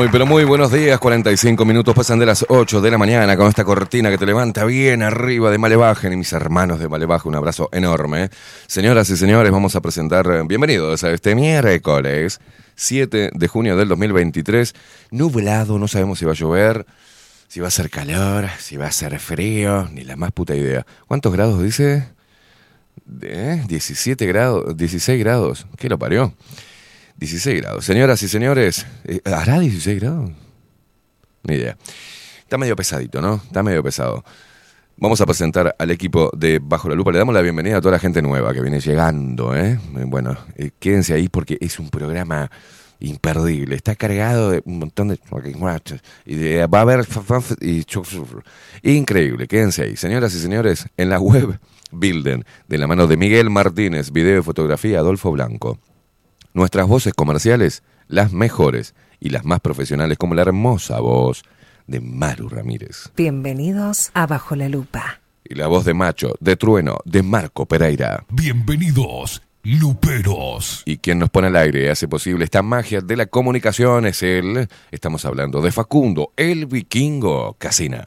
Muy, pero muy buenos días. 45 minutos pasan de las 8 de la mañana con esta cortina que te levanta bien arriba de Malevaje. Y mis hermanos de Malevaje, un abrazo enorme. Señoras y señores, vamos a presentar. eh, Bienvenidos a este miércoles 7 de junio del 2023. Nublado, no sabemos si va a llover, si va a ser calor, si va a ser frío, ni la más puta idea. ¿Cuántos grados dice? ¿Eh? 17 grados, 16 grados. ¿Qué lo parió? 16 grados. Señoras y señores, eh, ¿hará 16 grados? Ni idea. Está medio pesadito, ¿no? Está medio pesado. Vamos a presentar al equipo de Bajo la Lupa. Le damos la bienvenida a toda la gente nueva que viene llegando, ¿eh? Eh, Bueno, eh, quédense ahí porque es un programa imperdible. Está cargado de un montón de... Y de- va a haber... Increíble, quédense ahí. Señoras y señores, en la web Bilden, de la mano de Miguel Martínez, video y fotografía Adolfo Blanco. Nuestras voces comerciales, las mejores y las más profesionales, como la hermosa voz de Maru Ramírez. Bienvenidos a Bajo la Lupa. Y la voz de Macho, de Trueno, de Marco Pereira. Bienvenidos, Luperos. Y quien nos pone al aire y hace posible esta magia de la comunicación es él. Estamos hablando de Facundo, el vikingo Casina.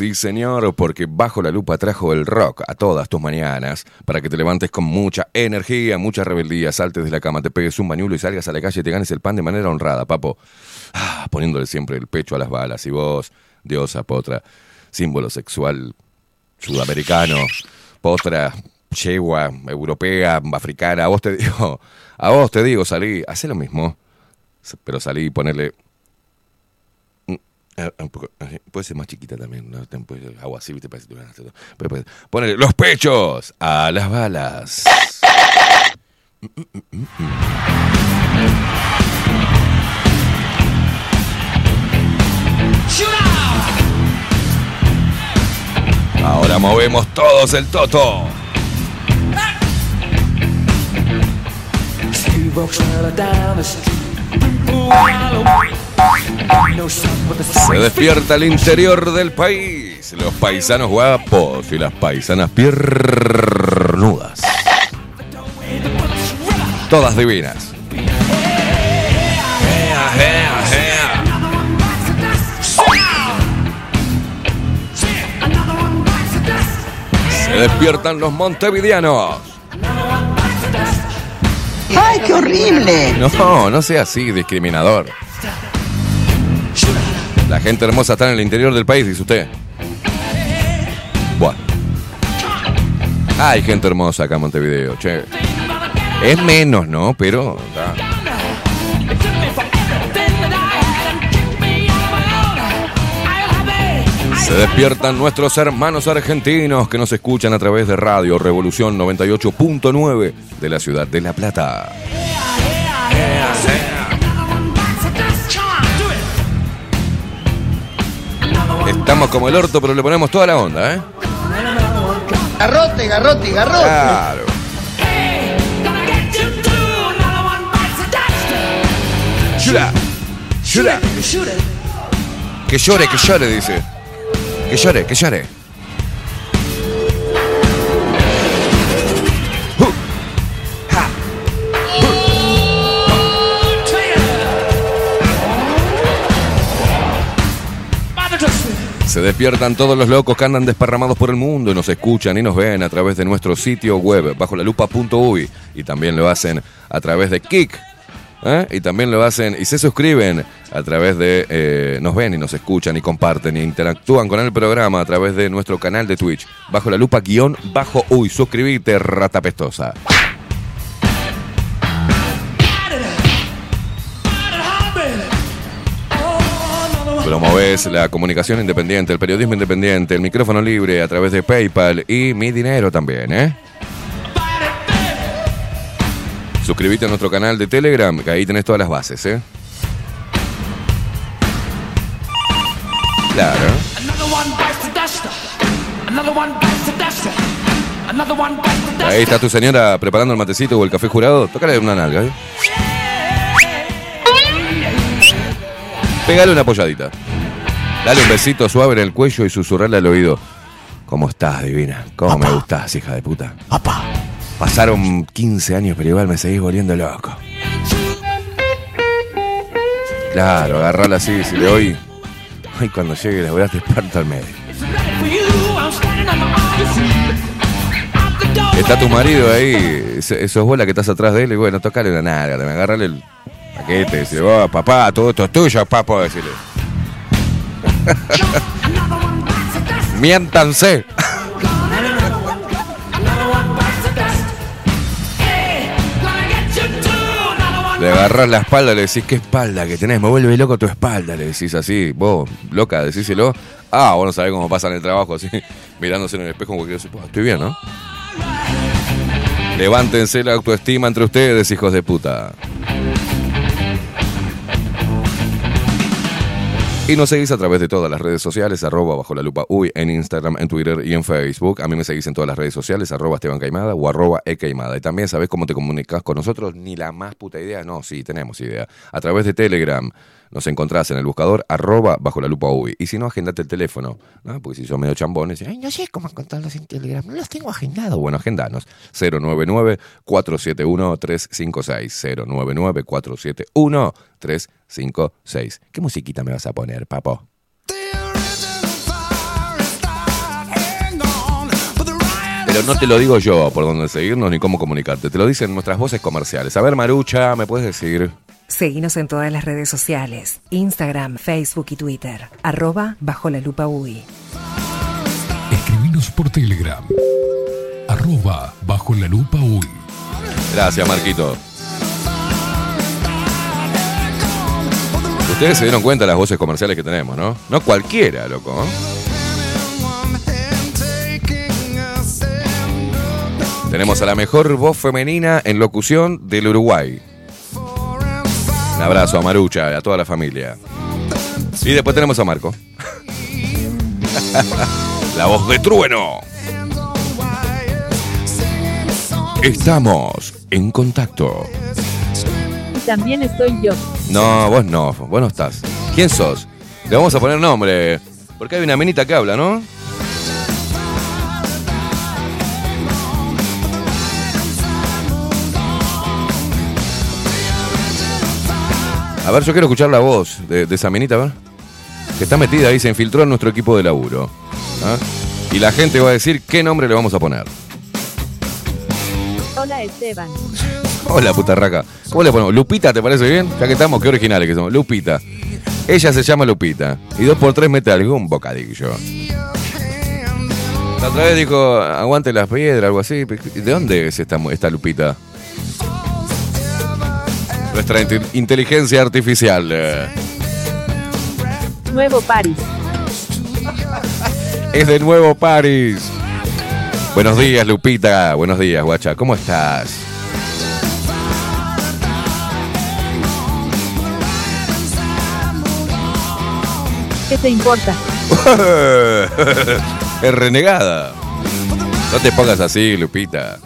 Sí señor, porque bajo la lupa trajo el rock a todas tus mañanas para que te levantes con mucha energía, mucha rebeldía, saltes de la cama, te pegues un bañuelo y salgas a la calle y te ganes el pan de manera honrada, papo. Ah, poniéndole siempre el pecho a las balas y vos, diosa potra, símbolo sexual sudamericano, potra, yegua, europea, africana, a vos te digo, a vos te digo, salí, hacé lo mismo, pero salí y ponerle Ah, un poco, puede ser más chiquita también, ¿no? Agua así, ¿viste? Ponele los pechos a las balas. Ahora movemos todos el toto. Se despierta el interior del país, los paisanos guapos y las paisanas piernudas. Todas divinas. Se despiertan los montevideanos. ¡Ay, qué horrible! No, no sea así, discriminador. La gente hermosa está en el interior del país, dice usted. Bueno. Hay gente hermosa acá en Montevideo, che. Es menos, ¿no? Pero. Se despiertan nuestros hermanos argentinos que nos escuchan a través de Radio Revolución 98.9 de la ciudad de La Plata. Estamos como el orto, pero le ponemos toda la onda, ¿eh? Garrote, garrote, garrote. Claro. Llora, llora. Que llore, que llore, dice. Que llore, que llore. Se despiertan todos los locos que andan desparramados por el mundo y nos escuchan y nos ven a través de nuestro sitio web bajo la lupa.uy y también lo hacen a través de Kik. ¿Eh? Y también lo hacen y se suscriben a través de. eh, nos ven y nos escuchan y comparten e interactúan con el programa a través de nuestro canal de Twitch. Bajo la lupa guion bajo uy. Suscribite, rata pestosa. Promovés la comunicación independiente, el periodismo independiente, el micrófono libre a través de PayPal y mi dinero también, ¿eh? Suscríbete a nuestro canal de Telegram, que ahí tenés todas las bases, ¿eh? Claro. Ahí está tu señora preparando el matecito o el café jurado. Tócale una nalga, ¿eh? Pégale una apoyadita. Dale un besito suave en el cuello y susurrarle al oído. ¿Cómo estás, divina? ¿Cómo me gustás, hija de puta? Papá. Pasaron 15 años, pero igual me seguís volviendo loco. Claro, agarrala así, si le doy. Ay, cuando llegue le voy a al medio. Está tu marido ahí, eso es vos la que estás atrás de él, y bueno, tocale una nalga, agarrale el paquete, decirle, oh, papá, todo esto es tuyo, papo, decirle. Miéntanse. Le agarras la espalda, le decís, ¿qué espalda que tenés? Me vuelve loco tu espalda, le decís así. Vos, loca, decíselo. Ah, vos no sabés cómo pasa en el trabajo, así, mirándose en el espejo que decís, estoy bien, ¿no? Levántense la autoestima entre ustedes, hijos de puta. Y nos seguís a través de todas las redes sociales, arroba bajo la lupa uy, en Instagram, en Twitter y en Facebook. A mí me seguís en todas las redes sociales, arroba Esteban Caimada o arroba E Caimada. Y también sabés cómo te comunicas con nosotros, ni la más puta idea. No, sí, tenemos idea. A través de Telegram. Nos encontrás en el buscador arroba bajo la lupa uy. Y si no, agendate el teléfono. ¿no? Porque si son medio chambones, ay, no sé cómo encontrarlos en Telegram, no los tengo agendados. Bueno, agendanos. 099-471-356. 099-471-356. ¿Qué musiquita me vas a poner, papo? Pero no te lo digo yo por dónde seguirnos ni cómo comunicarte. Te lo dicen nuestras voces comerciales. A ver, Marucha, ¿me puedes decir? Seguinos en todas las redes sociales, Instagram, Facebook y Twitter, arroba bajo la lupa UI. Escribinos por Telegram, arroba bajo la lupa UI. Gracias, Marquito. Ustedes se dieron cuenta de las voces comerciales que tenemos, ¿no? No cualquiera, loco. Tenemos a la mejor voz femenina en locución del Uruguay. Un abrazo a Marucha y a toda la familia. Y después tenemos a Marco. la voz de trueno. Estamos en contacto. También estoy yo. No, vos no, vos no estás. ¿Quién sos? Le vamos a poner nombre. Porque hay una menita que habla, ¿no? A ver, yo quiero escuchar la voz de, de esa menita, a ver. Que está metida ahí, se infiltró en nuestro equipo de laburo. ¿ah? Y la gente va a decir qué nombre le vamos a poner. Hola Esteban. Hola, putarraca. ¿Cómo le ponemos? Lupita, ¿te parece bien? Ya que estamos, qué originales que somos. Lupita. Ella se llama Lupita. Y dos por tres mete algún bocadillo. La otra vez dijo, aguante las piedras, algo así. ¿De dónde es esta, esta Lupita? Nuestra inte- inteligencia artificial. Nuevo París. Es de nuevo París. Buenos días, Lupita. Buenos días, guacha. ¿Cómo estás? ¿Qué te importa? es renegada. No te pongas así, Lupita.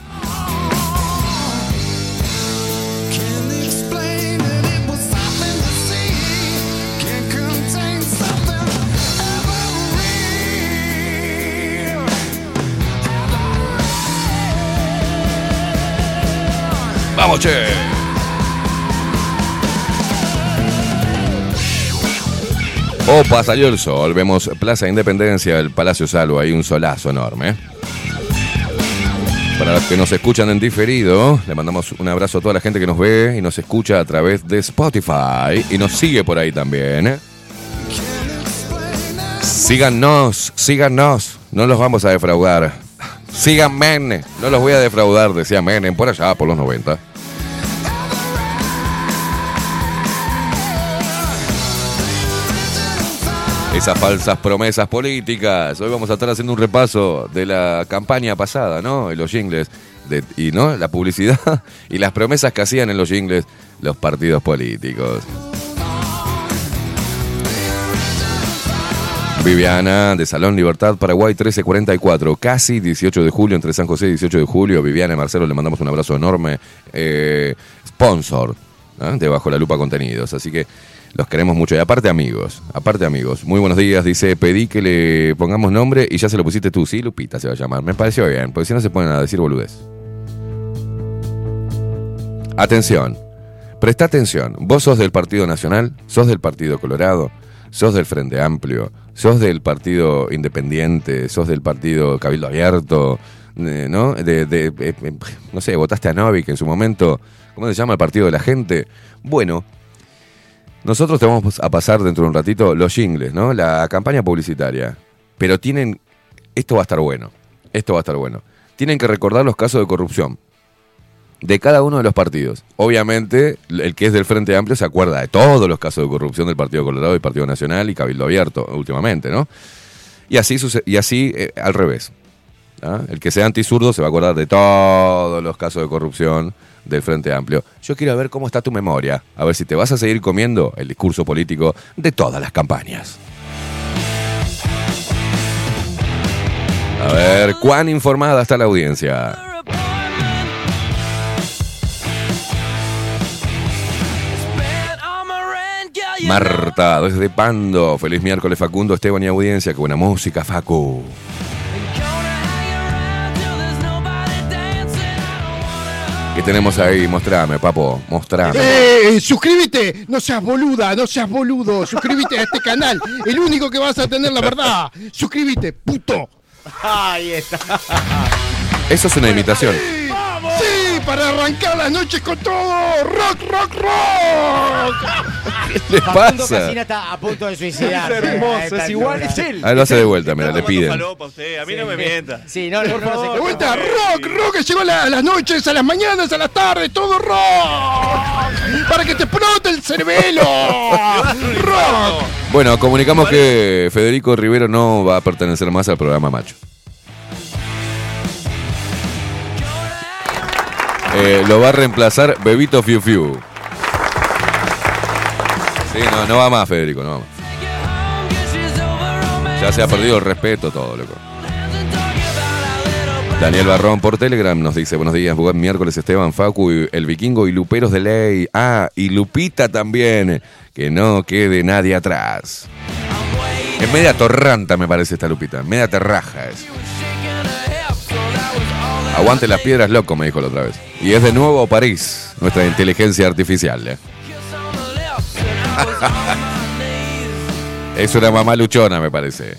Vamos, che. Opa, salió el sol. Vemos Plaza Independencia, el Palacio Salvo, ahí un solazo enorme. Para los que nos escuchan en diferido, le mandamos un abrazo a toda la gente que nos ve y nos escucha a través de Spotify y nos sigue por ahí también. ¿eh? Síganos, síganos, no los vamos a defraudar. Síganme, no los voy a defraudar, decía Menem, por allá, por los 90. Esas falsas promesas políticas. Hoy vamos a estar haciendo un repaso de la campaña pasada, ¿no? Y los jingles. Y no la publicidad y las promesas que hacían en los jingles los partidos políticos. Viviana de Salón Libertad, Paraguay 1344, casi 18 de julio, entre San José y 18 de julio. Viviana y Marcelo le mandamos un abrazo enorme. Eh, sponsor ¿no? de Bajo la Lupa Contenidos. Así que los queremos mucho. Y aparte amigos, aparte amigos. Muy buenos días, dice, pedí que le pongamos nombre y ya se lo pusiste tú. Sí, Lupita se va a llamar. Me pareció bien, porque si no se ponen a decir boludez. Atención, presta atención. Vos sos del Partido Nacional, sos del Partido Colorado, sos del Frente Amplio, sos del Partido Independiente, sos del Partido Cabildo Abierto, eh, ¿no? De, eh, eh, no sé, votaste a Novik en su momento. ¿Cómo se llama el partido de la gente? Bueno, nosotros te vamos a pasar dentro de un ratito los jingles, ¿no? La campaña publicitaria. Pero tienen. Esto va a estar bueno. Esto va a estar bueno. Tienen que recordar los casos de corrupción de cada uno de los partidos. Obviamente, el que es del Frente Amplio se acuerda de todos los casos de corrupción del Partido Colorado y Partido Nacional y Cabildo Abierto últimamente, ¿no? Y así, y así eh, al revés. ¿ah? El que sea antisurdo se va a acordar de todos los casos de corrupción del Frente Amplio. Yo quiero ver cómo está tu memoria, a ver si te vas a seguir comiendo el discurso político de todas las campañas. A ver, ¿cuán informada está la audiencia? Marta, desde Pando. Feliz miércoles, Facundo, Esteban y audiencia. Qué buena música, Facu. ¿Qué tenemos ahí? Mostrame, papo. Mostrame. ¡Eh! ¡Suscríbete! No seas boluda, no seas boludo. Suscríbete a este canal. El único que vas a tener la verdad. Suscríbete, puto. Ahí está. Eso es una imitación. Para arrancar las noches con todo. Rock, rock, rock. ¿Qué le Facundo pasa? Casina está a punto de suicidarse. Es hermoso, es igual, es él. Ah, lo hace de vuelta, mira, le piden. Falopa usted, a mí no me mienta. Sí, no, De vuelta, rock, rock, que llegó a, la- a las noches, a las mañanas, a las tardes, todo rock. Para que te explote el cerebelo. Rock. Bueno, comunicamos que Federico Rivero no va a pertenecer más al programa Macho. Eh, lo va a reemplazar Bebito Fiu Fiu. Sí, no, va más, Federico, no va más. Ya se ha perdido el respeto todo, loco. Daniel Barrón por Telegram nos dice, buenos días, buen miércoles Esteban, Facu, el vikingo y Luperos de Ley. Ah, y Lupita también, que no quede nadie atrás. Es media torranta me parece esta Lupita, media terraja es. Aguante las piedras, loco, me dijo la otra vez. Y es de nuevo París, nuestra inteligencia artificial. ¿eh? es una mamá luchona, me parece.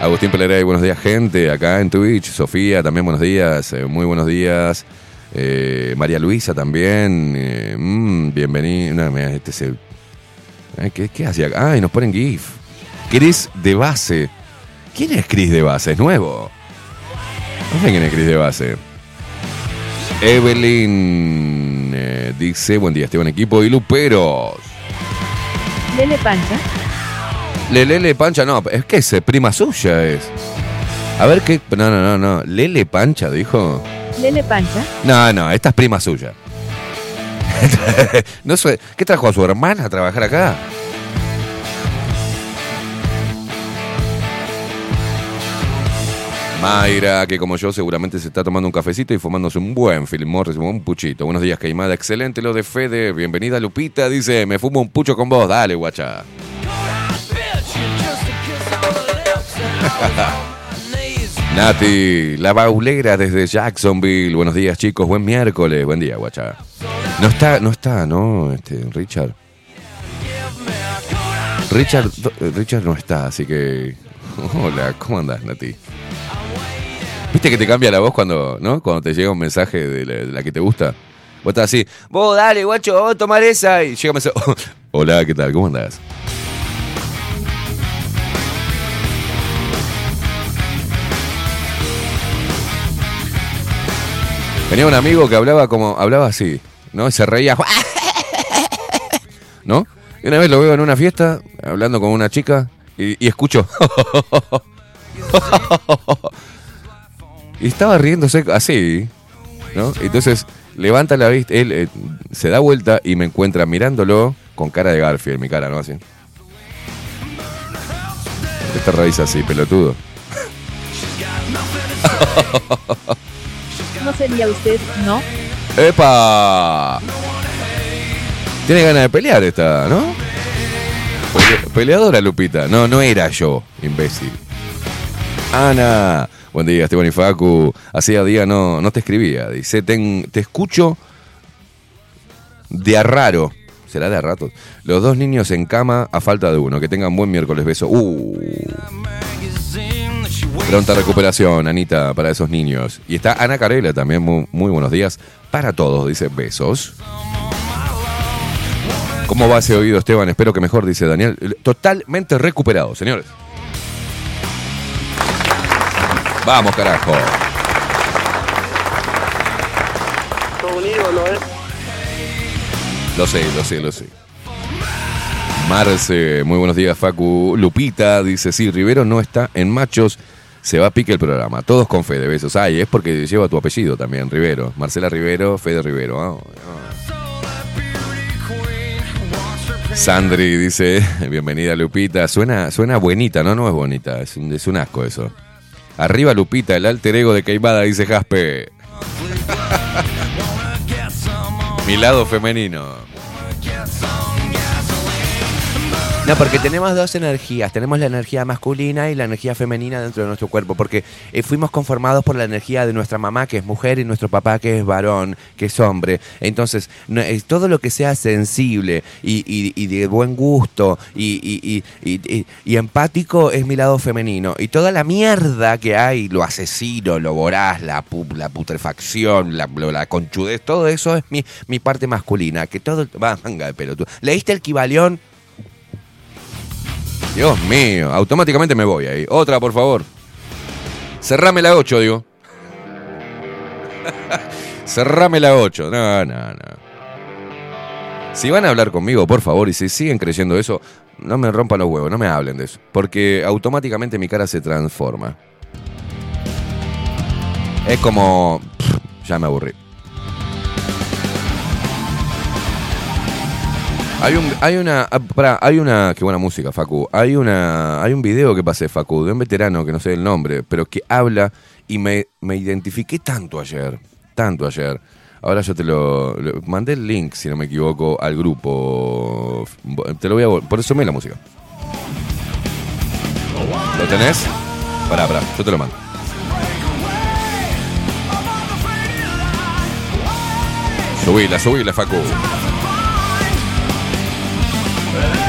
Agustín Pelerey, buenos días, gente, acá en Twitch. Sofía, también buenos días, eh, muy buenos días. Eh, María Luisa también, eh, mm, bienvenido. No, este es el- Ay, ¿Qué, qué hacía acá? Ay, nos ponen GIF. Chris de base. ¿Quién es Chris de base? ¿Es nuevo? No sé quién es Chris de base. Evelyn eh, dice, buen día Esteban Equipo y Luperos. Lele Pancha. Lele Pancha, no, es que es eh, prima suya es. A ver qué. No, no, no, no. Lele Pancha dijo. Lele Pancha. No, no, esta es prima suya. no sé, ¿qué trajo a su hermana a trabajar acá? Mayra, que como yo seguramente se está tomando un cafecito y fumándose un buen Morris, un puchito. Buenos días, Caimada. Excelente lo de Fede. Bienvenida, Lupita. Dice, me fumo un pucho con vos. Dale, guacha. Nati, la baulera desde Jacksonville. Buenos días, chicos. Buen miércoles. Buen día, guacha. No está, no está, ¿no? Este, Richard. Richard, eh, Richard no está, así que. Hola, ¿cómo andás, Nati? ¿Viste que te cambia la voz cuando, ¿no? Cuando te llega un mensaje de la, que te gusta? Vos estás así, vos dale, guacho, vos tomar esa. Y llega un mensaje, hola, ¿qué tal? ¿Cómo andás? Tenía un amigo que hablaba como, hablaba así, ¿no? Y se reía, ¿no? Y una vez lo veo en una fiesta, hablando con una chica, y escucho. y estaba riéndose así, ¿no? Entonces levanta la vista, él eh, se da vuelta y me encuentra mirándolo con cara de Garfield, mi cara, ¿no? Así. Esta raíz así, pelotudo. No sería usted, ¿no? ¡Epa! Tiene ganas de pelear esta, ¿no? Pele- peleadora Lupita. No, no era yo, imbécil. Ana. Buen día, Esteban y Facu. Hacía día no, no te escribía. Dice, "Ten- te escucho de a raro. ¿Será de a ratos? Los dos niños en cama a falta de uno. Que tengan buen miércoles. Beso. Uh. Pronta recuperación, Anita, para esos niños. Y está Ana Carela también, muy, muy buenos días para todos, dice besos. ¿Cómo va ese oído, Esteban? Espero que mejor, dice Daniel. Totalmente recuperado, señores. Vamos, carajo. Son un ídolo, ¿eh? Lo sé, lo sé, lo sé. Marce, muy buenos días, Facu. Lupita dice, sí, Rivero no está en machos, se va a pique el programa. Todos con Fede, besos. Ay, es porque lleva tu apellido también, Rivero. Marcela Rivero, Fede Rivero. Ah. Sandri dice, bienvenida Lupita. Suena, suena buenita, ¿no? No es bonita, es un, es un asco eso. Arriba Lupita, el alter ego de Caimada, dice Jaspe. Mi lado femenino. No, porque tenemos dos energías. Tenemos la energía masculina y la energía femenina dentro de nuestro cuerpo. Porque eh, fuimos conformados por la energía de nuestra mamá, que es mujer, y nuestro papá, que es varón, que es hombre. Entonces, no, todo lo que sea sensible y, de buen gusto y, empático es mi lado femenino. Y toda la mierda que hay, lo asesino, lo voraz, la, pu- la putrefacción, la, la conchudez, todo eso es mi, mi parte masculina. Que todo. Va, manga de pelotudo. ¿Leíste el Kibalión? Dios mío, automáticamente me voy ahí. Otra, por favor. Cerrame la 8, digo. Cerrame la 8. No, no, no. Si van a hablar conmigo, por favor, y si siguen creyendo eso, no me rompan los huevos, no me hablen de eso. Porque automáticamente mi cara se transforma. Es como... ya me aburrí. Hay un, hay una, ah, hay una, qué buena música, Facu. Hay una, hay un video que pasé, Facu, de un veterano que no sé el nombre, pero que habla y me, me identifiqué tanto ayer, tanto ayer. Ahora yo te lo, lo- mandé el link, si no me equivoco, al grupo. Te lo voy a, por eso me la música. ¿Lo tenés? Pará, pará, yo te lo mando. Subila, subila, Facu. Coco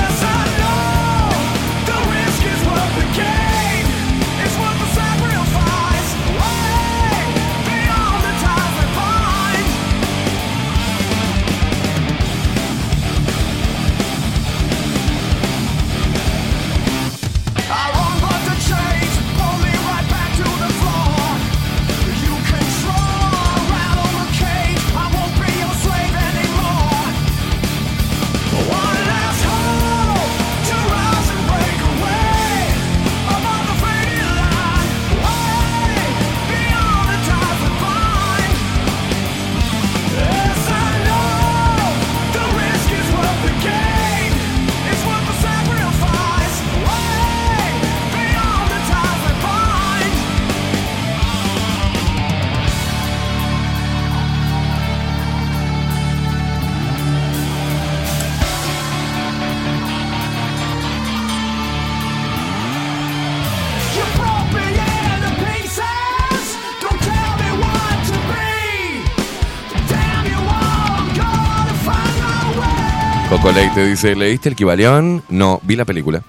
Dice, ¿leíste el Kibalión? No, vi la película.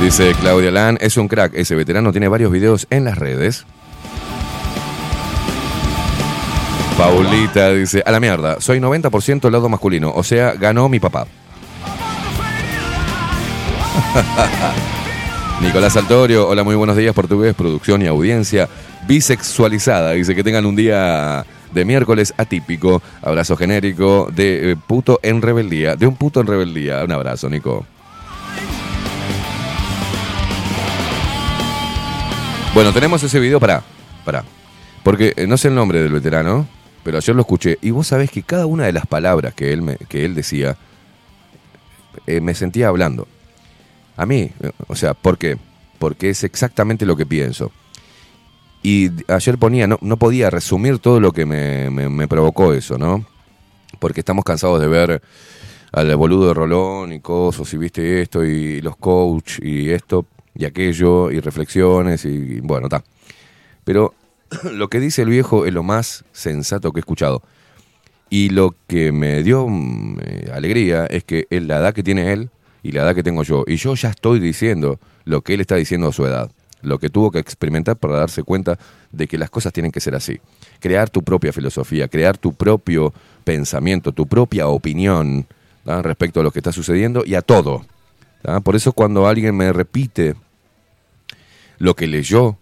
Dice Claudia Lan, es un crack, ese veterano tiene varios videos en las redes. Paulita dice, a la mierda, soy 90% lado masculino, o sea, ganó mi papá. Nicolás Altorio, hola, muy buenos días, portugués, producción y audiencia bisexualizada. Dice que tengan un día de miércoles atípico. Abrazo genérico de eh, puto en rebeldía. De un puto en rebeldía. Un abrazo, Nico. Bueno, tenemos ese video para. Para. Porque eh, no sé el nombre del veterano, pero ayer lo escuché. Y vos sabés que cada una de las palabras que él, me- que él decía, eh, me sentía hablando. A mí, o sea, ¿por qué? Porque es exactamente lo que pienso. Y ayer ponía, no, no podía resumir todo lo que me, me- provocó eso, ¿no? Porque estamos cansados de ver al boludo de Rolón y cosas, y viste esto, y los coach, y esto, y aquello, y reflexiones, y, bueno, está. Pero lo que dice el viejo es lo más sensato que he escuchado. Y lo que me dio mm, alegría es que en la edad que tiene él, y la edad que tengo yo. Y yo ya estoy diciendo lo que él está diciendo a su edad. Lo que tuvo que experimentar para darse cuenta de que las cosas tienen que ser así. Crear tu propia filosofía, crear tu propio pensamiento, tu propia opinión respecto a lo que está sucediendo y a todo. Por eso cuando alguien me repite lo que leyó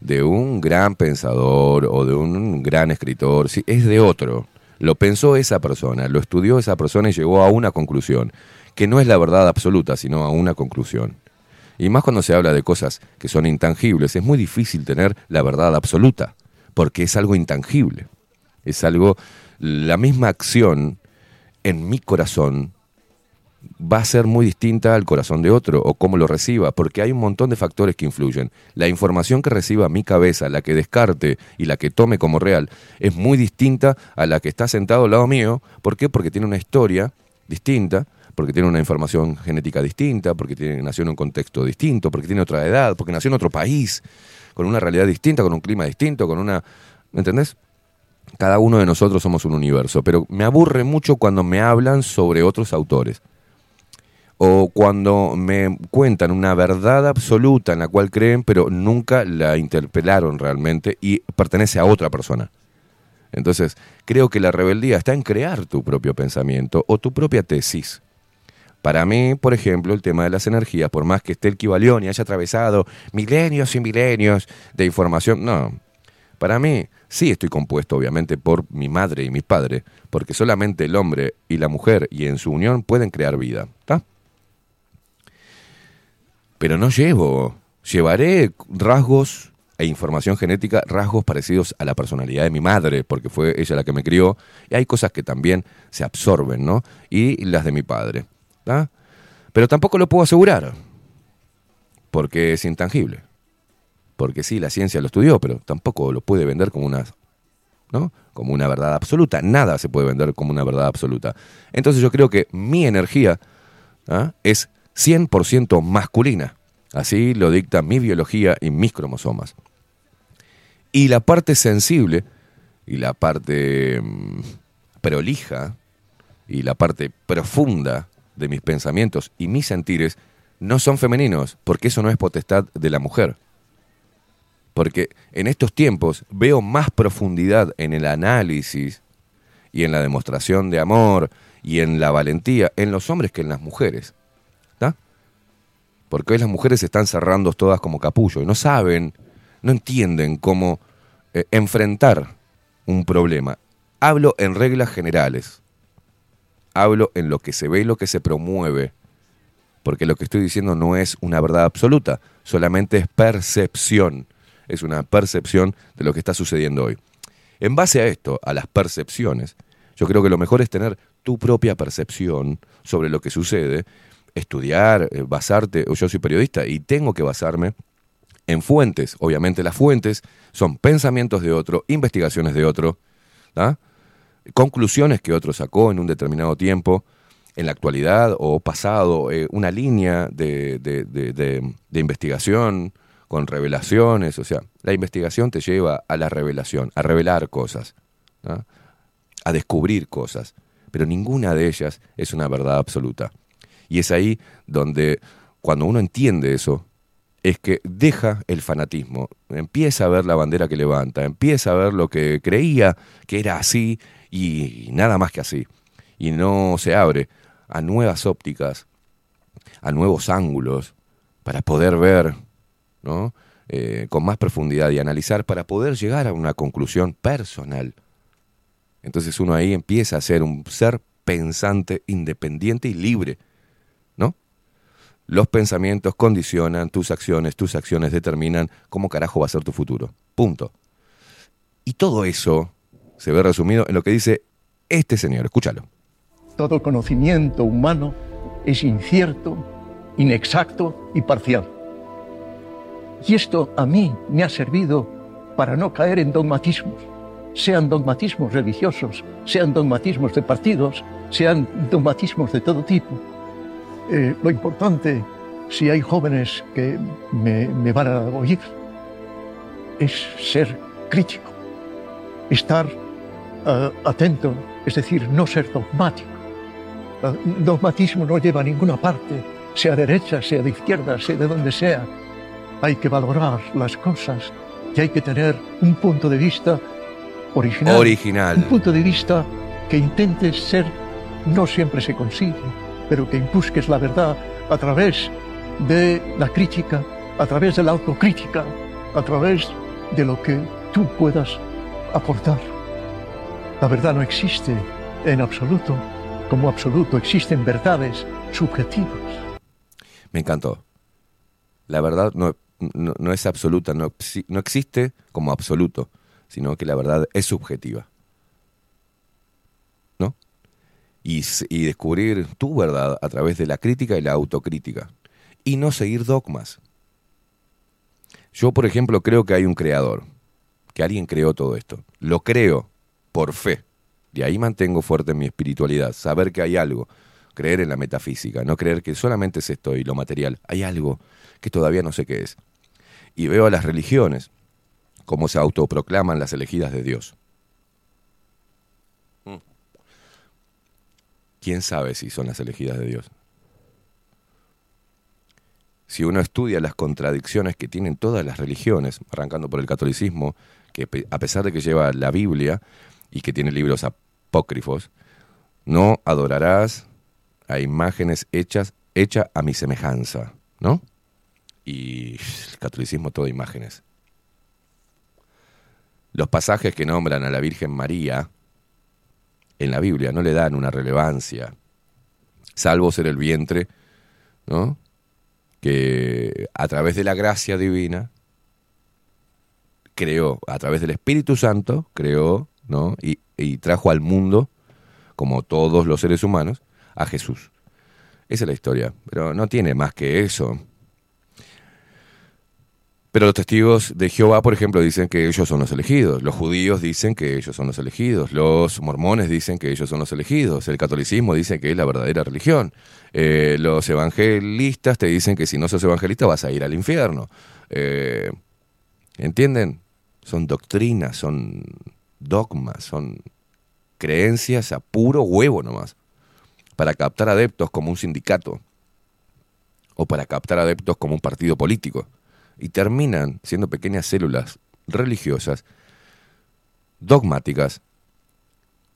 de un gran pensador o de un gran escritor, es de otro. Lo pensó esa persona, lo estudió esa persona y llegó a una conclusión, que no es la verdad absoluta, sino a una conclusión. Y más cuando se habla de cosas que son intangibles, es muy difícil tener la verdad absoluta, porque es algo intangible. Es algo, la misma acción en mi corazón va a ser muy distinta al corazón de otro o cómo lo reciba, porque hay un montón de factores que influyen. La información que reciba mi cabeza, la que descarte y la que tome como real, es muy distinta a la que está sentado al lado mío. ¿Por qué? Porque tiene una historia distinta, porque tiene una información genética distinta, porque tiene, nació en un contexto distinto, porque tiene otra edad, porque nació en otro país, con una realidad distinta, con un clima distinto, con una... ¿Me entendés? Cada uno de nosotros somos un universo, pero me aburre mucho cuando me hablan sobre otros autores o cuando me cuentan una verdad absoluta en la cual creen, pero nunca la interpelaron realmente y pertenece a otra persona. Entonces, creo que la rebeldía está en crear tu propio pensamiento o tu propia tesis. Para mí, por ejemplo, el tema de las energías, por más que esté el Kibalión y haya atravesado milenios y milenios de información, no. Para mí, sí estoy compuesto, obviamente, por mi madre y mi padre, porque solamente el hombre y la mujer y en su unión pueden crear vida. ¿Está? pero no llevo. Llevaré rasgos e información genética, rasgos parecidos a la personalidad de mi madre, porque fue ella la que me crió, y hay cosas que también se absorben, ¿no? Y las de mi padre. Pero tampoco lo puedo asegurar, porque es intangible. Porque sí, la ciencia lo estudió, pero tampoco lo puede vender como una, ¿no? como una verdad absoluta. Nada se puede vender como una verdad absoluta. Entonces yo creo que mi energía ¿ah? es 100% masculina. Así lo dicta mi biología y mis cromosomas. Y la parte sensible y la parte mm, prolija y la parte profunda de mis pensamientos y mis sentires no son femeninos, porque eso no es potestad de la mujer. Porque en estos tiempos veo más profundidad en el análisis y en la demostración de amor y en la valentía en los hombres que en las mujeres porque hoy las mujeres se están cerrando todas como capullo y no saben, no entienden cómo eh, enfrentar un problema. Hablo en reglas generales, hablo en lo que se ve y lo que se promueve, porque lo que estoy diciendo no es una verdad absoluta, solamente es percepción, es una percepción de lo que está sucediendo hoy. En base a esto, a las percepciones, yo creo que lo mejor es tener tu propia percepción sobre lo que sucede, estudiar, eh, basarte, yo soy periodista y tengo que basarme en fuentes. Obviamente las fuentes son pensamientos de otro, investigaciones de otro, conclusiones que otro sacó en un determinado tiempo, en la actualidad o pasado, eh, una línea de, de, de, investigación con revelaciones. O sea, la investigación te lleva a la revelación, a revelar cosas, a descubrir cosas, pero ninguna de ellas es una verdad absoluta. Y es ahí donde, cuando uno entiende eso, es que deja el fanatismo, empieza a ver la bandera que levanta, empieza a ver lo que creía que era así y nada más que así. Y no se abre a nuevas ópticas, a nuevos ángulos, para poder ver ¿no? Eh, con más profundidad y analizar, para poder llegar a una conclusión personal. Entonces uno ahí empieza a ser un ser pensante, independiente y libre los pensamientos condicionan tus acciones, tus acciones determinan cómo carajo va a ser tu futuro. Punto. Y todo eso se ve resumido en lo que dice este señor. Escúchalo. Todo conocimiento humano es incierto, inexacto y parcial. Y esto a mí me ha servido para no caer en dogmatismos, sean dogmatismos religiosos, sean dogmatismos de partidos, sean dogmatismos de todo tipo eh, lo importante, si hay jóvenes que me, van a oír, es ser crítico, estar atento, es decir, no ser dogmático. El dogmatismo no lleva a ninguna parte, sea derecha, sea de izquierda, sea de donde sea. Hay que valorar las cosas y hay que tener un punto de vista original. Original. Un punto de vista que intente ser, no siempre se consigue, pero que busques la verdad a través de la crítica, a través de la autocrítica, a través de lo que tú puedas aportar. La verdad no existe en absoluto. Como absoluto existen verdades subjetivas. Me encantó. La verdad no, no, es absoluta, no, no existe como absoluto, sino que la verdad es subjetiva. ¿No? Y, y descubrir tu verdad a través de la crítica y la autocrítica. Y no seguir dogmas. Yo, por ejemplo, creo que hay un creador, que alguien creó todo esto. Lo creo por fe. De ahí mantengo fuerte mi espiritualidad, saber que hay algo, creer en la metafísica, no creer que solamente es esto y lo material. Hay algo que todavía no sé qué es. Y veo a las religiones como se autoproclaman las elegidas de Dios. Mm. ¿Quién sabe si son las elegidas de Dios? Si uno estudia las contradicciones que tienen todas las religiones, arrancando por el catolicismo, que a pesar de que lleva la Biblia y que tiene libros apócrifos, no adorarás a imágenes hechas hecha a mi semejanza, ¿no? Y el catolicismo todo imágenes. Los pasajes que nombran a la Virgen María en la Biblia no le dan una relevancia, salvo ser el vientre, ¿no? Que a través de la gracia divina creó, a través del Espíritu Santo, creó, ¿no? Y, y trajo al mundo, como todos los seres humanos, a Jesús. Esa es la historia, pero no tiene más que eso. Pero los testigos de Jehová, por ejemplo, dicen que ellos son los elegidos. Los judíos dicen que ellos son los elegidos. Los mormones dicen que ellos son los elegidos. El catolicismo dice que es la verdadera religión. Eh, los evangelistas te dicen que si no sos evangelista vas a ir al infierno. Eh, ¿Entienden? Son doctrinas, son dogmas, son creencias a puro huevo nomás. Para captar adeptos como un sindicato. O para captar adeptos como un partido político y terminan siendo pequeñas células religiosas, dogmáticas,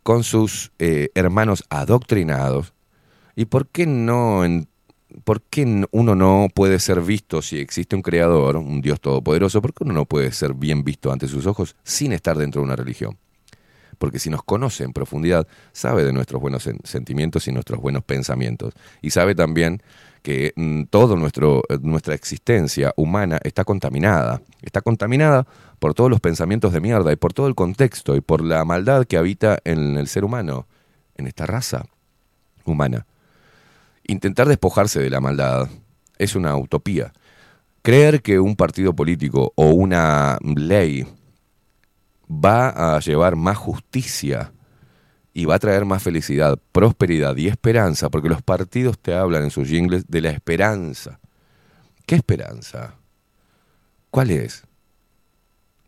con sus eh, hermanos adoctrinados. ¿Y por qué no, en- por qué uno no puede ser visto si existe un creador, un Dios todopoderoso? ¿Por qué uno no puede ser bien visto ante sus ojos sin estar dentro de una religión? Porque si nos conoce en profundidad, sabe de nuestros buenos sen- sentimientos y nuestros buenos pensamientos. Y sabe también que mm, nuestro, eh, nuestra existencia humana está contaminada. Está contaminada por todos los pensamientos de mierda y por todo el contexto y por la maldad que habita en el ser humano, en esta raza humana. Intentar despojarse de la maldad es una utopía. Creer que un partido político o una ley va a llevar más justicia y va a traer más felicidad, prosperidad y esperanza, porque los partidos te hablan en sus jingles de la esperanza. ¿Qué esperanza? ¿Cuál es?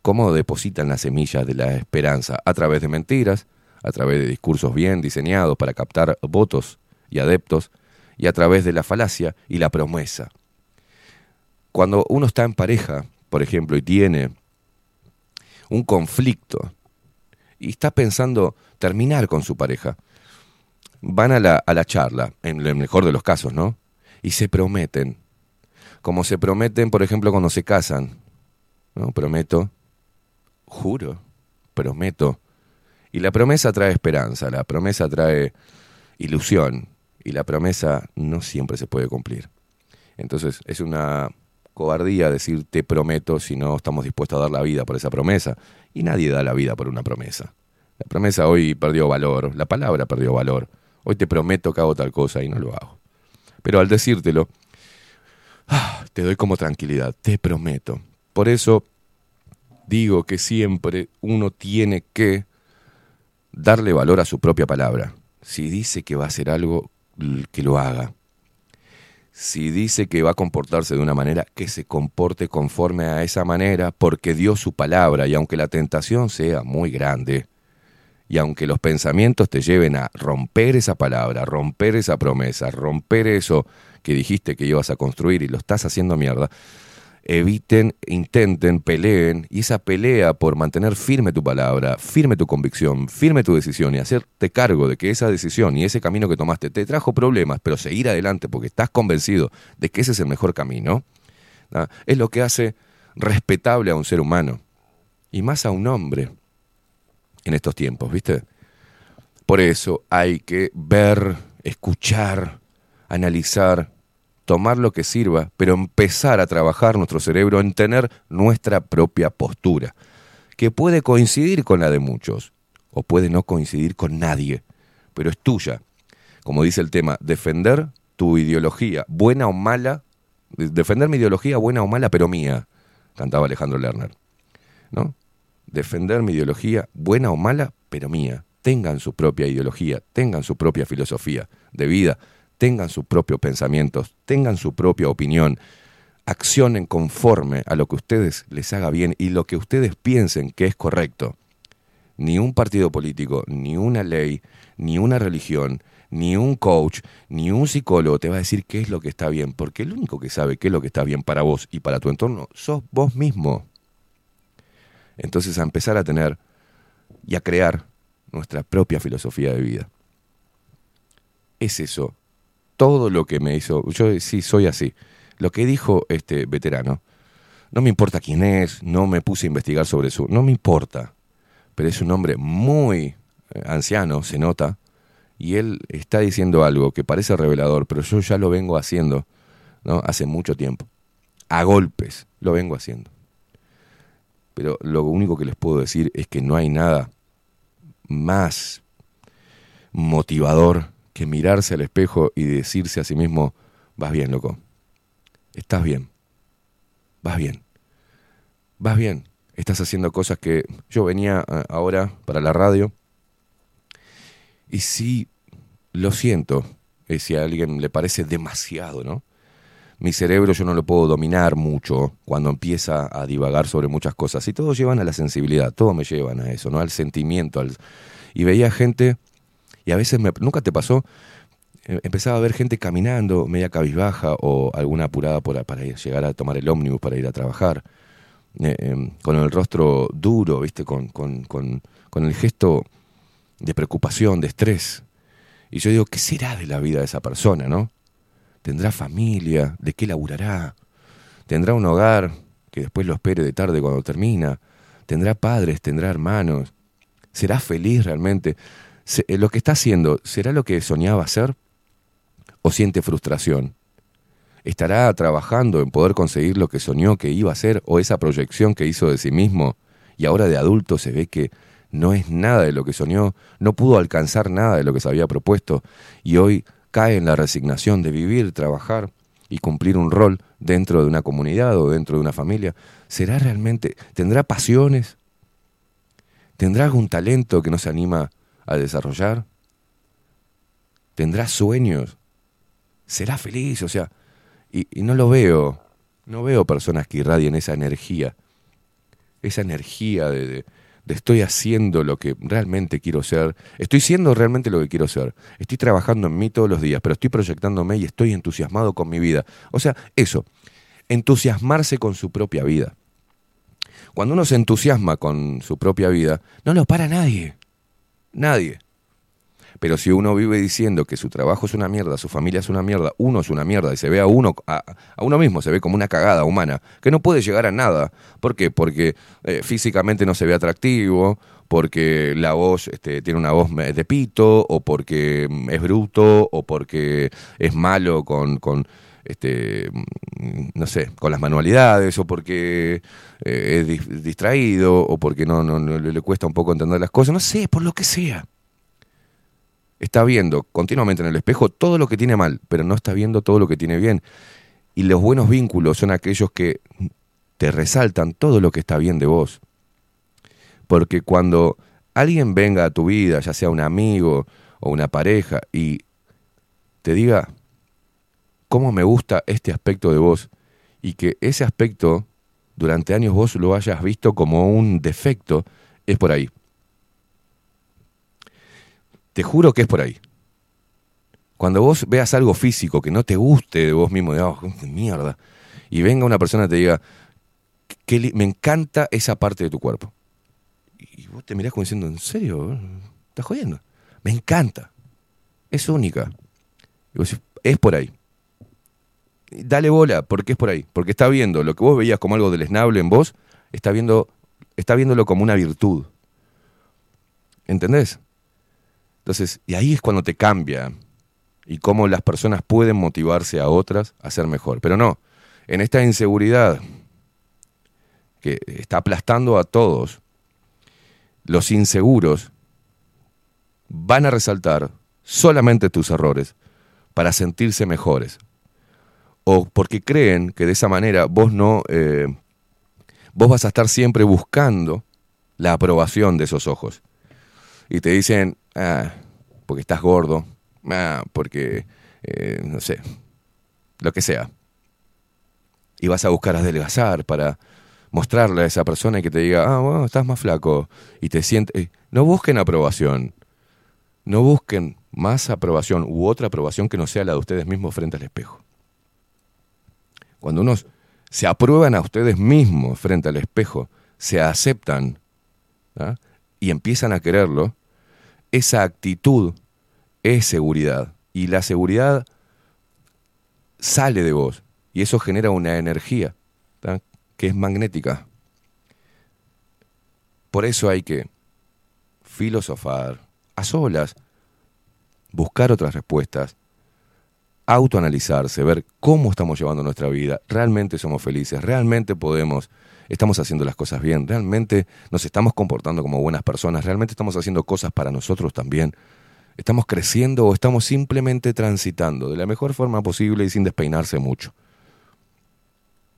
¿Cómo depositan la semilla de la esperanza? A través de mentiras, a través de discursos bien diseñados para captar votos y adeptos, y a través de la falacia y la promesa. Cuando uno está en pareja, por ejemplo, y tiene un conflicto y está pensando terminar con su pareja, van a la, a la charla, en el mejor de los casos, ¿no? Y se prometen, como se prometen, por ejemplo, cuando se casan, ¿no? Prometo, juro, prometo. Y la promesa trae esperanza, la promesa trae ilusión, y la promesa no siempre se puede cumplir. Entonces es una cobardía decir te prometo si no estamos dispuestos a dar la vida por esa promesa. Y nadie da la vida por una promesa. La promesa hoy perdió valor, la palabra perdió valor. Hoy te prometo que hago tal cosa y no lo hago. Pero al decírtelo, ah, te doy como tranquilidad, te prometo. Por eso digo que siempre uno tiene que darle valor a su propia palabra. Si dice que va a hacer algo, que lo haga. Si dice que va a comportarse de una manera, que se comporte conforme a esa manera, porque dio su palabra y aunque la tentación sea muy grande Y aunque los pensamientos te lleven a romper esa palabra, romper esa promesa, romper eso que dijiste que ibas a construir y lo estás haciendo mierda, eviten, intenten, peleen, y esa pelea por mantener firme tu palabra, firme tu convicción, firme tu decisión y hacerte cargo de que esa decisión y ese camino que tomaste te trajo problemas, pero seguir adelante porque estás convencido de que ese es el mejor camino, es lo que hace respetable a un ser humano y más a un hombre en estos tiempos, ¿viste? Por eso hay que ver, escuchar, analizar, tomar lo que sirva, pero empezar a trabajar nuestro cerebro en tener nuestra propia postura, que puede coincidir con la de muchos, o puede no coincidir con nadie, pero es tuya. Como dice el tema, defender tu ideología, buena o mala, de- defender mi ideología, buena o mala, pero mía, cantaba Alejandro Lerner. ¿No? Defender mi ideología, buena o mala, pero mía. Tengan su propia ideología, tengan su propia filosofía de vida, tengan sus propios pensamientos, tengan su propia opinión, accionen conforme a lo que ustedes les haga bien y lo que ustedes piensen que es correcto. Ni un partido político, ni una ley, ni una religión, ni un coach, ni un psicólogo te va a decir qué es lo que está bien, porque el único que sabe qué es lo que está bien para vos y para tu entorno sos vos mismo. Entonces a empezar a tener y a crear nuestra propia filosofía de vida. Es eso. Todo lo que me hizo, yo sí soy así. Lo que dijo este veterano, no me importa quién es, no me puse a investigar sobre su, no me importa, pero es un hombre muy eh, anciano, se nota, y él está diciendo algo que parece revelador, pero yo ya lo vengo haciendo, ¿no? Hace mucho tiempo. A golpes lo vengo haciendo. Pero lo único que les puedo decir es que no hay nada más motivador que mirarse al espejo y decirse a sí mismo, vas bien, loco. Estás bien. Vas bien. Vas bien. Estás haciendo cosas que yo venía eh, ahora para la radio y sí lo siento, eh, si a alguien le parece demasiado, ¿no? Mi cerebro yo no lo puedo dominar mucho cuando empieza a divagar sobre muchas cosas. Y todos llevan a la sensibilidad, todos me llevan a eso, ¿no? Al sentimiento. Al... Y veía gente, y a veces nunca te pasó, Eh, empezaba a ver gente caminando, media cabizbaja o alguna apurada por, para llegar a tomar el ómnibus para ir a trabajar, eh, em, con el rostro duro, ¿viste? Con, con, con, con el gesto de preocupación, de estrés. Y yo digo, ¿qué será de la vida de esa persona, no? ¿Tendrá familia? ¿De qué laburará? ¿Tendrá un hogar que después lo espere de tarde cuando termina? ¿Tendrá padres? ¿Tendrá hermanos? ¿Será feliz realmente? Eh, ¿Lo que está haciendo será lo que soñaba hacer? ¿O siente frustración? ¿Estará trabajando en poder conseguir lo que soñó que iba a hacer o esa proyección que hizo de sí mismo y ahora de adulto se ve que no es nada de lo que soñó, no pudo alcanzar nada de lo que se había propuesto y hoy cae en la resignación de vivir, trabajar y cumplir un rol dentro de una comunidad o dentro de una familia? ¿Será realmente, tendrá pasiones? ¿Tendrá algún talento que no se anima a desarrollar? ¿Tendrá sueños? ¿Será feliz? O sea, y, no lo veo, no veo personas que irradien esa energía, esa energía de, de- de estoy haciendo lo que realmente quiero ser, estoy siendo realmente lo que quiero ser, estoy trabajando en mí todos los días, pero estoy proyectándome y estoy entusiasmado con mi vida. O sea, eso, entusiasmarse con su propia vida. Cuando uno se entusiasma con su propia vida, no lo para nadie, nadie. Pero si uno vive diciendo que su trabajo es una mierda, su familia es una mierda, uno es una mierda y se ve a uno, a, uno mismo, se ve como una cagada humana, que no puede llegar a nada. ¿Por qué? Porque eh, físicamente no se ve atractivo, porque la voz este, tiene una voz me- de pito, o porque mm, es bruto, o porque es malo con este, no sé, con las manualidades, o porque eh, es dis- distraído, o porque no, le cuesta un poco entender las cosas, no sé, por lo que sea está viendo continuamente en el espejo todo lo que tiene mal, pero no está viendo todo lo que tiene bien. Y los buenos vínculos son aquellos que te resaltan todo lo que está bien de vos. Porque cuando alguien venga a tu vida, ya sea un amigo o una pareja, y te diga cómo me gusta este aspecto de vos, y que ese aspecto durante años vos lo hayas visto como un defecto, es por ahí. Te juro que es por ahí. Cuando vos veas algo físico que no te guste de vos mismo, de "Oh, mierda, y venga una persona y te diga, "Qué li- me encanta esa parte de tu cuerpo. Y vos te mirás como diciendo, ¿en serio? ¿Estás jodiendo? Me encanta. Es única. Y vos decís, es por ahí. Dale bola, porque es por ahí. Porque está viendo lo que vos veías como algo deleznable en vos, está, viendo, está viéndolo como una virtud. ¿Entendés? Entonces, y ahí es cuando te cambia. Y cómo las personas pueden motivarse a otras a ser mejor. Pero no, en esta inseguridad que está aplastando a todos, los inseguros van a resaltar solamente tus errores para sentirse mejores. O porque creen que de esa manera vos no, eh, vos vas a estar siempre buscando la aprobación de esos ojos. Y te dicen, ah, porque estás gordo, ah, porque, eh, no sé, lo que sea. Y vas a buscar adelgazar para mostrarle a esa persona y que te diga, ah, bueno, estás más flaco. Y te sientes... eh, no busquen aprobación. No busquen más aprobación u otra aprobación que no sea la de ustedes mismos frente al espejo. Cuando unos se aprueban a ustedes mismos frente al espejo, se aceptan ¿ah? y empiezan a quererlo, esa actitud es seguridad. Y la seguridad sale de vos y eso genera una energía que es magnética. Por eso hay que filosofar a solas, buscar otras respuestas, autoanalizarse, ver cómo estamos llevando nuestra vida, realmente somos felices, realmente podemos, estamos haciendo las cosas bien, realmente nos estamos comportando como buenas personas, realmente estamos haciendo cosas para nosotros también, estamos creciendo o estamos simplemente transitando de la mejor forma posible y sin despeinarse mucho.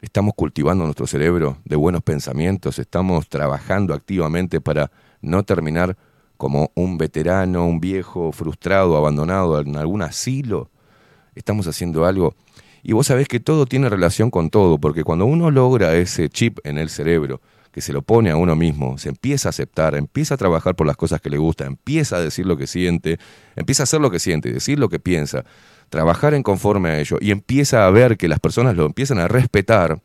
Estamos cultivando nuestro cerebro de buenos pensamientos, estamos trabajando activamente para no terminar como un veterano, un viejo frustrado, abandonado en algún asilo. Estamos haciendo algo. Y vos sabés que todo tiene relación con todo, porque cuando uno logra ese chip en el cerebro, que se lo pone a uno mismo, se empieza a aceptar, empieza a trabajar por las cosas que le gusta, empieza a decir lo que siente, empieza a hacer lo que siente, decir lo que piensa, trabajar en conforme a ello, y empieza a ver que las personas lo empiezan a respetar,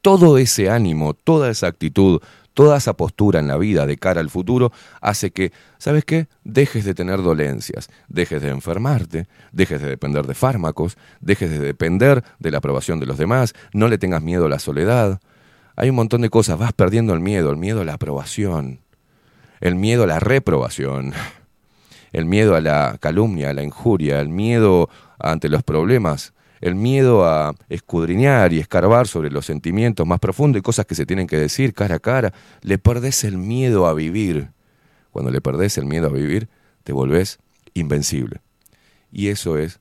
todo ese ánimo, toda esa actitud, toda esa postura en la vida de cara al futuro hace que, ¿sabes qué? Dejes de tener dolencias, dejes de enfermarte, dejes de depender de fármacos, dejes de depender de la aprobación de los demás, no le tengas miedo a la soledad. Hay un montón de cosas, vas perdiendo el miedo, el miedo a la aprobación, el miedo a la reprobación, el miedo a la calumnia, a la injuria, el miedo ante los problemas, el miedo a escudriñar y escarbar sobre los sentimientos más profundos y cosas que se tienen que decir cara a cara, le perdés el miedo a vivir. Cuando le perdés el miedo a vivir, te volvés invencible. Y eso es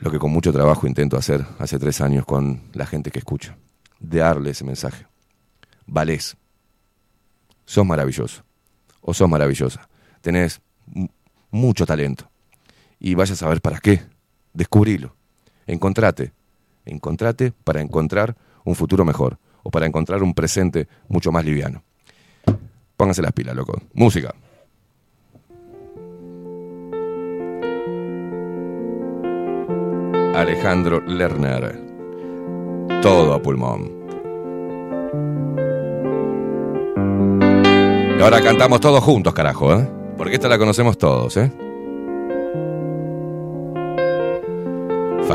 lo que con mucho trabajo intento hacer hace tres años con la gente que escucha. Darle ese mensaje. Valés. Sos maravilloso. O sos maravillosa. Tenés mucho talento. Y vayas a ver para qué. Descubrilo. Encontrate. Encontrate para encontrar un futuro mejor. O para encontrar un presente mucho más liviano. Pónganse las pilas, loco. Música. Alejandro Lerner. Todo a pulmón. Y ahora cantamos todos juntos, carajo, ¿eh? Porque esta la conocemos todos, ¿eh?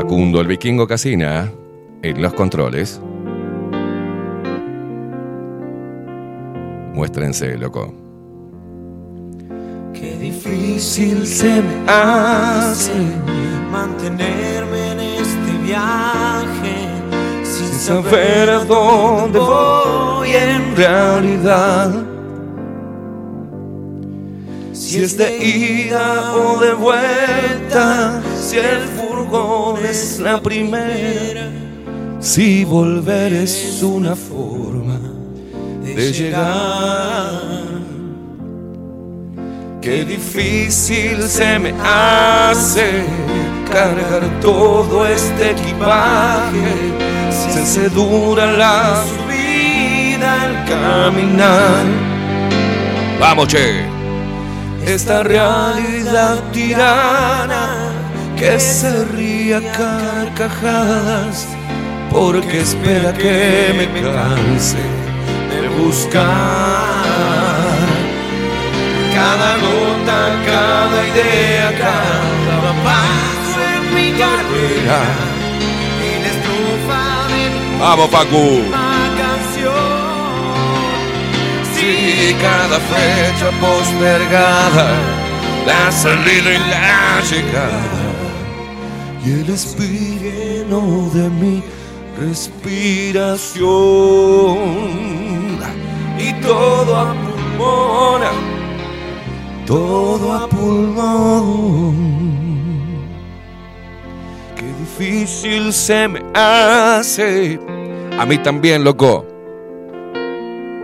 Facundo el vikingo Casina en los controles. Muéstrense, loco. Qué difícil se me hace mantenerme en este viaje sin saber a dónde voy en realidad. Si es de ida o de vuelta, si el furgón es la primera, si volver es una forma de llegar. Qué difícil se me hace cargar todo este equipaje. Se hace dura la subida al caminar. Vamos, che. Esta realidad tirana que se ríe a carcajadas porque espera que me canse de buscar cada nota, cada idea, cada paso en mi carrera y la estrofa de mi Vamos, Facu. Última canción. Sí, cada fecha postergada, la salida y la llegada y el espíritu de mi respiración y todo a pulmón, todo a pulmón. Qué difícil se me hace. A mí también, loco.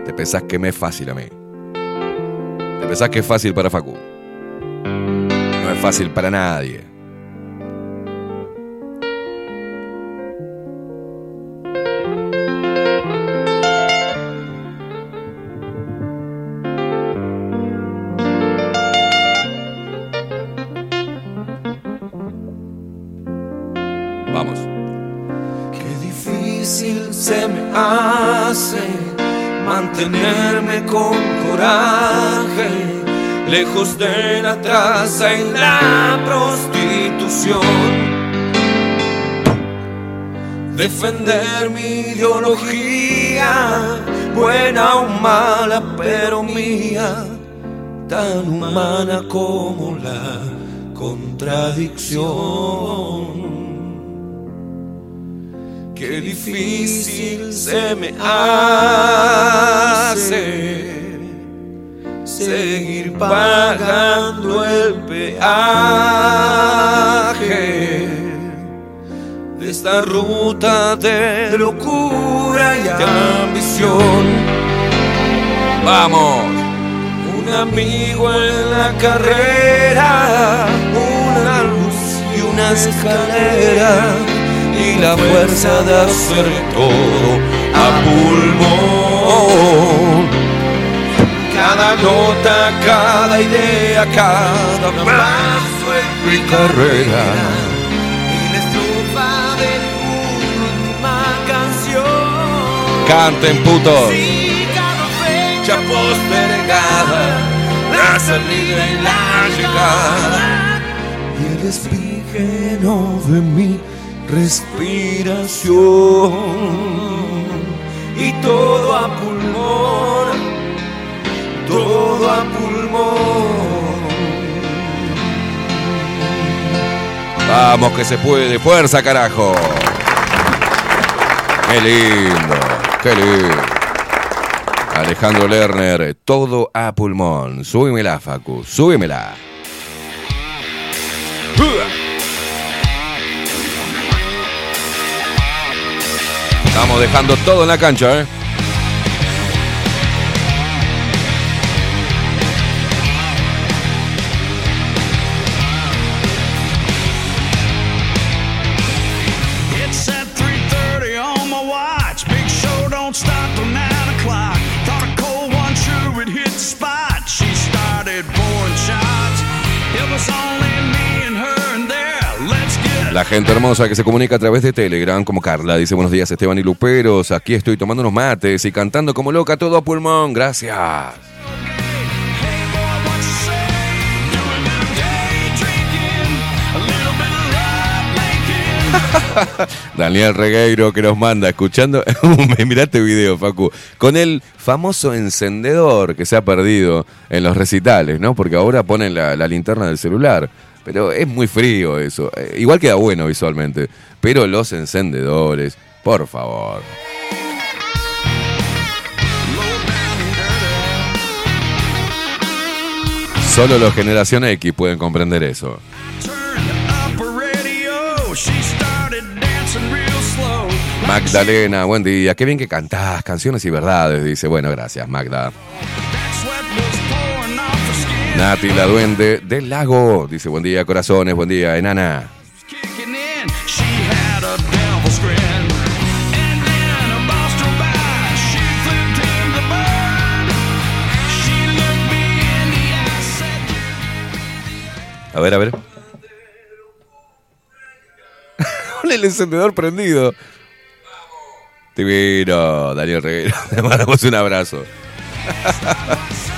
Te pensás que me es fácil a mí. Te pensás que es fácil para Facu. No es fácil para nadie. De la traza y la prostitución. Defender mi ideología, buena o mala, pero mía, tan humana como la contradicción. Qué difícil se me hace seguir pagando el peaje de esta ruta de locura y ambición. Vamos. Un amigo en la carrera, una luz y una escalera y la fuerza de hacer todo a pulmón. Cada nota, cada idea, cada paso en mi carrera y la estrofa de última canción. Canten, putos. Sí, cada fecha postergada, la salida y la llegada y el espíritu de mi respiración y todo a pulmón, todo a pulmón. Vamos que se puede. Fuerza, carajo. Qué lindo. Qué lindo. Alejandro Lerner, todo a pulmón. Súbemela, Facu. Súbemela. Estamos dejando todo en la cancha, ¿eh? La gente hermosa que se comunica a través de Telegram, como Carla, dice buenos días Esteban y Luperos, aquí estoy tomando unos mates y cantando como loca todo a pulmón, gracias. Daniel Regueiro que nos manda, escuchando, mirá este video, Facu, con el famoso encendedor que se ha perdido en los recitales, ¿no? Porque ahora ponen la, la linterna del celular. Pero es muy frío eso. Eh, Igual queda bueno visualmente. Pero los encendedores, por favor. Solo los generación X pueden comprender eso. Magdalena, buen día. Qué bien que cantás, canciones y verdades. Dice, bueno, gracias, Magda. Nati, la duende del lago. Dice, buen día, corazones, buen día, enana. A ver, a ver. El encendedor prendido. Divino, Daniel Reguero. Te mandamos un abrazo.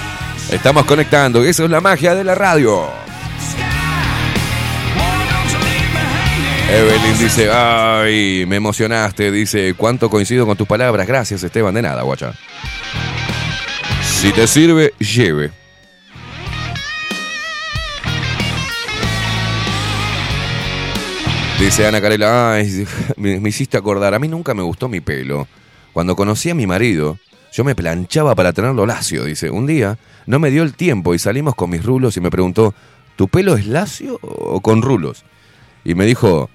Estamos conectando, eso es la magia de la radio. Evelyn dice, ay, me emocionaste, dice, cuánto coincido con tus palabras. Gracias, Esteban, de nada, guacha. Si te sirve, lleve. Dice Ana Carela, ay, me, me hiciste acordar, a mí nunca me gustó mi pelo. Cuando conocí a mi marido, yo me planchaba para tenerlo lacio, dice. Un día no me dio el tiempo y salimos con mis rulos y me preguntó, ¿tu pelo es lacio o con rulos? Y me dijo,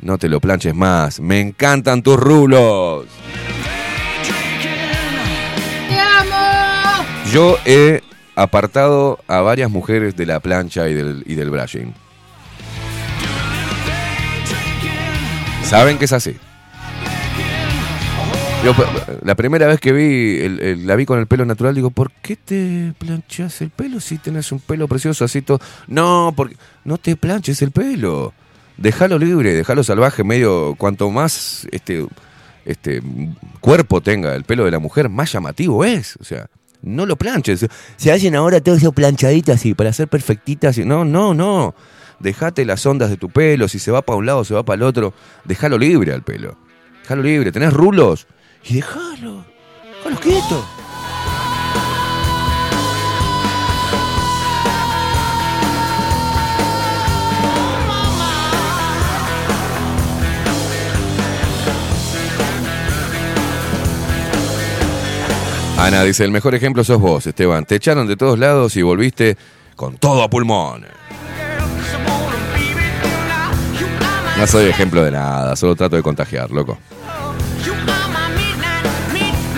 no te lo planches más, me encantan tus rulos. ¡Te amo! Yo he apartado a varias mujeres de la plancha y del, y del brushing. Saben que es así. Yo, la primera vez que vi, el- la vi con el pelo natural, digo, ¿por qué te planchas el pelo si tenés un pelo precioso así todo? No, porque no te planches el pelo. Déjalo libre, déjalo salvaje, medio, cuanto más este, este cuerpo tenga el pelo de la mujer, más llamativo es. O sea, no lo planches. Se hacen ahora todo eso planchadito así, para ser perfectitas. No, no, no. Dejate las ondas de tu pelo, si se va para un lado, se va para el otro. Déjalo libre al pelo. Déjalo libre. ¿Tenés rulos? Y déjalo. Déjalo quieto. Ana dice, el mejor ejemplo sos vos, Esteban. Te echaron de todos lados y volviste con todo a pulmón. No soy ejemplo de nada, solo trato de contagiar, loco.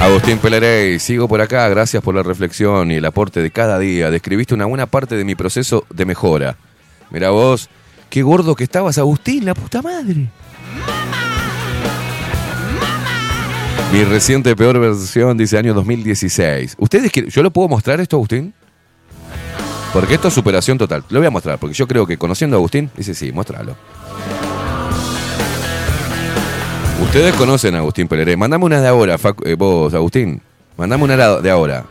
Agustín Pelerey, sigo por acá, gracias por la reflexión y el aporte de cada día. Describiste una buena parte de mi proceso de mejora. Mira vos, qué gordo que estabas, Agustín, la puta madre. Mi reciente peor versión dice año 2016. ¿Ustedes quieren, yo lo puedo mostrar esto, Agustín? Porque esto es superación total. Lo voy a mostrar, porque yo creo que conociendo a Agustín, dice sí, muéstralo. Ustedes conocen a Agustín Peleré. Mandame una de ahora, eh, vos, Agustín. Mandame una de ahora.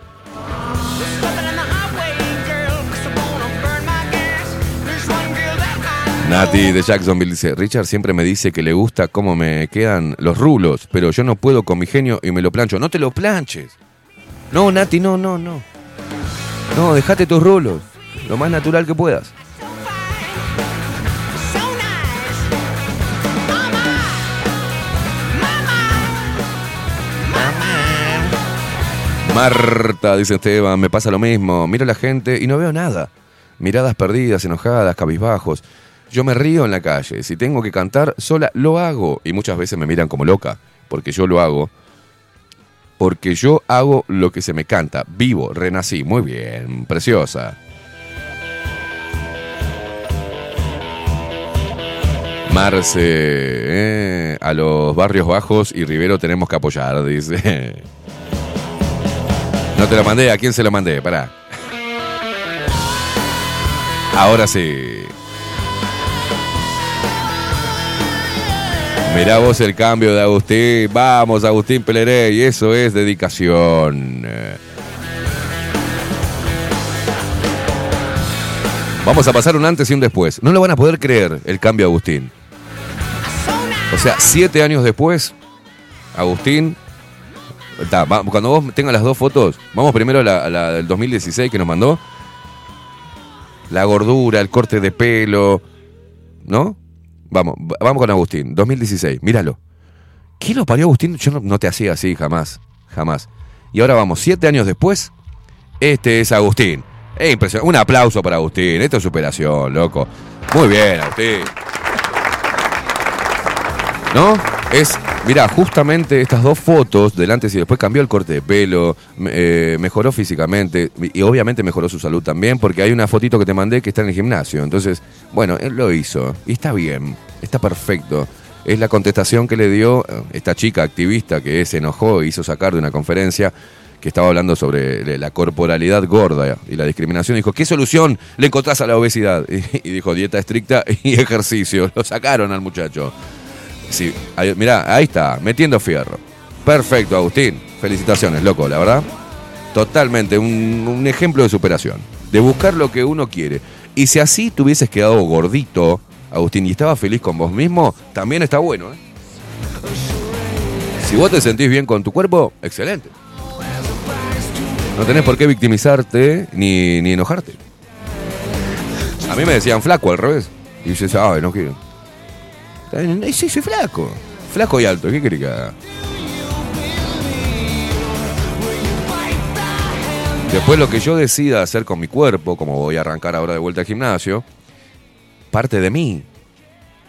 Nati de Jacksonville dice, Richard siempre me dice que le gusta cómo me quedan los rulos, pero yo no puedo con mi genio y me lo plancho. No te lo planches. No, Nati, no, no, no. No, dejate tus rulos. Lo más natural que puedas. Marta, dice Esteban, me pasa lo mismo. Miro a la gente y no veo nada. Miradas perdidas, enojadas, cabizbajos. Yo me río en la calle. Si tengo que cantar sola, lo hago. Y muchas veces me miran como loca, porque yo lo hago. Porque yo hago lo que se me canta. Vivo, renací. Muy bien, preciosa. Marce, eh, a los barrios bajos y Rivero tenemos que apoyar, dice. No te lo mandé, ¿a quién se lo mandé? Pará. Ahora sí. Mirá vos el cambio de Agustín. Vamos, Agustín Peleré. Y eso es dedicación. Vamos a pasar un antes y un después. No lo van a poder creer el cambio de Agustín. O sea, siete años después, Agustín. Cuando vos tengas las dos fotos, vamos primero a la, del 2016 que nos mandó. La gordura, el corte de pelo. ¿No? Vamos, va- vamos con Agustín. 2016, míralo. ¿Quién lo parió Agustín? Yo no, no te hacía así, jamás. Jamás. Y ahora vamos, siete años después. Este es Agustín. Es impresionante. Un aplauso para Agustín. Esto es superación, loco. Muy bien, Agustín. ¿No? Es, mira, justamente estas dos fotos, del antes y después, cambió el corte de pelo, eh, mejoró físicamente y obviamente mejoró su salud también, porque hay una fotito que te mandé que está en el gimnasio. Entonces, bueno, él lo hizo y está bien, está perfecto. Es la contestación que le dio eh, esta chica activista que se enojó e hizo sacar de una conferencia que estaba hablando sobre la corporalidad gorda y la discriminación. Dijo, ¿qué solución le encontrás a la obesidad? Y dijo, dieta estricta y ejercicio. Lo sacaron al muchacho. Sí, mirá, ahí está, metiendo fierro. Perfecto, Agustín. Felicitaciones, loco, la verdad. Totalmente, un, un ejemplo de superación. De buscar lo que uno quiere. Y si así te hubieses quedado gordito, Agustín, y estabas feliz con vos mismo, también está bueno, ¿eh? Si vos te sentís bien con tu cuerpo, excelente. No tenés por qué victimizarte ni, ni enojarte. A mí me decían flaco al revés. Y yo decía, ay, no quiero. Sí, soy flaco. Flaco y alto, ¿qué querés que haga? Después lo que yo decida hacer con mi cuerpo, como voy a arrancar ahora de vuelta al gimnasio, parte de mí.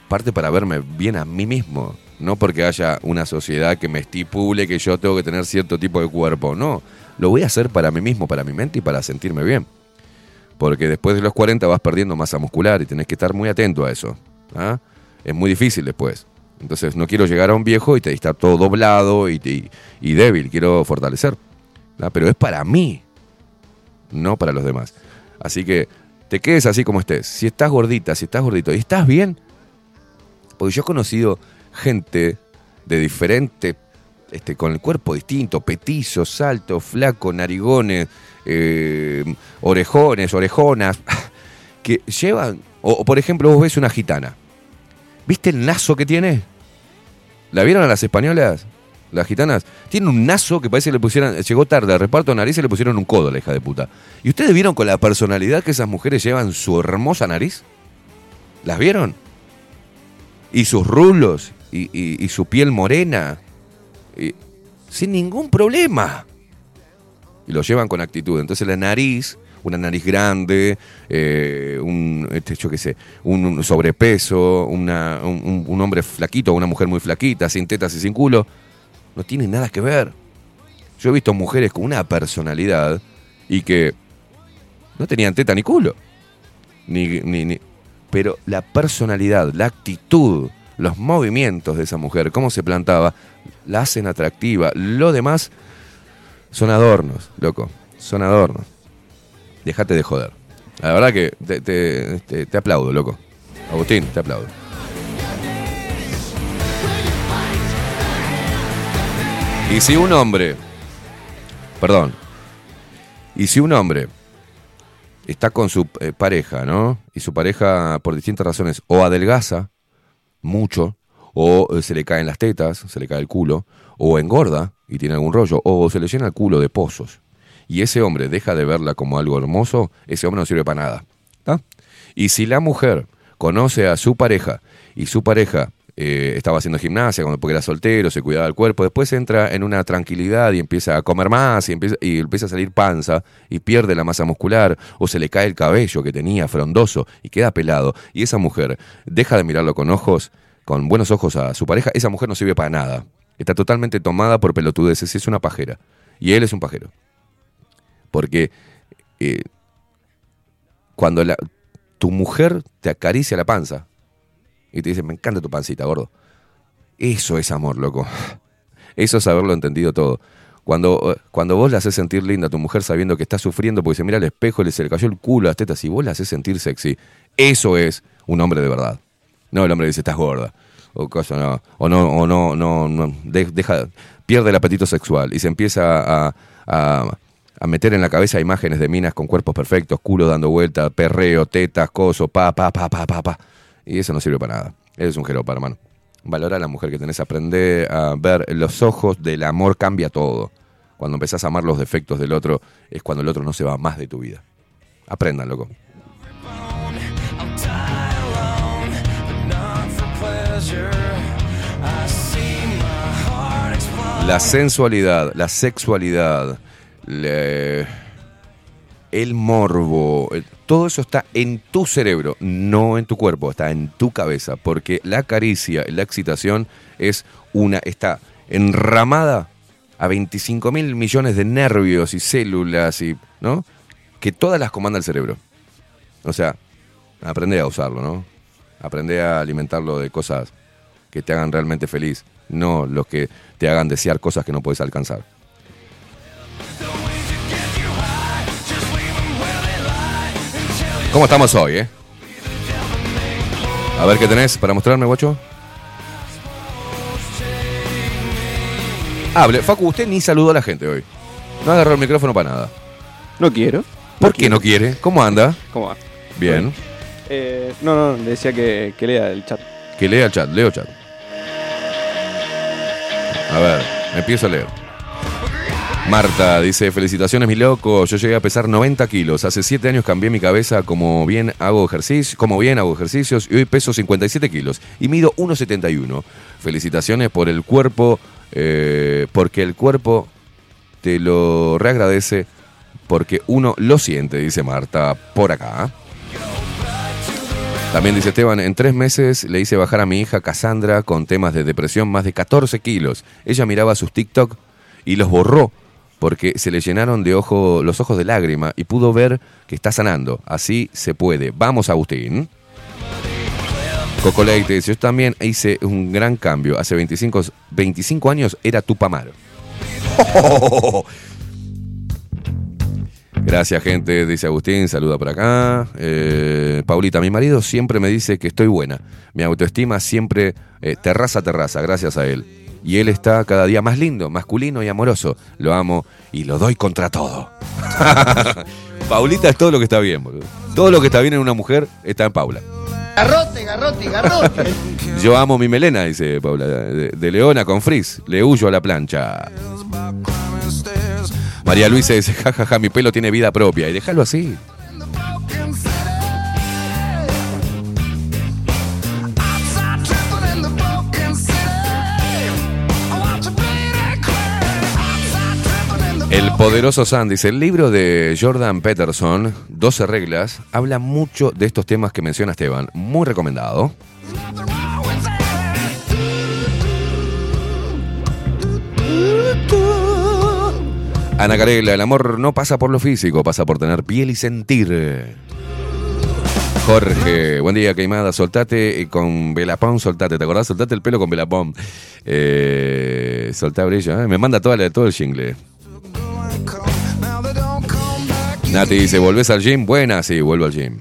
Parte para verme bien a mí mismo. No porque haya una sociedad que me estipule que yo tengo que tener cierto tipo de cuerpo. No, lo voy a hacer para mí mismo, para mi mente y para sentirme bien. Porque después de los 40 vas perdiendo masa muscular y tenés que estar muy atento a eso. ¿ah? Es muy difícil después. Entonces no quiero llegar a un viejo y te estar todo doblado y, y- débil. Quiero fortalecer. Pero es para mí, no para los demás. Así que te quedes así como estés. Si estás gordita, si estás gordito y estás bien. Porque yo he conocido gente de diferente, este, con el cuerpo distinto, petizo, salto, flaco, narigones, eh, orejones, orejonas, que llevan, o por ejemplo vos ves una gitana. ¿Viste el nazo que tiene? ¿La vieron a las españolas? Las gitanas. Tiene un nazo que parece que le pusieran, llegó tarde al reparto de nariz y le pusieron un codo a la hija de puta. ¿Y ustedes vieron con la personalidad que esas mujeres llevan su hermosa nariz? ¿Las vieron? Y sus rulos, y, su piel morena, sin ningún problema. Y lo llevan con actitud. Entonces la nariz, una nariz grande, eh, un, este, qué sé, un, sobrepeso, una- un, un- un hombre flaquito, una mujer muy flaquita, sin tetas y sin culo, no tiene nada que ver. Yo he visto mujeres con una personalidad y que no tenían teta ni culo. Ni, ni- ni- pero la personalidad, la actitud, los movimientos de esa mujer, cómo se plantaba, la hacen atractiva. Lo demás son adornos, loco. Son adornos. Déjate de joder. La verdad que te, te- te- te aplaudo, loco. Agustín, te aplaudo. Y si un hombre, perdón, y si un hombre está con su eh, pareja, ¿no? Y su pareja, por distintas razones, o adelgaza mucho, o eh, se le caen las tetas, se le cae el culo, o engorda y tiene algún rollo, o se le llena el culo de pozos, y ese hombre deja de verla como algo hermoso, ese hombre no sirve para nada. Y si la mujer conoce a su pareja y su pareja eh, estaba haciendo gimnasia cuando porque era soltero, se cuidaba el cuerpo, después entra en una tranquilidad y empieza a comer más y empieza, y empieza a salir panza y pierde la masa muscular o se le cae el cabello que tenía frondoso y queda pelado y esa mujer deja de mirarlo con ojos, con buenos ojos a su pareja, esa mujer no sirve para nada. Está totalmente tomada por pelotudeces, es una pajera. Y él es un pajero. Porque eh, cuando tu mujer te acaricia la panza y te dice, me encanta tu pancita, gordo. Eso es amor, loco. Eso es haberlo entendido todo. Cuando, eh, cuando vos la haces sentir linda a tu mujer sabiendo que está sufriendo porque se mira al espejo y le se le cayó el culo a las tetas y vos la haces sentir sexy, eso es un hombre de verdad. No el hombre dice, estás gorda. O cosa, no. O no, o no, no, no. de- deja, pierde el apetito sexual y se empieza a, a meter en la cabeza imágenes de minas con cuerpos perfectos, culo dando vuelta, perreo, tetas, coso, pa, pa, pa, pa, pa, pa. Y eso no sirve para nada. Eres un jeropa, hermano. Valora a la mujer que tenés, aprende a ver los ojos del amor, cambia todo. Cuando empezás a amar los defectos del otro, es cuando el otro no se va más de tu vida. Aprendan, loco. La sensualidad, la sexualidad, el morbo, todo eso está en tu cerebro, no en tu cuerpo, está en tu cabeza, porque la caricia, la excitación es una, está enramada a 25 mil millones de nervios y células y, ¿no? Que todas las comanda el cerebro. O sea, aprende a usarlo, ¿no? Aprende a alimentarlo de cosas que te hagan realmente feliz, no los que te hagan desear cosas que no puedes alcanzar. ¿Cómo estamos hoy, eh? A ver qué tenés para mostrarme, guacho. Hable. Facu, usted ni saludó a la gente hoy. No agarró el micrófono para nada. No quiero. ¿Por qué no quiere? ¿Cómo anda? ¿Cómo va? Bien. Eh, no, no, le decía que, que lea el chat. Que lea el chat, leo chat. A ver, empiezo a leer. Marta dice, felicitaciones mi loco, yo llegué a pesar 90 kilos, hace 7 años cambié mi cabeza como bien hago ejercicio, como bien hago ejercicios y hoy peso 57 kilos y mido 1,71. Felicitaciones por el cuerpo, eh, porque el cuerpo te lo reagradece porque uno lo siente, dice Marta, por acá. También dice Esteban, en tres meses le hice bajar a mi hija Cassandra con temas de depresión más de 14 kilos. Ella miraba sus TikTok y los borró porque se le llenaron de ojo, los ojos de lágrima y pudo ver que está sanando. Así se puede. Vamos, Agustín. Coco Leite dice, yo también hice un gran cambio. Hace 25, 25 años era Tupamaro. Gracias, gente, dice Agustín, saluda por acá. Eh, Paulita, mi marido siempre me dice que estoy buena. Mi autoestima siempre eh, terraza, terraza, gracias a él. Y él está cada día más lindo, masculino y amoroso. Lo amo y lo doy contra todo. Paulita es todo lo que está bien, boludo. Todo lo que está bien en una mujer está en Paula. Garrote, garrote, garrote. Yo amo mi melena, dice Paula. De, de Leona con frizz. Le huyo a la plancha. María Luisa dice, jajaja, mi pelo tiene vida propia. Y déjalo así. El poderoso San dice, el libro de Jordan Peterson, 12 reglas, habla mucho de estos temas que menciona Esteban. Muy recomendado. Ana Carela, el amor no pasa por lo físico, pasa por tener piel y sentir. Jorge, buen día, Queimada. Soltate con Velapón, soltate. ¿Te acordás? Soltate el pelo con Velapón. Eh, soltá brillo. ¿eh? Me manda toda la, todo el jingle. Nati dice, ¿volvés al gym? Buena, sí, vuelvo al gym.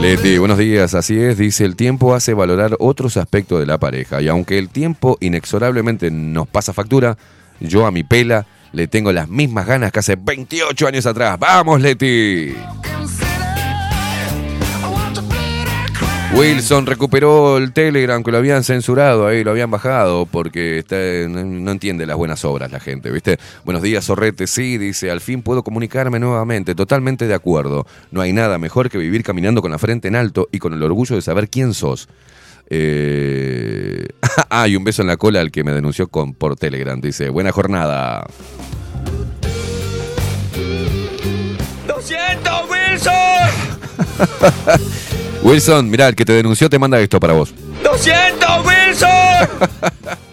Leti, buenos días. Así es, dice, el tiempo hace valorar otros aspectos de la pareja. Y aunque el tiempo inexorablemente nos pasa factura, yo a mi pela le tengo las mismas ganas que hace 28 años atrás. ¡Vamos, Leti! Wilson recuperó el Telegram que lo habían censurado ahí, lo habían bajado porque está- no, entiende las buenas obras la gente, ¿viste? Buenos días, Sorrete. Sí, dice, al fin puedo comunicarme nuevamente. Totalmente de acuerdo. No hay nada mejor que vivir caminando con la frente en alto y con el orgullo de saber quién sos. Eh... ah, y un beso en la cola al que me denunció con, por Telegram. Dice, buena jornada. ¡200, Wilson! Wilson, mirá, el que te denunció te manda esto para vos. ¡200, Wilson!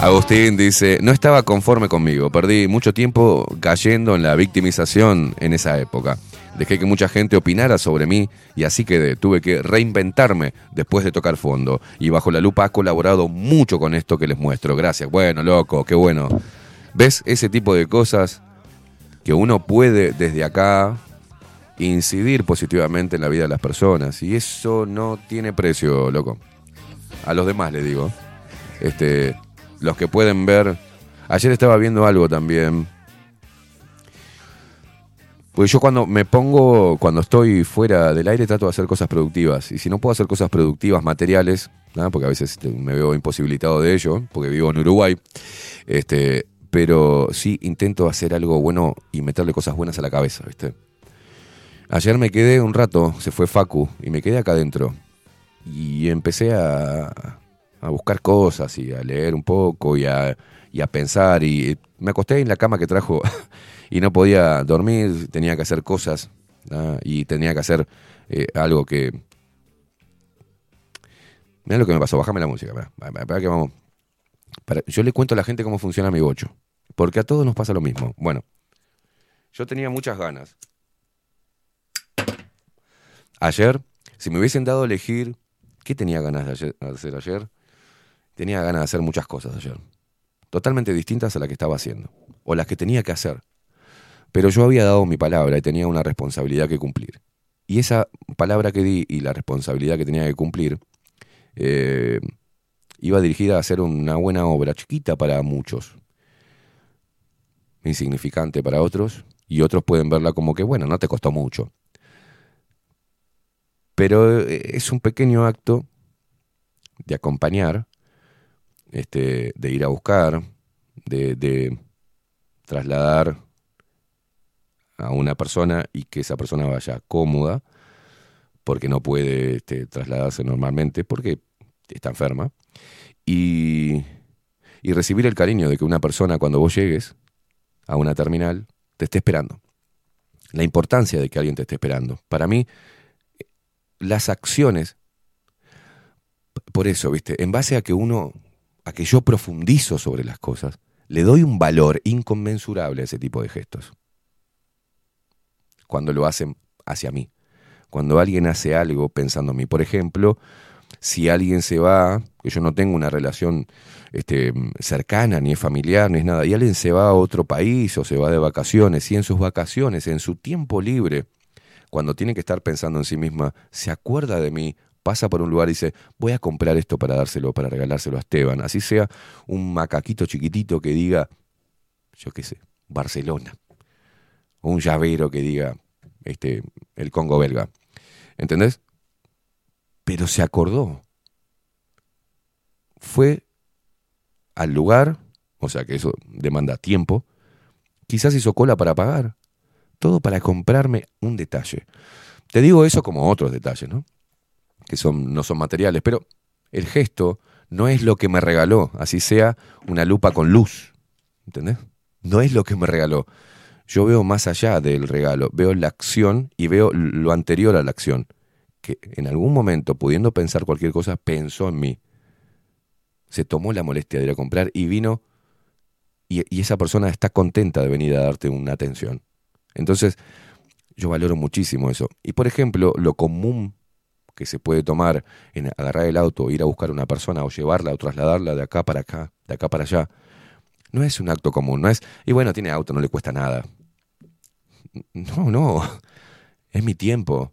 Agustín dice, no estaba conforme conmigo, perdí mucho tiempo cayendo en la victimización en esa época. Dejé que mucha gente opinara sobre mí y así quedé. Tuve que reinventarme después de tocar fondo. Y bajo la lupa has colaborado mucho con esto que les muestro. Gracias. Bueno, loco, qué bueno. ¿Ves ese tipo de cosas que uno puede desde acá incidir positivamente en la vida de las personas? Y eso no tiene precio, loco. A los demás le digo. Este, los que pueden ver. Ayer estaba viendo algo también. Pues yo cuando me pongo, cuando estoy fuera del aire, trato de hacer cosas productivas. Y si no puedo hacer cosas productivas materiales, porque a veces este, me veo imposibilitado de ello, porque vivo en Uruguay, este, pero sí intento hacer algo bueno y meterle cosas buenas a la cabeza, ¿viste? Ayer me quedé un rato, se fue Facu, y me quedé acá adentro. Y empecé a, a buscar cosas y a leer un poco y a, a pensar. Y me acosté en la cama que trajo y no podía dormir, tenía que hacer cosas y tenía que hacer eh, algo que... Mira lo que me pasó, bájame la música. Para, que vamos. Yo le cuento a la gente cómo funciona mi bocho, porque a todos nos pasa lo mismo. Bueno, yo tenía muchas ganas. Ayer, si me hubiesen dado a elegir, ¿qué tenía ganas de hacer ayer? Tenía ganas de hacer muchas cosas ayer. Totalmente distintas a las que estaba haciendo. O las que tenía que hacer. Pero yo había dado mi palabra y tenía una responsabilidad que cumplir. Y esa palabra que di y la responsabilidad que tenía que cumplir eh, iba dirigida a hacer una buena obra, chiquita para muchos, insignificante para otros, y otros pueden verla como que, bueno, no te costó mucho. Pero eh, es un pequeño acto de acompañar, este, de ir a buscar, de, trasladar a una persona y que esa persona vaya cómoda, porque no puede este, trasladarse normalmente, porque está enferma, y, y recibir el cariño de que una persona cuando vos llegues a una terminal te esté esperando. La importancia de que alguien te esté esperando. Para mí, las acciones, por eso, viste, en base a que uno, a que yo profundizo sobre las cosas, le doy un valor inconmensurable a ese tipo de gestos. Cuando lo hacen hacia mí. Cuando alguien hace algo pensando en mí. Por ejemplo, si alguien se va, que yo no tengo una relación este, cercana, ni es familiar, ni es nada, y alguien se va a otro país o se va de vacaciones, y en sus vacaciones, en su tiempo libre, cuando tiene que estar pensando en sí misma, se acuerda de mí, pasa por un lugar y dice, voy a comprar esto para dárselo, para regalárselo a Esteban, así sea un macaquito chiquitito que diga, yo qué sé, Barcelona, o un llavero que diga, este, el Congo belga, ¿entendés? Pero se acordó. Fue al lugar, o sea que eso demanda tiempo, quizás hizo cola para pagar, todo para comprarme un detalle. Te digo eso como otros detalles, ¿no? Que son, no son materiales, pero el gesto no es lo que me regaló, así sea una lupa con luz, ¿entendés? No es lo que me regaló. Yo veo más allá del regalo, veo la acción y veo lo anterior a la acción, que en algún momento, pudiendo pensar cualquier cosa, pensó en mí. Se tomó la molestia de ir a comprar y vino y, y esa persona está contenta de venir a darte una atención. Entonces, yo valoro muchísimo eso. Y por ejemplo, lo común que se puede tomar en agarrar el auto, ir a buscar a una persona o llevarla o trasladarla de acá para acá, de acá para allá, no es un acto común, no es, y bueno, tiene auto, no le cuesta nada. No, no, es mi tiempo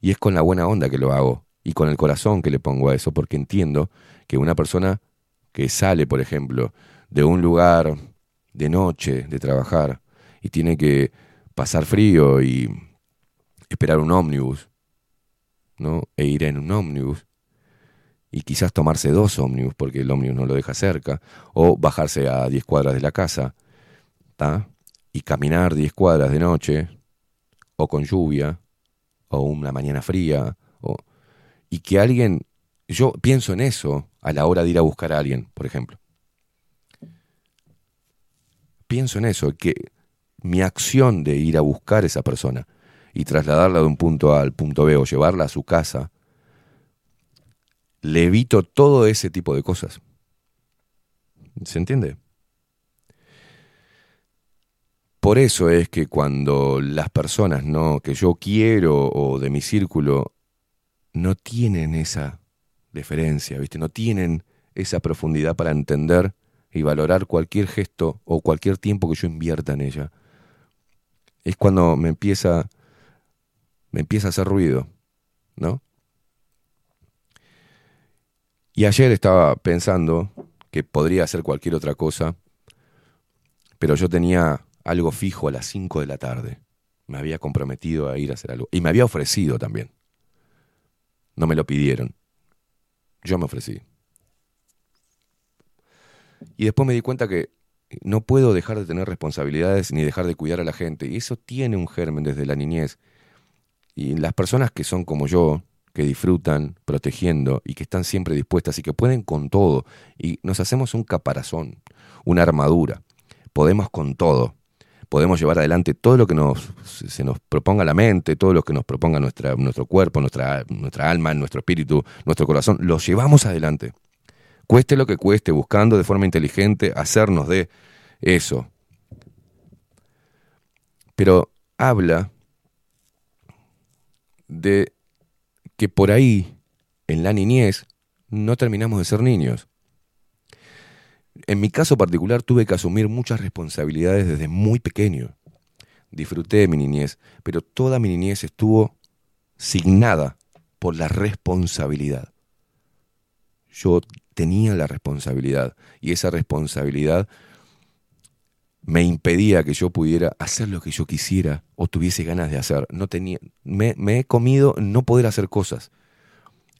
y es con la buena onda que lo hago y con el corazón que le pongo a eso, porque entiendo que una persona que sale, por ejemplo, de un lugar de noche, de trabajar, y tiene que pasar frío y esperar un ómnibus, ¿no? E ir en un ómnibus y quizás tomarse dos ómnibus porque el ómnibus no lo deja cerca, o bajarse a 10 cuadras de la casa, ¿tá? Y caminar 10 cuadras de noche, o con lluvia, o una mañana fría, o... y que alguien, yo pienso en eso a la hora de ir a buscar a alguien, por ejemplo. Pienso en eso, que mi acción de ir a buscar a esa persona y trasladarla de un punto A al punto B o llevarla a su casa, le evito todo ese tipo de cosas. ¿Se entiende? Por eso es que cuando las personas no que yo quiero o de mi círculo no tienen esa deferencia, ¿viste? No tienen esa profundidad para entender y valorar cualquier gesto o cualquier tiempo que yo invierta en ella. Es cuando me empieza me empieza a hacer ruido, ¿no? Y ayer estaba pensando que podría hacer cualquier otra cosa, pero yo tenía algo fijo a las 5 de la tarde. Me había comprometido a ir a hacer algo. Y me había ofrecido también. No me lo pidieron. Yo me ofrecí. Y después me di cuenta que no puedo dejar de tener responsabilidades ni dejar de cuidar a la gente. Y eso tiene un germen desde la niñez. Y las personas que son como yo, que disfrutan protegiendo y que están siempre dispuestas y que pueden con todo, y nos hacemos un caparazón, una armadura, podemos con todo, podemos llevar adelante todo lo que nos, se nos proponga la mente, todo lo que nos proponga nuestra, nuestro cuerpo, nuestra, nuestra alma, nuestro espíritu, nuestro corazón, lo llevamos adelante. Cueste lo que cueste, buscando de forma inteligente hacernos de eso. Pero habla de que por ahí, en la niñez, no terminamos de ser niños. En mi caso particular tuve que asumir muchas responsabilidades desde muy pequeño. disfruté mi niñez, pero toda mi niñez estuvo signada por la responsabilidad. Yo tenía la responsabilidad y esa responsabilidad me impedía que yo pudiera hacer lo que yo quisiera o tuviese ganas de hacer. No tenía, me, he comido no poder hacer cosas,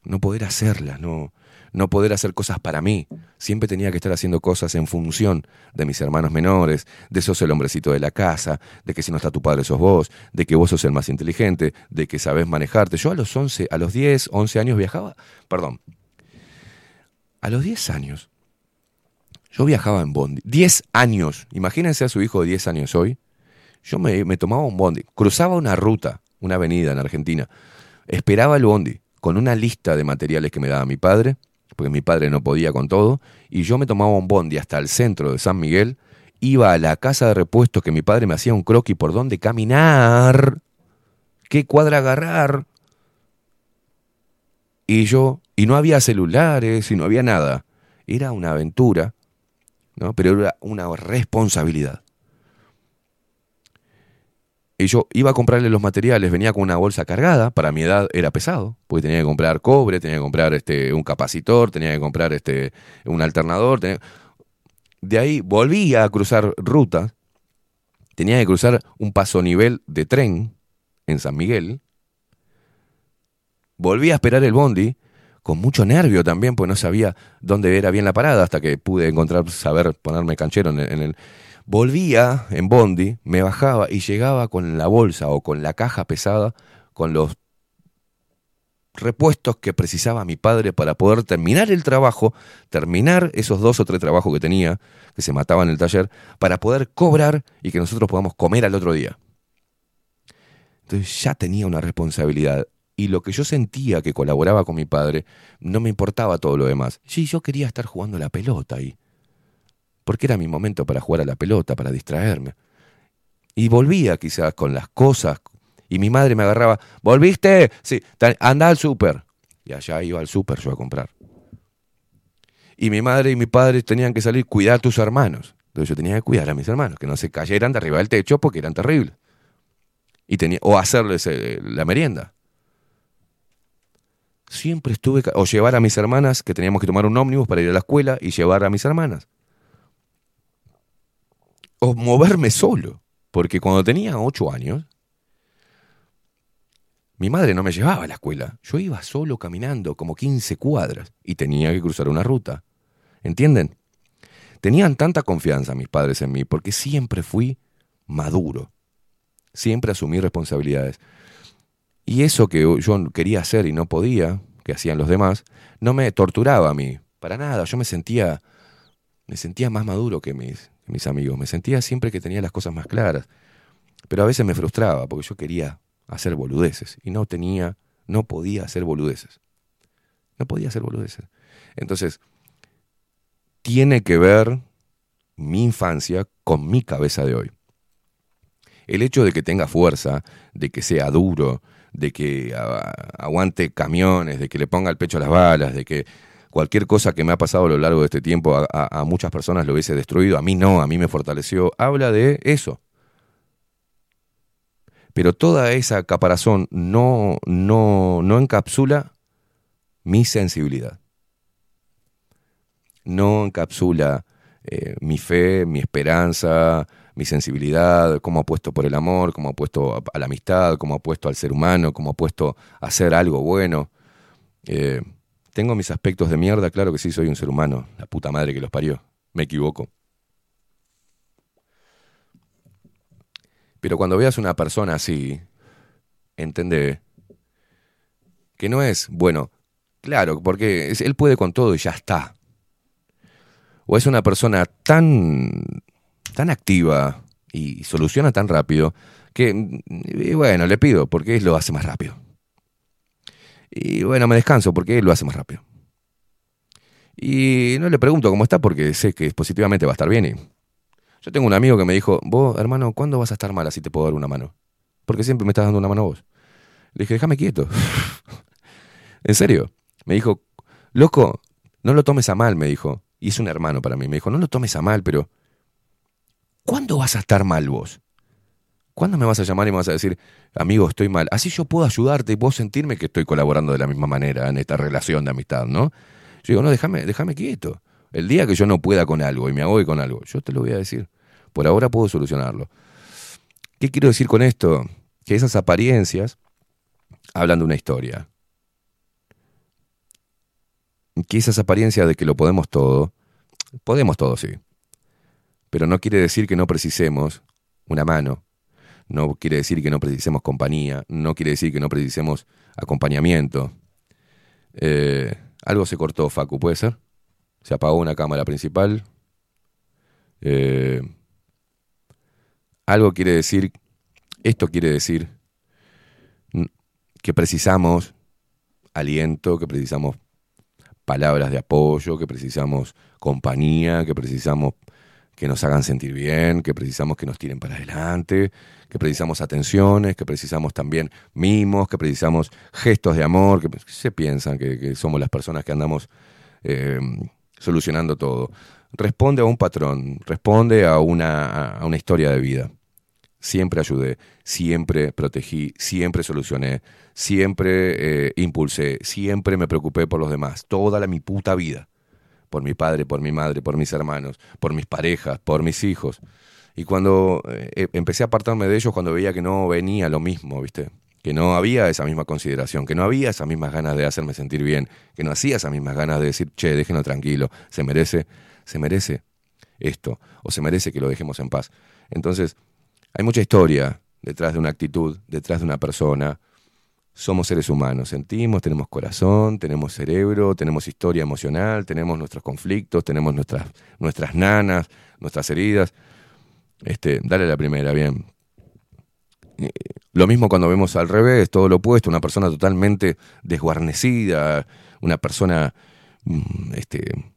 no poder hacerlas, no, no poder hacer cosas para mí. Siempre tenía que estar haciendo cosas en función de mis hermanos menores, de sos el hombrecito de la casa, de que si no está tu padre sos vos, de que vos sos el más inteligente, de que sabés manejarte. Yo a los 11, a los 10, 11 años viajaba, perdón, a los 10 años yo viajaba en bondi. 10 años. Imagínense a su hijo de 10 años hoy. Yo me, tomaba un bondi. Cruzaba una ruta, una avenida en Argentina. Esperaba el bondi con una lista de materiales que me daba mi padre, porque mi padre no podía con todo. Y yo me tomaba un bondi hasta el centro de San Miguel. Iba a la casa de repuestos que mi padre me hacía un croquis por dónde caminar. ¿Qué cuadra agarrar? Y yo, y no había celulares, y no había nada. Era una aventura ¿no? pero era una responsabilidad. Y yo iba a comprarle los materiales, venía con una bolsa cargada, para mi edad era pesado, porque tenía que comprar cobre, tenía que comprar este, un capacitor, tenía que comprar este, un alternador. De ahí volvía a cruzar ruta, tenía que cruzar un paso nivel de tren en San Miguel, volví a esperar el bondi, con mucho nervio también, pues no sabía dónde era bien la parada, hasta que pude encontrar, saber ponerme canchero en el. Volvía en Bondi, me bajaba y llegaba con la bolsa o con la caja pesada, con los repuestos que precisaba mi padre para poder terminar el trabajo, terminar esos dos o tres trabajos que tenía, que se mataban en el taller, para poder cobrar y que nosotros podamos comer al otro día. Entonces ya tenía una responsabilidad y lo que yo sentía que colaboraba con mi padre, no me importaba todo lo demás. Sí, yo quería estar jugando la pelota ahí. Porque era mi momento para jugar a la pelota, para distraerme. Y volvía quizás con las cosas. Y mi madre me agarraba, ¿volviste? Sí, anda al súper. Y allá iba al súper yo a comprar. Y mi madre y mi padre tenían que salir, cuidar a tus hermanos. Entonces yo tenía que cuidar a mis hermanos, que no se cayeran de arriba del techo porque eran terribles. Y tenía, o hacerles eh, la merienda siempre estuve, o llevar a mis hermanas, que teníamos que tomar un ómnibus para ir a la escuela y llevar a mis hermanas. O moverme solo, porque cuando tenía ocho años, mi madre no me llevaba a la escuela. Yo iba solo caminando como 15 cuadras y tenía que cruzar una ruta. ¿Entienden? Tenían tanta confianza mis padres en mí porque siempre fui maduro. Siempre asumí responsabilidades. Y eso que yo quería hacer y no podía, que hacían los demás, no me torturaba a mí, para nada. Yo me sentía, me sentía más maduro que mis, mis amigos. Me sentía siempre que tenía las cosas más claras. Pero a veces me frustraba porque yo quería hacer boludeces y no tenía, no podía hacer boludeces. No podía hacer boludeces. Entonces, tiene que ver mi infancia con mi cabeza de hoy. El hecho de que tenga fuerza, de que sea duro, de que aguante camiones, de que le ponga el pecho a las balas, de que cualquier cosa que me ha pasado a lo largo de este tiempo a, muchas personas lo hubiese destruido, a mí no, a mí me fortaleció, habla de eso. Pero toda esa caparazón no, no, no encapsula mi sensibilidad. No encapsula eh, mi fe, mi esperanza, mi sensibilidad, cómo apuesto por el amor, cómo apuesto a la amistad, cómo apuesto al ser humano, cómo apuesto a hacer algo bueno. Eh, tengo mis aspectos de mierda, claro que sí, soy un ser humano, la puta madre que los parió, me equivoco. Pero cuando veas una persona así, entende que no es, bueno, claro, porque él puede con todo y ya está. O es una persona tan tan activa y soluciona tan rápido que, y bueno, le pido porque él lo hace más rápido. Y bueno, me descanso porque él lo hace más rápido. Y no le pregunto cómo está porque sé que positivamente va a estar bien. Y yo tengo un amigo que me dijo, vos, hermano, ¿cuándo vas a estar mal así te puedo dar una mano? Porque siempre me estás dando una mano vos. Le dije, déjame quieto. en serio. Me dijo, loco, no lo tomes a mal, me dijo. Y es un hermano para mí. Me dijo, no lo tomes a mal, pero ¿Cuándo vas a estar mal vos? ¿Cuándo me vas a llamar y me vas a decir, amigo, estoy mal? Así yo puedo ayudarte y puedo sentirme que estoy colaborando de la misma manera en esta relación de amistad, ¿no? Yo digo, no, déjame, déjame quieto. El día que yo no pueda con algo y me ahogue con algo, yo te lo voy a decir. Por ahora puedo solucionarlo. ¿Qué quiero decir con esto? Que esas apariencias hablan de una historia. Que esas apariencias de que lo podemos todo, podemos todo, sí. Pero no quiere decir que no precisemos una mano, no quiere decir que no precisemos compañía, no quiere decir que no precisemos acompañamiento. Eh, algo se cortó, Facu, ¿puede ser? Se apagó una cámara principal. Eh, algo quiere decir, esto quiere decir que precisamos aliento, que precisamos palabras de apoyo, que precisamos compañía, que precisamos que nos hagan sentir bien, que precisamos que nos tiren para adelante, que precisamos atenciones, que precisamos también mimos, que precisamos gestos de amor, que se piensan que, somos las personas que andamos eh, solucionando todo. Responde a un patrón, responde a una, una historia de vida. Siempre ayudé, siempre protegí, siempre solucioné, siempre eh, impulsé, siempre me preocupé por los demás, toda la mi puta vida por mi padre, por mi madre, por mis hermanos, por mis parejas, por mis hijos. Y cuando eh, empecé a apartarme de ellos, cuando veía que no venía lo mismo, ¿viste? Que no había esa misma consideración, que no había esas mismas ganas de hacerme sentir bien, que no hacía esas mismas ganas de decir, che, déjenlo tranquilo, se merece, se merece esto, o se merece que lo dejemos en paz. Entonces, hay mucha historia detrás de una actitud, detrás de una persona, somos seres humanos, sentimos, tenemos corazón, tenemos cerebro, tenemos historia emocional, tenemos nuestros conflictos, tenemos nuestras, nuestras nanas, nuestras heridas. Este, dale la primera, bien. Eh, lo mismo cuando vemos al revés, todo lo opuesto, una persona totalmente desguarnecida, una persona mm, este,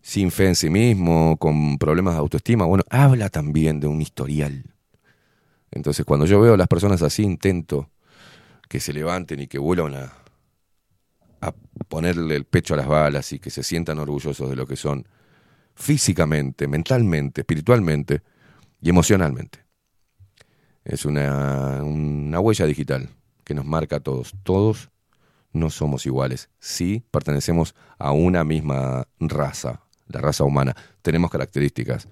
sin fe en sí mismo, con problemas de autoestima, bueno, habla también de un historial. Entonces, cuando yo veo a las personas así, intento que se levanten y que vuelvan a, ponerle el pecho a las balas y que se sientan orgullosos de lo que son físicamente, mentalmente, espiritualmente y emocionalmente. Es una, una huella digital que nos marca a todos. Todos no somos iguales. Sí pertenecemos a una misma raza, la raza humana. Tenemos características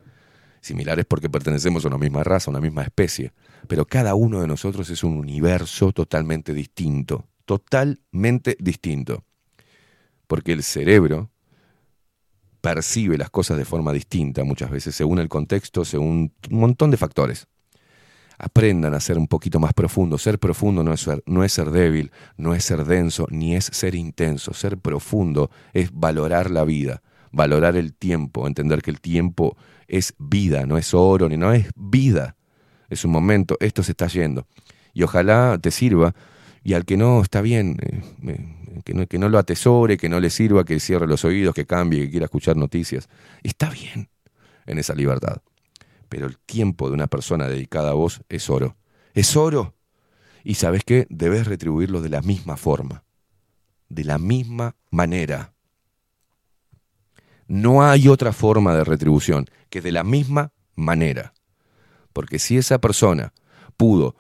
similares porque pertenecemos a una misma raza, a una misma especie pero cada uno de nosotros es un universo totalmente distinto, totalmente distinto. Porque el cerebro percibe las cosas de forma distinta muchas veces, según el contexto, según un montón de factores. Aprendan a ser un poquito más profundo. Ser profundo no es ser, no es ser débil, no es ser denso, ni es ser intenso. Ser profundo es valorar la vida, valorar el tiempo, entender que el tiempo es vida, no es oro, ni no es vida es un momento, esto se está yendo. Y ojalá te sirva, y al que no está bien, eh, que, no, que no lo atesore, que no le sirva, que cierre los oídos, que cambie, que quiera escuchar noticias. Está bien en esa libertad. Pero el tiempo de una persona dedicada a vos es oro. Es oro. Y sabes qué? Debes retribuirlo de la misma forma. De la misma manera. No hay otra forma de retribución que de la misma manera. Porque si esa persona pudo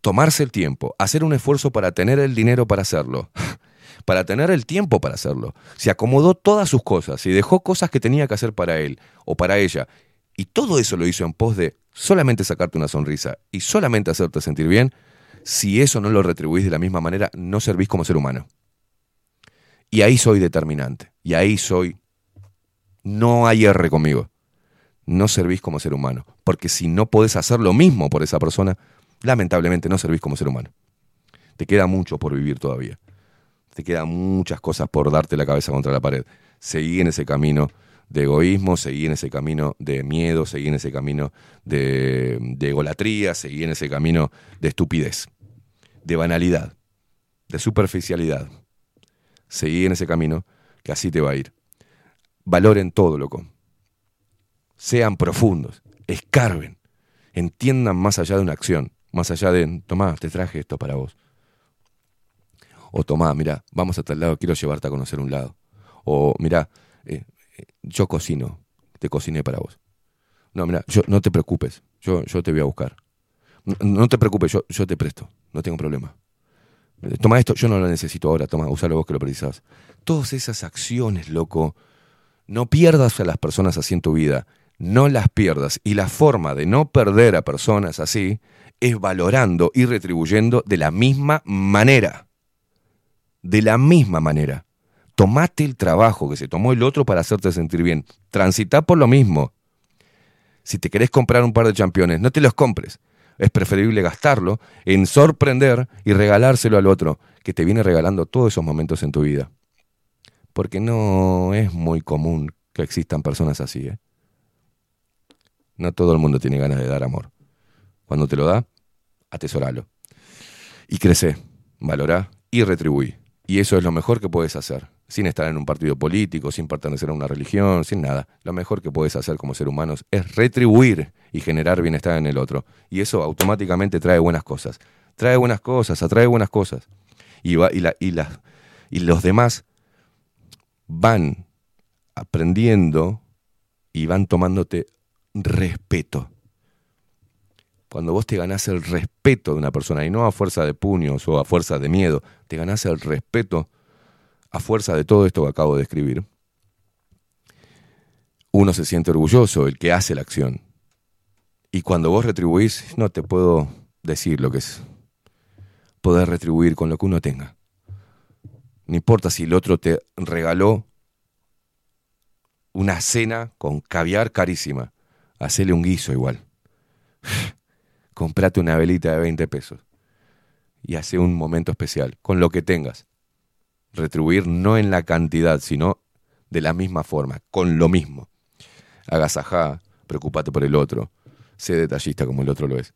tomarse el tiempo, hacer un esfuerzo para tener el dinero para hacerlo, para tener el tiempo para hacerlo, se acomodó todas sus cosas y dejó cosas que tenía que hacer para él o para ella, y todo eso lo hizo en pos de solamente sacarte una sonrisa y solamente hacerte sentir bien, si eso no lo retribuís de la misma manera, no servís como ser humano. Y ahí soy determinante, y ahí soy... No hay R conmigo no servís como ser humano. Porque si no podés hacer lo mismo por esa persona, lamentablemente no servís como ser humano. Te queda mucho por vivir todavía. Te quedan muchas cosas por darte la cabeza contra la pared. Seguí en ese camino de egoísmo, seguí en ese camino de miedo, seguí en ese camino de, de egolatría, seguí en ese camino de estupidez, de banalidad, de superficialidad. Seguí en ese camino que así te va a ir. Valoren todo, loco sean profundos, escarben, entiendan más allá de una acción, más allá de, tomá, te traje esto para vos. O tomá, mira, vamos a tal lado, quiero llevarte a conocer un lado. O mira, eh, eh, yo cocino, te cociné para vos. No, mira, yo, no te preocupes, yo, yo te voy a buscar. No, te preocupes, yo, yo te presto, no tengo problema. Toma esto, yo no lo necesito ahora, toma, usalo vos que lo precisás. Todas esas acciones, loco, no pierdas a las personas así en tu vida, no las pierdas. Y la forma de no perder a personas así es valorando y retribuyendo de la misma manera. De la misma manera. Tomate el trabajo que se tomó el otro para hacerte sentir bien. Transita por lo mismo. Si te querés comprar un par de championes, no te los compres. Es preferible gastarlo en sorprender y regalárselo al otro, que te viene regalando todos esos momentos en tu vida. Porque no es muy común que existan personas así. ¿eh? No todo el mundo tiene ganas de dar amor. Cuando te lo da, atesoralo. Y crece, valorá y retribuí. Y eso es lo mejor que puedes hacer, sin estar en un partido político, sin pertenecer a una religión, sin nada. Lo mejor que puedes hacer como ser humanos es retribuir y generar bienestar en el otro. Y eso automáticamente trae buenas cosas. Trae buenas cosas, atrae buenas cosas. Y, va, y, la, y los demás van aprendiendo y van tomándote respeto. Cuando vos te ganás el respeto de una persona, y no a fuerza de puños o a fuerza de miedo, te ganás el respeto a fuerza de todo esto que acabo de escribir, uno se siente orgulloso, el que hace la acción. Y cuando vos retribuís, no te puedo decir lo que es poder retribuir con lo que uno tenga. No importa si el otro te regaló una cena con caviar carísima. Hacele un guiso igual. Comprate una velita de 20 pesos. Y hace un momento especial, con lo que tengas. Retribuir no en la cantidad, sino de la misma forma, con lo mismo. Agasajá, preocupate por el otro. Sé detallista como el otro lo es.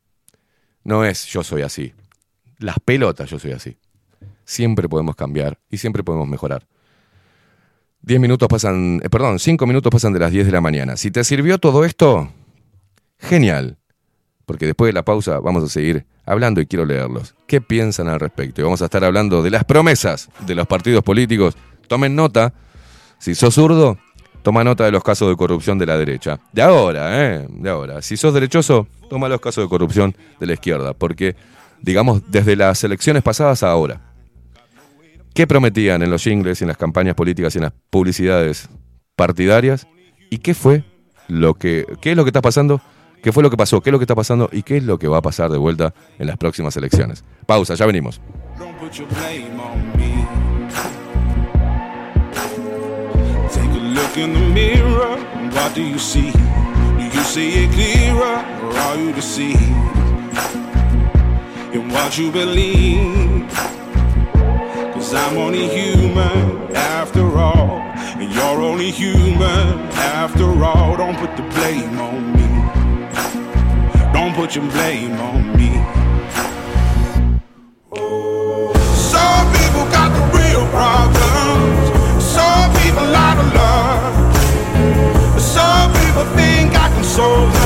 No es yo soy así. Las pelotas yo soy así. Siempre podemos cambiar y siempre podemos mejorar. 10 minutos pasan, eh, perdón, 5 minutos pasan de las 10 de la mañana. Si te sirvió todo esto, genial. Porque después de la pausa vamos a seguir hablando y quiero leerlos. ¿Qué piensan al respecto? Y vamos a estar hablando de las promesas de los partidos políticos. Tomen nota. Si sos zurdo, toma nota de los casos de corrupción de la derecha. De ahora, ¿eh? De ahora. Si sos derechoso, toma los casos de corrupción de la izquierda. Porque, digamos, desde las elecciones pasadas a ahora, ¿Qué prometían en los jingles, en las campañas políticas en las publicidades partidarias? ¿Y qué fue lo que, qué es lo que está pasando? ¿Qué fue lo que pasó? ¿Qué es lo que está pasando? ¿Y qué es lo que va a pasar de vuelta en las próximas elecciones? Pausa, ya venimos. I'm only human after all. And you're only human after all. Don't put the blame on me. Don't put your blame on me. Some people got the real problems. Some people out of love. Some people think I can solve them.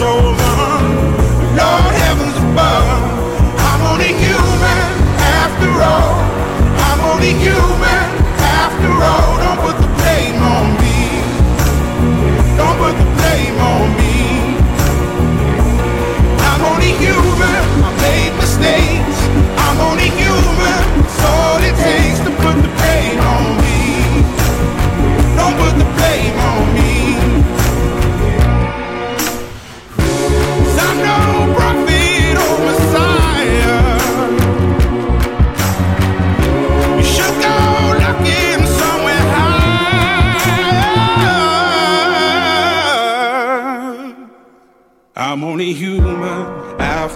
soul.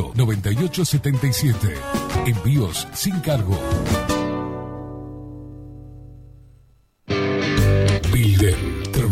2-208-9877. Envíos sin cargo. Builden.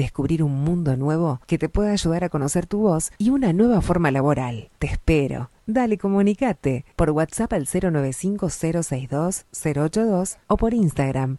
descubrir un mundo nuevo que te pueda ayudar a conocer tu voz y una nueva forma laboral. Te espero. Dale, comunicate por WhatsApp al 095-062-082 o por Instagram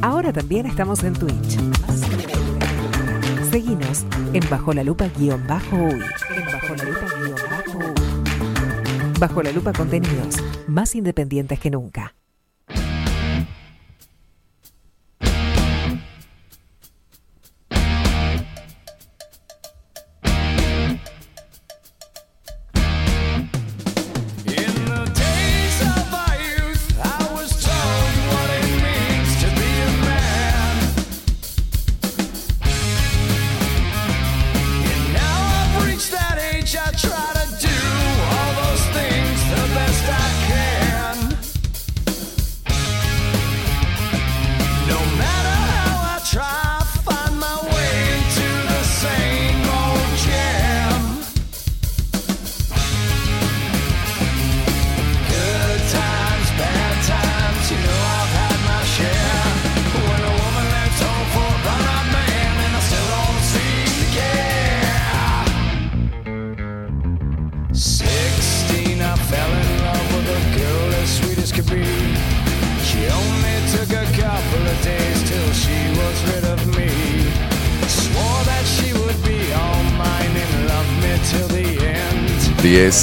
Ahora también estamos en Twitch. Seguinos en Bajo la Lupa guion bajo uy. En Bajo la. Bajo la Lupa contenidos más independientes que nunca.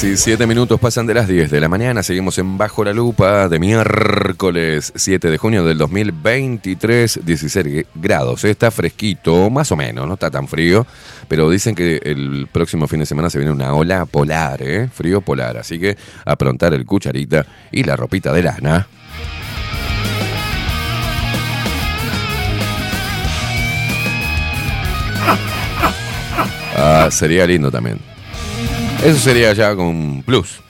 End. 17 minutos pasan de las 10 de la mañana. Seguimos en Bajo la Lupa de miércoles 7 de junio del 2023, 16 grados. Está fresquito, más o menos, no está tan frío. Pero dicen que el próximo fin de semana se viene una ola polar, ¿eh? Frío polar. Así que aprontar el cucharita y la ropita de lana. Sería, sería lindo también. Eso sería ya con plus.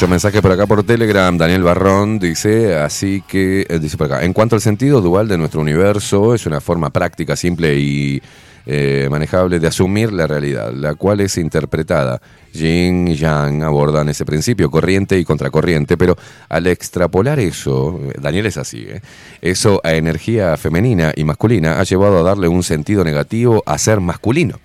Muchos mensajes por acá por Telegram. Daniel Barrón dice, así que, eh, dice por acá, en cuanto al sentido dual de nuestro universo, es una forma práctica, simple y eh, manejable de asumir la realidad, la cual es interpretada. Yin y Yang abordan ese principio, corriente y contracorriente, pero al extrapolar eso, eh, Daniel es así, eso a energía femenina y masculina ha llevado a darle un sentido negativo a ser masculino,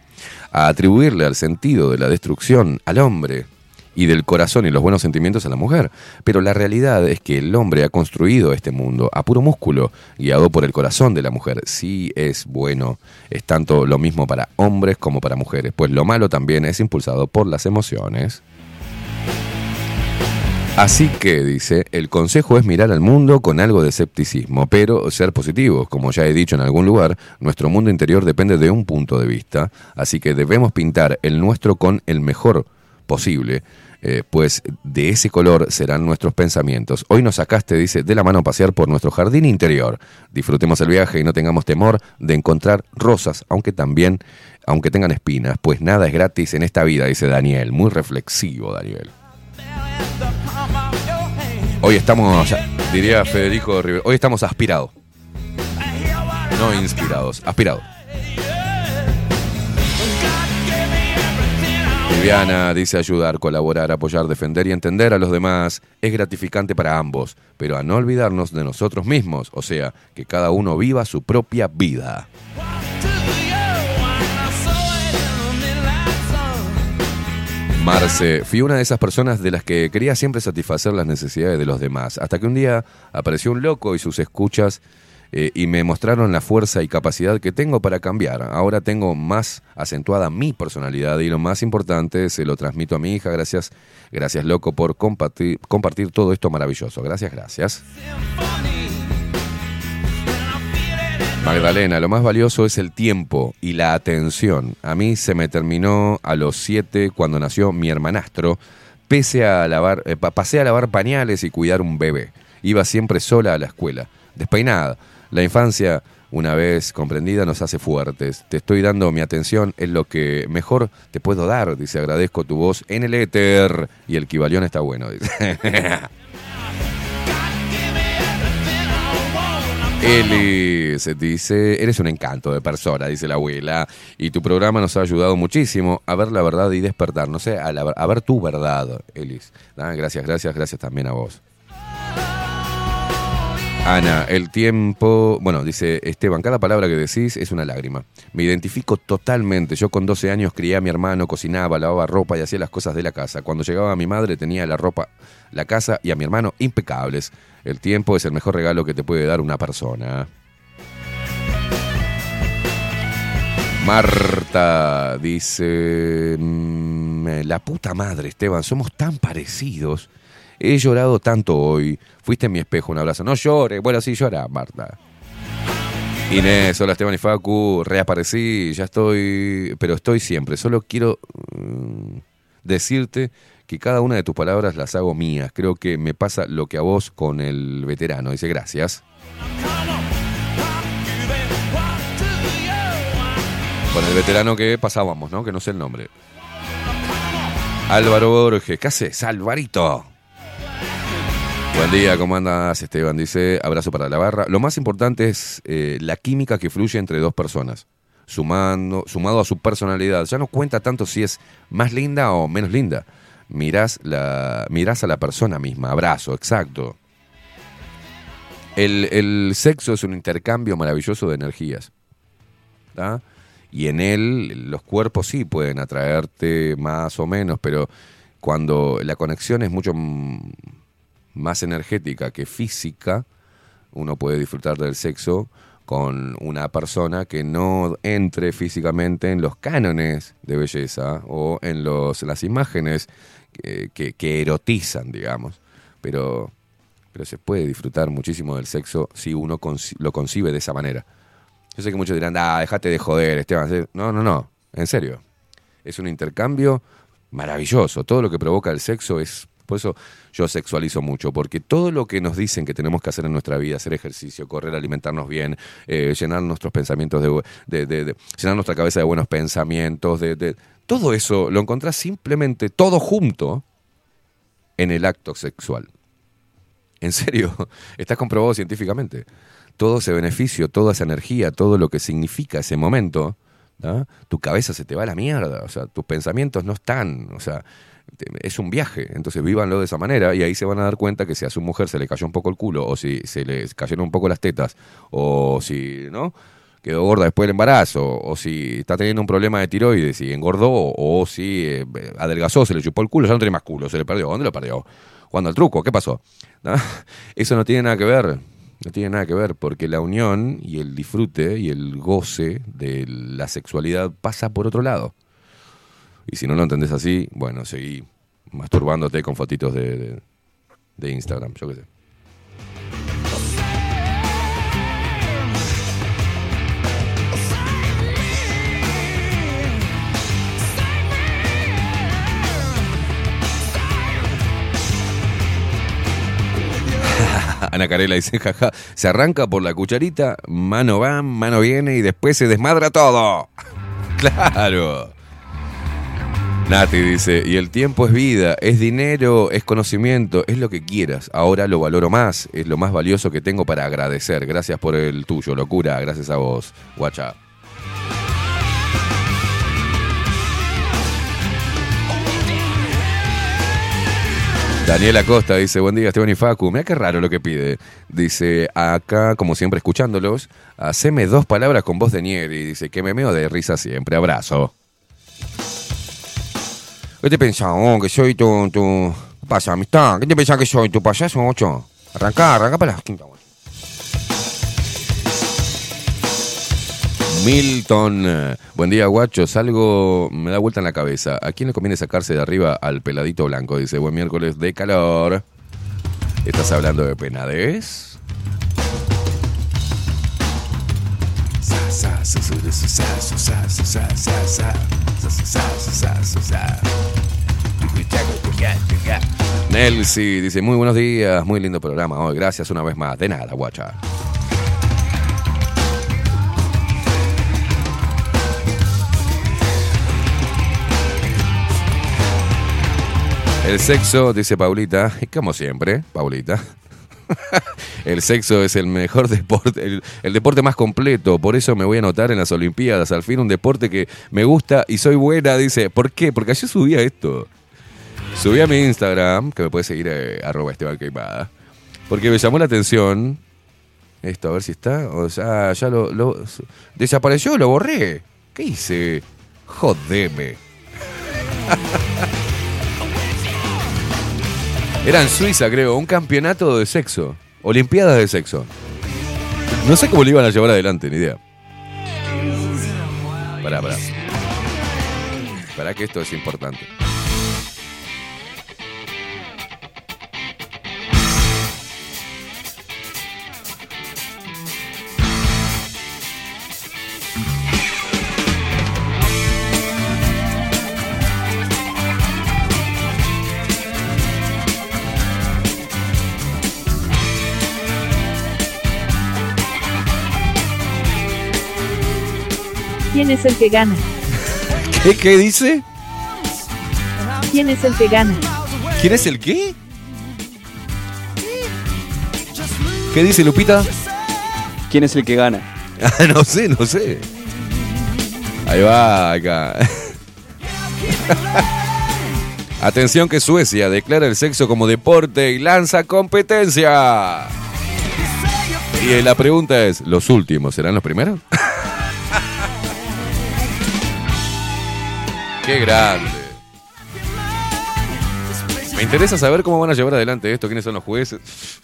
a atribuirle al sentido de la destrucción al hombre y del corazón y los buenos sentimientos a la mujer. Pero la realidad es que el hombre ha construido este mundo a puro músculo, guiado por el corazón de la mujer. Sí es bueno, es tanto lo mismo para hombres como para mujeres, pues lo malo también es impulsado por las emociones. Así que, dice, el consejo es mirar al mundo con algo de escepticismo, pero ser positivos. Como ya he dicho en algún lugar, nuestro mundo interior depende de un punto de vista, así que debemos pintar el nuestro con el mejor posible, eh, pues de ese color serán nuestros pensamientos. Hoy nos sacaste, dice, de la mano a pasear por nuestro jardín interior. Disfrutemos el viaje y no tengamos temor de encontrar rosas, aunque también, aunque tengan espinas, pues nada es gratis en esta vida, dice Daniel. Muy reflexivo, Daniel. Hoy estamos, diría Federico Rivera, hoy estamos aspirados. No inspirados, aspirados. Viviana dice ayudar, colaborar, apoyar, defender y entender a los demás es gratificante para ambos, pero a no olvidarnos de nosotros mismos, o sea, que cada uno viva su propia vida. Marce, fui una de esas personas de las que quería siempre satisfacer las necesidades de los demás, hasta que un día apareció un loco y sus escuchas eh, y me mostraron la fuerza y capacidad que tengo para cambiar. Ahora tengo más acentuada mi personalidad y lo más importante se lo transmito a mi hija. Gracias, gracias loco por compartir, compartir todo esto maravilloso. Gracias, gracias. Magdalena, lo más valioso es el tiempo y la atención. A mí se me terminó a los siete cuando nació mi hermanastro. Pese a lavar, eh, pa- pasé a lavar pañales y cuidar un bebé. Iba siempre sola a la escuela, despeinada. La infancia, una vez comprendida, nos hace fuertes. Te estoy dando mi atención, es lo que mejor te puedo dar. Dice, agradezco tu voz en el éter. Y el Kibalión está bueno. Dice. Eli se dice, eres un encanto de persona, dice la abuela, y tu programa nos ha ayudado muchísimo a ver la verdad y despertar, no sé, a, la- a ver tu verdad, Elis. Ah, Gracias, gracias, gracias también a vos. Ana, el tiempo, bueno, dice Esteban, cada palabra que decís es una lágrima. Me identifico totalmente. Yo con 12 años crié a mi hermano, cocinaba, lavaba ropa y hacía las cosas de la casa. Cuando llegaba mi madre tenía la ropa, la casa y a mi hermano impecables. El tiempo es el mejor regalo que te puede dar una persona. Marta dice, mm, la puta madre, Esteban, somos tan parecidos. He llorado tanto hoy. Fuiste mi espejo, un abrazo. No llores. Bueno, sí llora, Marta. Inés, hola Esteban y Facu, reaparecí, ya estoy, pero estoy siempre. Solo quiero mm, decirte que cada una de tus palabras las hago mías. Creo que me pasa lo que a vos con el veterano. Dice, gracias. Con el veterano que pasábamos, ¿no? Que no sé el nombre. Álvaro Borges, ¿qué haces, Alvarito? Buen día, ¿cómo andas, Esteban? Dice, abrazo para la barra. Lo más importante es eh, la química que fluye entre dos personas, sumando, sumado a su personalidad. Ya no cuenta tanto si es más linda o menos linda. Mirás, la, mirás a la persona misma. Abrazo, exacto. El, el sexo es un intercambio maravilloso de energías. ¿tá? Y en él los cuerpos sí pueden atraerte más o menos, pero cuando la conexión es mucho más energética que física, uno puede disfrutar del sexo con una persona que no entre físicamente en los cánones de belleza o en los, las imágenes que, que- que erotizan, digamos. Pero, pero se puede disfrutar muchísimo del sexo si uno lo concibe de esa manera. Yo sé que muchos dirán, ah, déjate de joder, Esteban. No, no, no, en serio. Es un intercambio maravilloso. Todo lo que provoca el sexo es... Por eso yo sexualizo mucho, porque todo lo que nos dicen que tenemos que hacer en nuestra vida, hacer ejercicio, correr, alimentarnos bien, eh, llenar nuestros pensamientos de, de- llenar nuestra cabeza de buenos pensamientos, de, todo eso lo encontrás simplemente todo junto en el acto sexual. En serio, está comprobado científicamente. Todo ese beneficio, toda esa energía, todo lo que significa ese momento, tu cabeza se te va a la mierda, o sea, tus pensamientos no están, o sea, es un viaje, entonces vívanlo de esa manera y ahí se van a dar cuenta que si a su mujer se le cayó un poco el culo, o si se le cayeron un poco las tetas, o si, ¿no? Quedó gorda después del embarazo, o si está teniendo un problema de tiroides y engordó, o si eh, adelgazó, se le chupó el culo, ya no tiene más culo, se le perdió. ¿Dónde lo perdió? Jugando al truco, ¿qué pasó? Eso no tiene nada que ver, no tiene nada que ver, porque la unión y el disfrute y el goce de la sexualidad pasa por otro lado. Y si no lo entendés así, bueno, seguí masturbándote con fotitos de, de, de Instagram, yo qué sé. Ana Carela dice, jaja, se arranca por la cucharita, mano va, mano viene y después se desmadra todo. claro. Nati dice, y el tiempo es vida, es dinero, es conocimiento, es lo que quieras. Ahora lo valoro más, es lo más valioso que tengo para agradecer. Gracias por el tuyo, locura, gracias a vos, guacha. Daniel Acosta dice, buen día Esteban y Facu, mira qué raro lo que pide. Dice, acá, como siempre escuchándolos, haceme dos palabras con voz de Nieri. Dice, que me meo de risa siempre, abrazo. ¿Qué te pensás, oh, que soy tu, tu... ¿Qué pasa, amistad? ¿Qué te pensás que soy, tu payaso, ocho? Arrancá, arrancá para las quinta. Milton, eh, buen día guachos, algo me da vuelta en la cabeza. ¿A quién le conviene sacarse de arriba al peladito blanco? Dice, buen miércoles de calor. ¿Estás hablando de penadez? Nelsi dice, muy buenos días, muy lindo programa hoy. Gracias una vez más. De nada, guacha. El sexo, dice Paulita, y como siempre, Paulita. El sexo es el mejor deporte, el, deporte más completo. Por eso me voy a anotar en las Olimpiadas. Al fin, un deporte que me gusta y soy buena. Dice, ¿por qué? Porque ayer subía esto. Subí a mi Instagram, que me puedes seguir, eh, arroba Esteban Queimada. Porque me llamó la atención. Esto, a ver si está. O sea, ya lo, lo- desapareció, lo borré. ¿Qué hice? Jodeme. Era en Suiza, creo, un campeonato de sexo. Olimpiadas de sexo. No sé cómo lo iban a llevar adelante, ni idea. Pará, pará. Pará que esto es importante. ¿Quién es el que gana? ¿Qué, qué dice? ¿Quién es el que gana? ¿Quién es el qué? ¿Qué dice Lupita? ¿Quién es el que gana? Ah, no sé, no sé. Ahí va, acá. Atención que Suecia declara el sexo como deporte y lanza competencia. Y la pregunta es, ¿los últimos serán los primeros? ¡Qué grande! Me interesa saber cómo van a llevar adelante esto, quiénes son los jueces.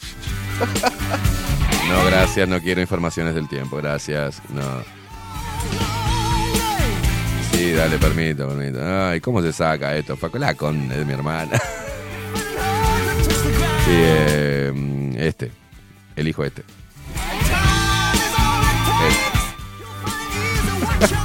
No, gracias, no quiero informaciones del tiempo, gracias. No. Sí, dale, permito, permito. Ay, ¿cómo se saca esto? Fue con la con de mi hermana. Sí, eh, este. Elijo este. Este.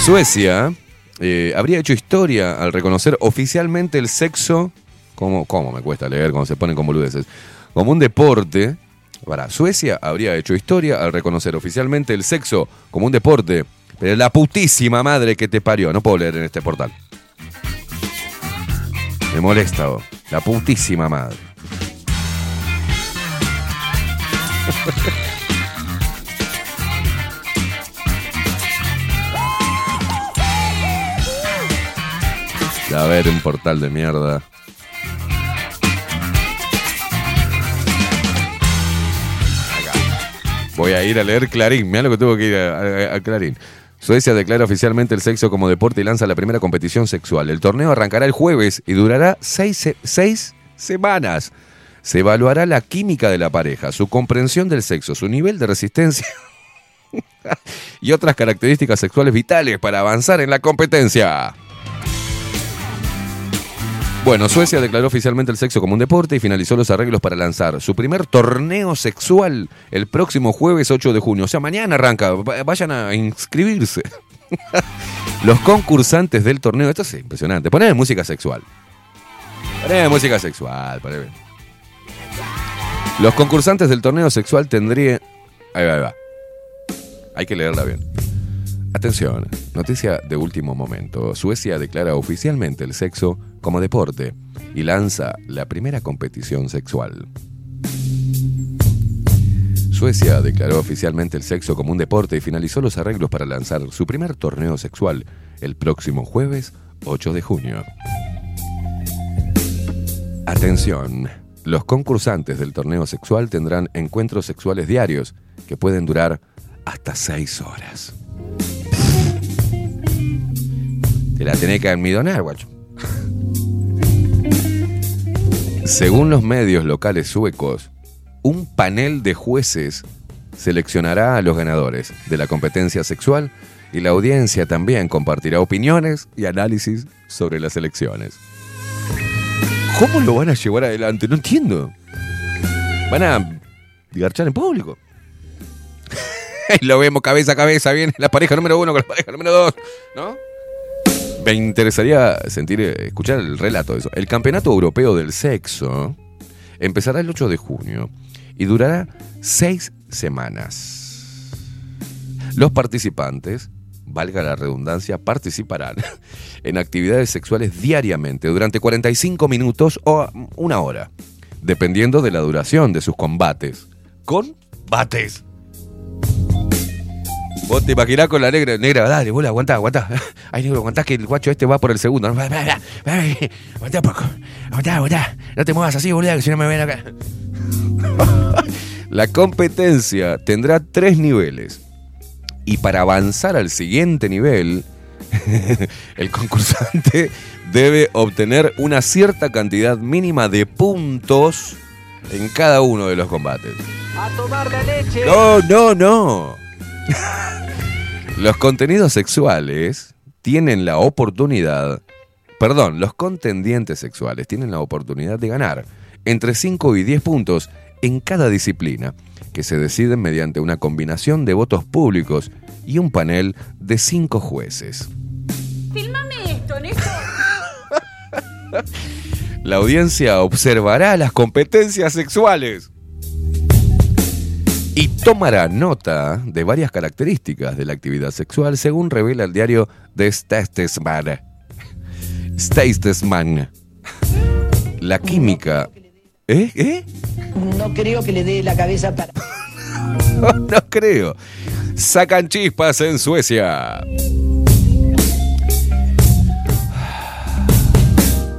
Suecia eh, habría hecho historia al reconocer oficialmente el sexo. como ¿Cómo me cuesta leer cuando se ponen con boludeces? Como un deporte. Para Suecia habría hecho historia al reconocer oficialmente el sexo como un deporte. Pero la putísima madre que te parió. No puedo leer en este portal. Me molesta, vos. La putísima madre. A ver, un portal de mierda. Voy a ir a leer Clarín. Mira lo que tuvo que ir a, a- Clarín. Suecia declara oficialmente el sexo como deporte y lanza la primera competición sexual. El torneo arrancará el jueves y durará seis, se- seis semanas. Se evaluará la química de la pareja, su comprensión del sexo, su nivel de resistencia y otras características sexuales vitales para avanzar en la competencia. Bueno, Suecia declaró oficialmente el sexo como un deporte y finalizó los arreglos para lanzar su primer torneo sexual el próximo jueves 8 de junio. O sea, mañana arranca. Va- Vayan a inscribirse. los concursantes del torneo. Esto es impresionante. Poneme música sexual. Poneme música sexual. poneme. Los concursantes del torneo sexual tendrían. Ahí va, ahí va. Hay que leerla bien. Atención, noticia de último momento. Suecia declara oficialmente el sexo como deporte y lanza la primera competición sexual. Suecia declaró oficialmente el sexo como un deporte y finalizó los arreglos para lanzar su primer torneo sexual el próximo jueves 8 de junio. Atención, los concursantes del torneo sexual tendrán encuentros sexuales diarios que pueden durar hasta 6 horas. Te la tenés que almidonar, guacho. Según los medios locales suecos, un panel de jueces seleccionará a los ganadores de la competencia sexual y la audiencia también compartirá opiniones y análisis sobre las elecciones. ¿Cómo lo van a llevar adelante? No entiendo. Van a garchar en público. Lo vemos cabeza a cabeza, viene la pareja número uno con la pareja número dos, ¿no? Me interesaría sentir, eh, escuchar el relato de eso. El Campeonato Europeo del Sexo empezará el 8 de junio y durará seis semanas. Los participantes, valga la redundancia, participarán en actividades sexuales diariamente durante 45 minutos o una hora, dependiendo de la duración de sus combates. Combates. Vos te imaginás con la negra, negra, dale, bola, aguantá, aguantá. Ay, negro, aguantá que el guacho este va por el segundo. Aguantá poco. Aguantá, aguantá. No te muevas así, boludo, que si no me ven acá. La competencia tendrá tres niveles. Y para avanzar al siguiente nivel, el concursante debe obtener una cierta cantidad mínima de puntos en cada uno de los combates. A tomar la leche. No, no, no. Los contenidos sexuales tienen la oportunidad, perdón, los contendientes sexuales tienen la oportunidad de ganar entre 5 y 10 puntos en cada disciplina, que se deciden mediante una combinación de votos públicos y un panel de 5 jueces. Filmame esto, Néstor. La audiencia observará las competencias sexuales y tomará nota de varias características de la actividad sexual según revela el diario The Statesman. Statesman. La química. ¿Eh? ¿Eh? No creo que le dé la cabeza para... No, no creo. Sacan chispas en Suecia.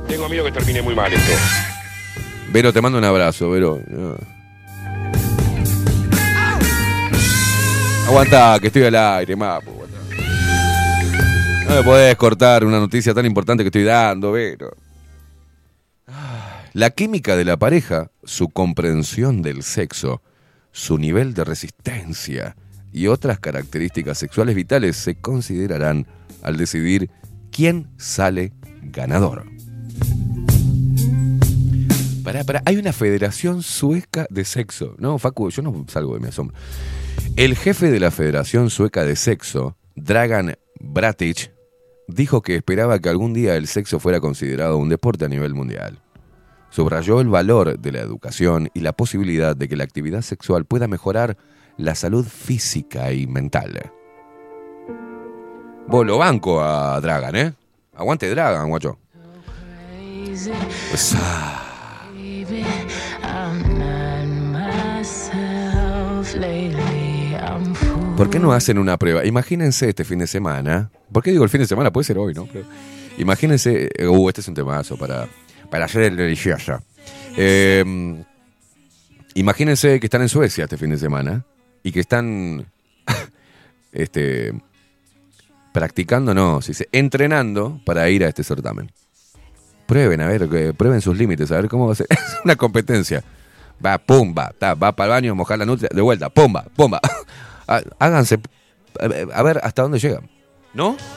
Tengo miedo que termine muy mal esto. Vero, te mando un abrazo, Vero. Aguanta, que estoy al aire, mapo. aguantá. No me podés cortar una noticia tan importante que estoy dando, Vero. La química de la pareja, su comprensión del sexo, su nivel de resistencia y otras características sexuales vitales se considerarán al decidir quién sale ganador. Pará, pará, hay una federación sueca de sexo. No, Facu, yo no salgo de mi asombro. El jefe de la Federación Sueca de Sexo, Dragan Bratic, dijo que esperaba que algún día el sexo fuera considerado un deporte a nivel mundial. Subrayó el valor de la educación y la posibilidad de que la actividad sexual pueda mejorar la salud física y mental. Vos lo banco a Dragan, ¿eh? Aguante Dragan, guacho. Pues, ah, ¿Por qué no hacen una prueba? Imagínense este fin de semana. ¿Por qué digo el fin de semana? Puede ser hoy, ¿no? Pero imagínense. eh, Uh, este es un temazo para, para hacer el religioso. Eh, imagínense que están en Suecia este fin de semana y que están. este. Practicando, no, se dice, entrenando para ir a este certamen. Prueben, a ver, que prueben sus límites, a ver cómo va a ser. Es una competencia. Va, pumba, ta, va para el baño, mojar la nutria, de vuelta, pumba, pumba. Há- Háganse, a ver hasta dónde llegan. ¿No?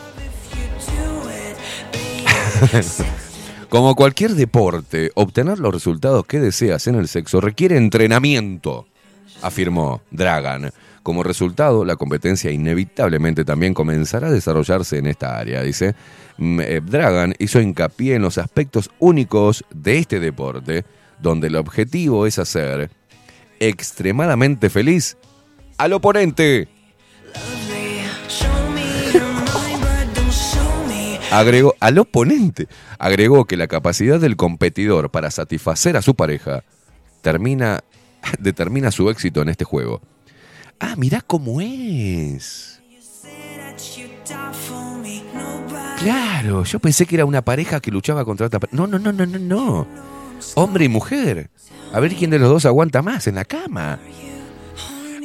Como cualquier deporte, obtener los resultados que deseas en el sexo requiere entrenamiento, afirmó Dragan. Como resultado, la competencia inevitablemente también comenzará a desarrollarse en esta área, dice. Mm, eh, Dragan hizo hincapié en los aspectos únicos de este deporte, donde el objetivo es hacer extremadamente feliz al oponente. Agregó al oponente. Agregó que la capacidad del competidor para satisfacer a su pareja termina, determina su éxito en este juego. Ah, mirá cómo es. Claro, yo pensé que era una pareja que luchaba contra otra pareja. No, no, no, no, no, no. Hombre y mujer. A ver quién de los dos aguanta más en la cama.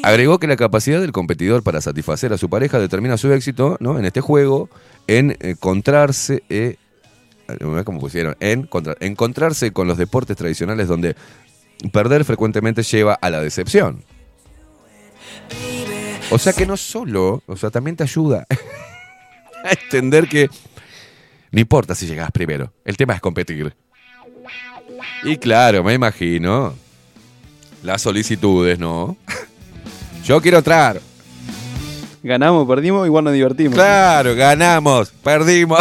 Agregó que la capacidad del competidor para satisfacer a su pareja determina su éxito ¿no? en este juego en encontrarse, eh, ¿cómo pusieron? En contra- encontrarse con los deportes tradicionales donde perder frecuentemente lleva a la decepción. O sea que no solo, o sea, también te ayuda a entender que no importa si llegas primero, el tema es competir. Y claro, me imagino las solicitudes, ¿no? Yo quiero entrar. Ganamos, perdimos, igual nos divertimos. Claro, ganamos, perdimos.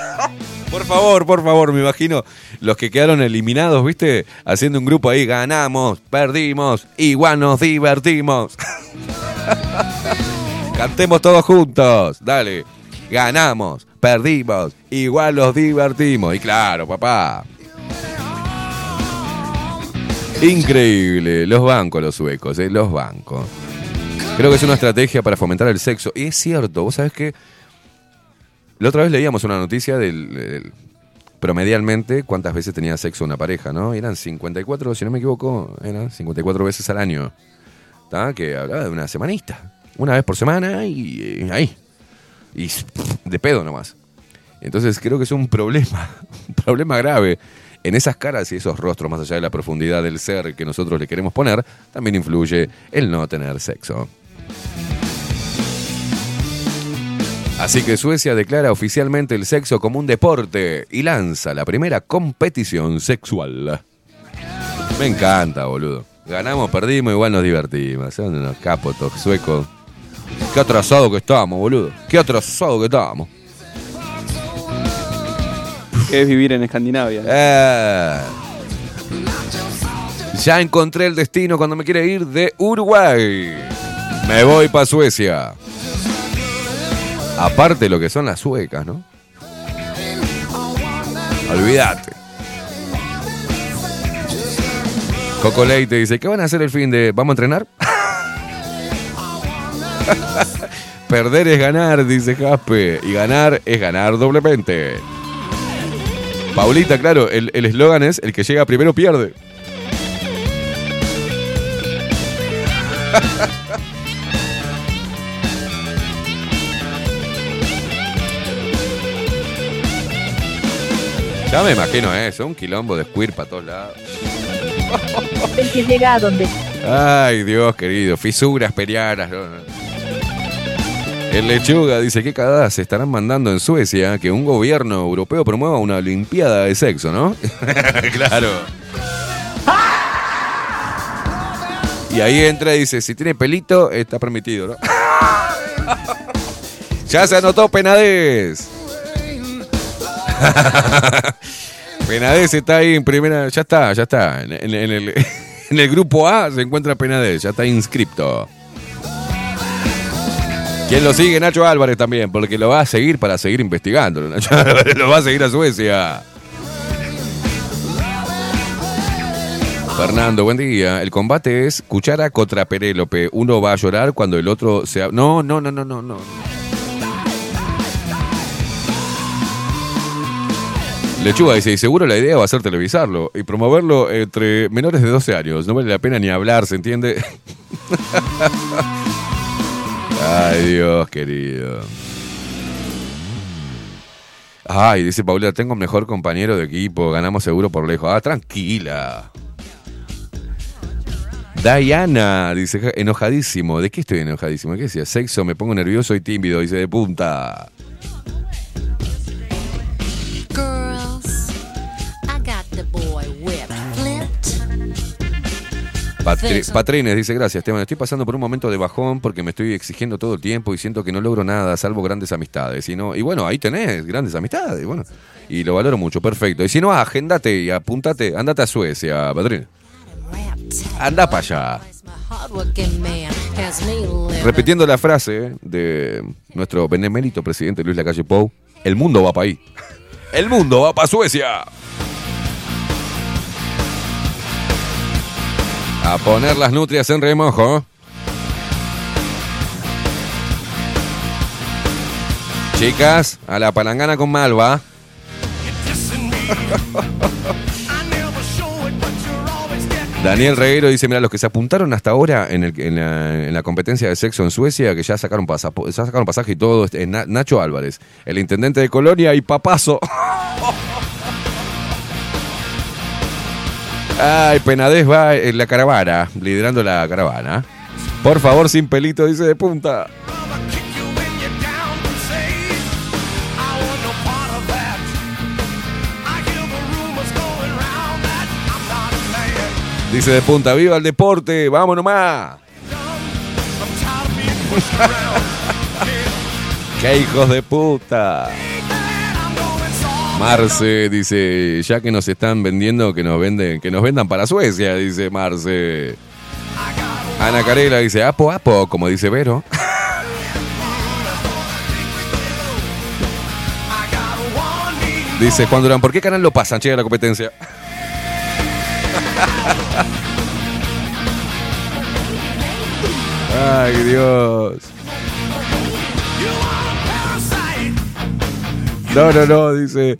por favor, por favor, me imagino los que quedaron eliminados, ¿viste? Haciendo un grupo ahí, ganamos, perdimos, igual nos divertimos. Cantemos todos juntos, dale. Ganamos, perdimos, igual los divertimos. Y claro, papá. Increíble, los bancos los suecos, ¿eh? los bancos. Creo que es una estrategia para fomentar el sexo. Y es cierto, vos sabés que la otra vez leíamos una noticia del, promedialmente cuántas veces tenía sexo una pareja, ¿no? Eran 54, si no me equivoco, eran 54 veces al año. ¿Tá? Que hablaba de una semanista. Una vez por semana y ahí. Y de pedo nomás. Entonces creo que es un problema, un problema grave. En esas caras y esos rostros, más allá de la profundidad del ser que nosotros le queremos poner, también influye el no tener sexo. Así que Suecia declara oficialmente el sexo como un deporte y lanza la primera competición sexual. Me encanta, boludo. Ganamos, perdimos, igual nos divertimos. Son unos suecos. Qué atrasado que estamos, boludo. Qué atrasado que estamos. ¿Qué es vivir en Escandinavia? Eh. Ya encontré el destino cuando me quiere ir de Uruguay. Me voy para Suecia. Aparte lo que son las suecas, ¿no? Olvídate. Coco Leite dice, ¿qué van a hacer el fin de... ¿Vamos a entrenar? Perder es ganar, dice Jaspe. Y ganar es ganar doblemente. Paulita, claro, el el eslogan es el que llega primero pierde. Ya me imagino eso, un quilombo de squirt para todos lados. El que llega a donde. Ay, Dios querido, fisuras perianas. no, no. El lechuga dice, ¿qué cagadas se estarán mandando en Suecia que un gobierno europeo promueva una olimpiada de sexo, no? claro. Y ahí entra y dice, si tiene pelito, está permitido, ¿no? ya se anotó Penades. Penades está ahí en primera, ya está, ya está. En el, en el grupo A se encuentra Penades, ya está inscripto. ¿Quién lo sigue? Nacho Álvarez también, porque lo va a seguir para seguir investigando. Nacho Álvarez lo va a seguir a Suecia. Fernando, buen día. El combate es cuchara contra Penélope. Uno va a llorar cuando el otro se... No, no, no, no, no, no. Lechuga dice, y seguro la idea va a ser televisarlo y promoverlo entre menores de 12 años. No vale la pena ni hablar, ¿se entiende? Ay, Dios querido. Ay, dice Paula, tengo mejor compañero de equipo, ganamos seguro por lejos. Ah, tranquila. Diana, dice, ja- enojadísimo. ¿De qué estoy enojadísimo? ¿Qué decía? Sexo, me pongo nervioso y tímido, dice de punta. Patri- Patrines dice, gracias, Esteban. Estoy pasando por un momento de bajón porque me estoy exigiendo todo el tiempo y siento que no logro nada, salvo grandes amistades. Y, no, y bueno, ahí tenés grandes amistades. Bueno, y lo valoro mucho, perfecto. Y si no, agéndate y apúntate, andate a Suecia, Patrines. Anda para allá. Repitiendo la frase de nuestro benemérito presidente Luis Lacalle Pou, el mundo va para ahí. El mundo va para Suecia. A poner las nutrias en remojo. Chicas, a la palangana con malva. Daniel Reguero dice, mira, los que se apuntaron hasta ahora en, la, en la competencia de sexo en Suecia, que ya sacaron, ya sacaron pasaje y todo, Na- Nacho Álvarez, el intendente de Colonia y Papazo. Ay, Penadez va en la caravana, liderando la caravana. Por favor, sin pelito, dice de punta. Dice de punta, viva el deporte, vamos nomás. ¡Qué hijos de puta! Marce dice, ya que nos están vendiendo, que nos venden, que nos vendan para Suecia, dice Marce. Ana Carela dice, apo, apo, como dice Vero. Dice Juan Durán, ¿por qué canal lo pasan, che, a la competencia? Ay, Dios. No, no, no, dice.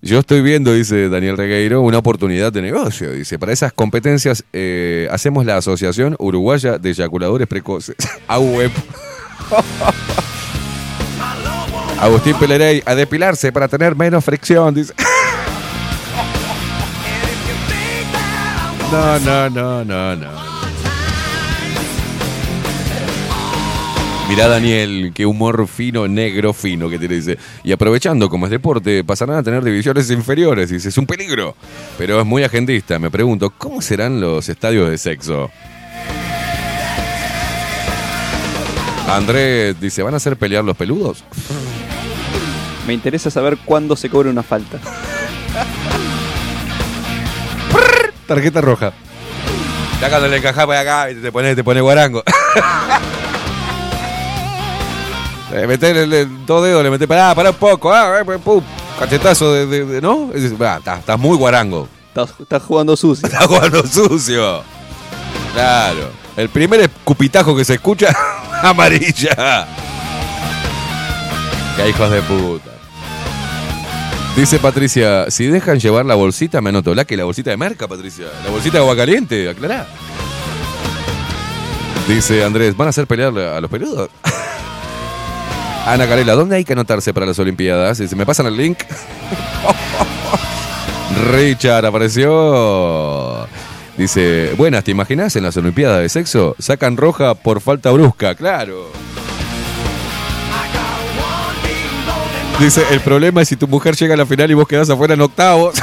Yo estoy viendo, dice Daniel Regueiro, una oportunidad de negocio. Dice, para esas competencias eh, hacemos la Asociación Uruguaya de Eyaculadores Precoces, AUEP. Agustín Pelerey, a depilarse para tener menos fricción, dice. No, no, no, no, no. Mirá, Daniel, qué humor fino, negro fino que tiene, dice. Y aprovechando, como es deporte, pasarán a tener divisiones inferiores. Dice, es un peligro. Pero es muy agendista. Me pregunto, ¿cómo serán los estadios de sexo? Andrés dice, ¿van a hacer pelear los peludos? Me interesa saber cuándo se cobra una falta. Tarjeta roja. Ya cuando le encajás para acá y te pone, te pone guarango. Le el, el- dos dedos, le metés, pará, pará un poco, ah, eh, pum, cachetazo de, de- de- ¿no? "Ah, Estás muy guarango. Estás, estás jugando sucio. Estás jugando sucio. Claro. El primer escupitajo que se escucha, amarilla. Qué hijos de puta. Dice Patricia, si dejan llevar la bolsita, me anoto. ¿La que la bolsita de marca, Patricia? La bolsita de agua caliente, aclará. Dice Andrés, ¿van a hacer pelear a los peludos? Ana Carela, ¿dónde hay que anotarse para las Olimpiadas? Dice, ¿me pasan el link? Richard apareció. Dice, buenas, ¿te imaginas en las Olimpiadas de sexo? Sacan roja por falta brusca, claro. Dice, el problema es si tu mujer llega a la final y vos quedás afuera en octavos.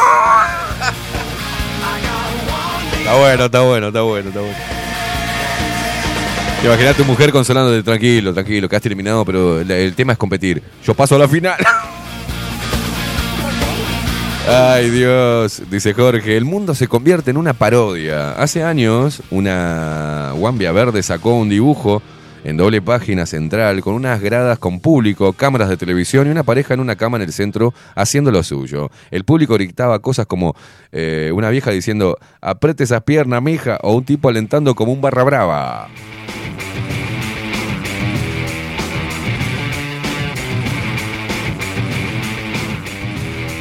está bueno, está bueno, está bueno, está bueno. Te imaginas a tu mujer consolándote, tranquilo, tranquilo, que has terminado, pero el, el tema es competir. Yo paso a la final. Ay Dios, dice Jorge, el mundo se convierte en una parodia. Hace años una Wambia Verde sacó un dibujo en doble página central con unas gradas con público, cámaras de televisión y una pareja en una cama en el centro haciendo lo suyo. El público gritaba cosas como eh, una vieja diciendo, apriete esas piernas, mija, o un tipo alentando como un barra brava.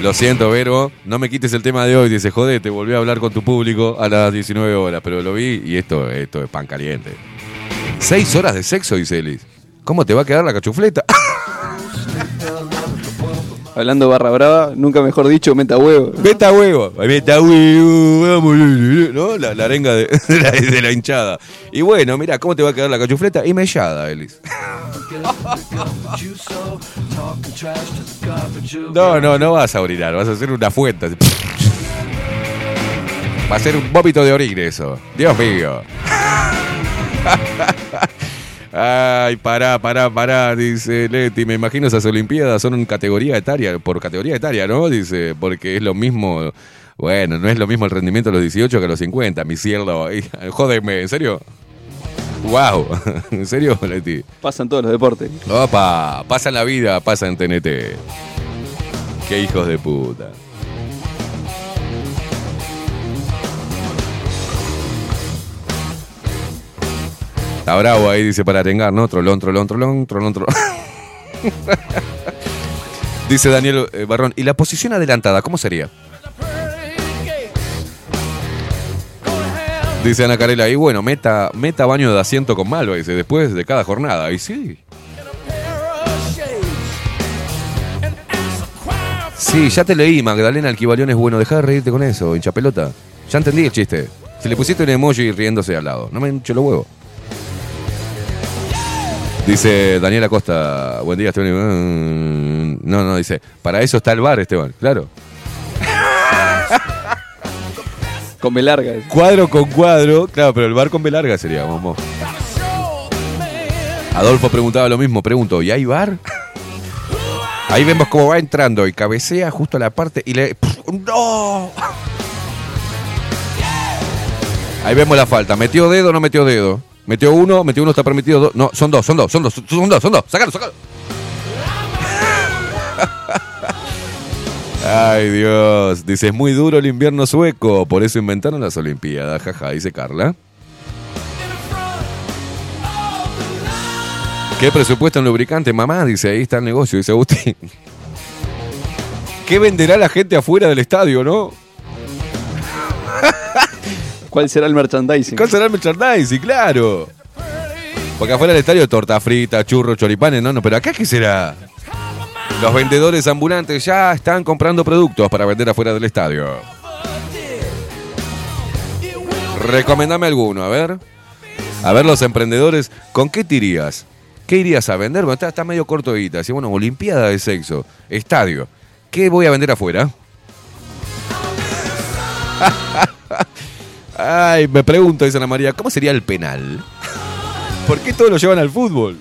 Lo siento, Vero, no me quites el tema de hoy. Dice, jodete, volví a hablar con tu público a las 19 horas, pero lo vi y esto, esto es pan caliente. Seis horas de sexo, dice Elis. ¿Cómo te va a quedar la cachufleta? Hablando barra brava, nunca mejor dicho, meta huevo. Meta huevo, meta huevo, ¿no? La, la arenga de, de la, de la hinchada. Y bueno, mira, ¿cómo te va a quedar la cachufleta? Y mellada, Elis. No, no, no vas a orinar, vas a hacer una fuente. Va a ser un vómito de orina eso. Dios mío. Ay, pará, pará, pará, dice Leti. Me imagino esas Olimpiadas son en categoría etaria, por categoría etaria, ¿no? Dice, porque es lo mismo. Bueno, no es lo mismo el rendimiento a los 18 que a los 50, mi cielo. Jódeme, ¿en serio? Wow, ¿en serio, Leti? Pasan todos los deportes. Opa, pasa en la vida, pasa en TNT. Qué hijos de puta. Está bravo ahí, dice para arengar, ¿no? Trolón, trolón, trolón, trolón, trolón. dice Daniel eh, Barrón, ¿y la posición adelantada cómo sería? Dice Ana Carela, y bueno, meta, meta baño de asiento con Malva, dice, después de cada jornada. Y sí. Sí, ya te leí, Magdalena Alquivalión es bueno. Deja de reírte con eso, hincha pelota. Ya entendí el chiste. Si le pusiste un emoji riéndose al lado. No me hincho los huevos. Dice Daniel Acosta, buen día, Esteban. No, no, dice, para eso está el bar, Esteban, claro. Con B larga. Cuadro con cuadro, claro, pero el bar con B larga sería, vamos. Adolfo preguntaba lo mismo, pregunto, ¿y hay bar? Ahí vemos cómo va entrando y cabecea justo a la parte y le... ¡No! Ahí vemos la falta. ¿Metió dedo o no metió dedo? Metió uno, metió uno, está permitido dos. No, son dos, son dos, son dos, son dos, son dos. Sácalo, sácalo. Ay, Dios. Dice, es muy duro el invierno sueco. Por eso inventaron las Olimpiadas. Jaja, dice Carla. ¿Qué presupuesto en lubricante, mamá? Dice, ahí está el negocio, dice Agustín. ¿Qué venderá la gente afuera del estadio, no? ¿Cuál será el merchandising? ¿Cuál será el merchandising? Claro. Porque afuera del estadio torta frita, churros, choripanes, no, no, pero acá qué será? Los vendedores ambulantes ya están comprando productos para vender afuera del estadio. Recomendame alguno, a ver. A ver los emprendedores, ¿con qué te irías? ¿Qué irías a vender? Bueno, está, está medio corto de guita. Así, bueno, Olimpiada de sexo, estadio. ¿Qué voy a vender afuera? Ay, me pregunto, dice Ana María, ¿cómo sería el penal? ¿Por qué todos lo llevan al fútbol?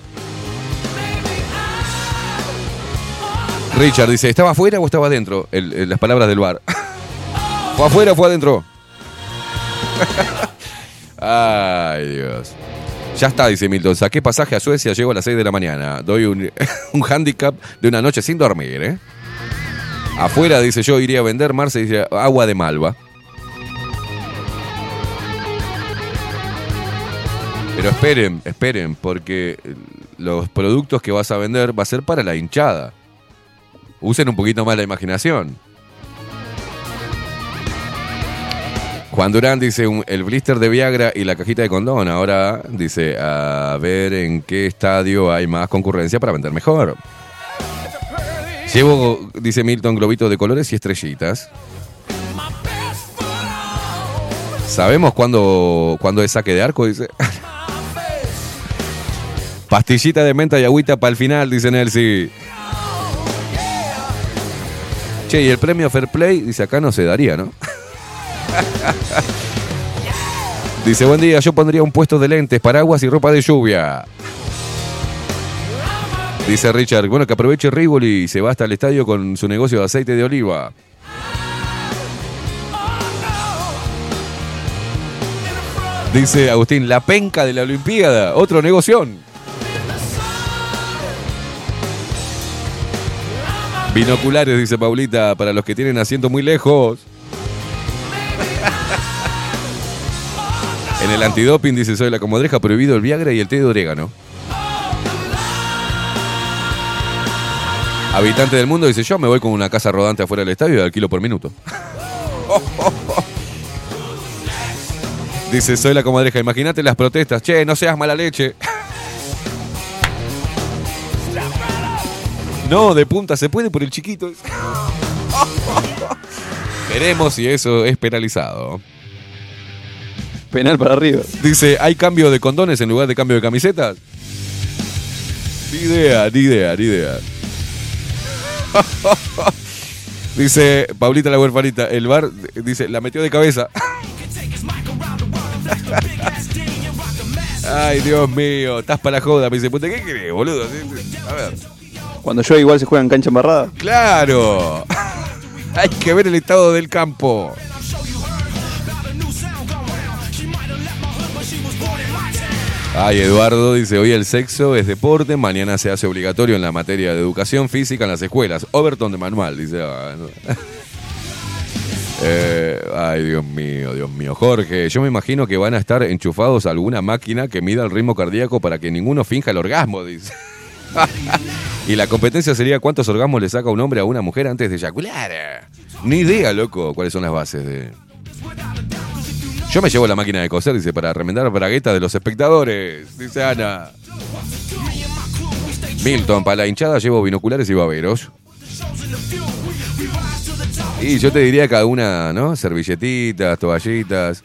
Richard dice, ¿estaba afuera o estaba adentro? Las palabras del bar. ¿Fue afuera o fue adentro? Ay, Dios. Ya está, dice Milton. Saqué pasaje a Suecia, llego a las 6 de la mañana. Doy un, un handicap de una noche sin dormir, ¿eh? Afuera, dice yo, iría a vender, Marce dice, agua de malva. Pero esperen, esperen, porque los productos que vas a vender va a ser para la hinchada. Usen un poquito más la imaginación. Juan Durán dice el blister de Viagra y la cajita de condón. Ahora dice a ver en qué estadio hay más concurrencia para vender mejor. Llevo, dice Milton, globitos de colores y estrellitas. ¿Sabemos cuándo, cuándo es saque de arco? Dice. Pastillita de menta y agüita para el final, dice Nelsi. Che, y el premio Fair Play, dice acá no se daría, ¿no? dice, buen día, yo pondría un puesto de lentes, paraguas y ropa de lluvia. Dice Richard, bueno, que aproveche Rivoli y se va hasta el estadio con su negocio de aceite de oliva. Dice Agustín, la penca de la Olimpiada, otro negoción. Binoculares, dice Paulita, para los que tienen asiento muy lejos. En el antidoping, dice Soy la Comodreja, prohibido el Viagra y el té de orégano. Habitante del mundo dice, yo me voy con una casa rodante afuera del estadio y alquilo por minuto. Dice, soy la comadreja, imagínate las protestas. Che, no seas mala leche. No, de punta se puede por el chiquito. Veremos si eso es penalizado. Penal para arriba. Dice, ¿hay cambio de condones en lugar de cambio de camisetas? Ni idea, ni idea, ni idea. dice Paulita la huerfanita, el bar dice, la metió de cabeza. Ay, Dios mío, estás para la joda. Me dice, puta, ¿qué crees, boludo? A ver. Cuando yo igual se juega en cancha embarrada. Claro. Hay que ver el estado del campo. Ay, Eduardo dice, hoy el sexo es deporte, mañana se hace obligatorio en la materia de educación física en las escuelas. Overton de manual, dice. ah. Eh, ay, Dios mío, Dios mío. Jorge, yo me imagino que van a estar enchufados a alguna máquina que mida el ritmo cardíaco para que ninguno finja el orgasmo, dice. y la competencia sería cuántos orgasmos le saca un hombre a una mujer antes de eyacular. Ni idea, loco, cuáles son las bases de... Yo me llevo la máquina de coser, dice, para remendar braguetas de los espectadores, dice Ana. Milton, para la hinchada llevo binoculares y baberos. Y yo te diría cada una, ¿no? Servilletitas, toallitas.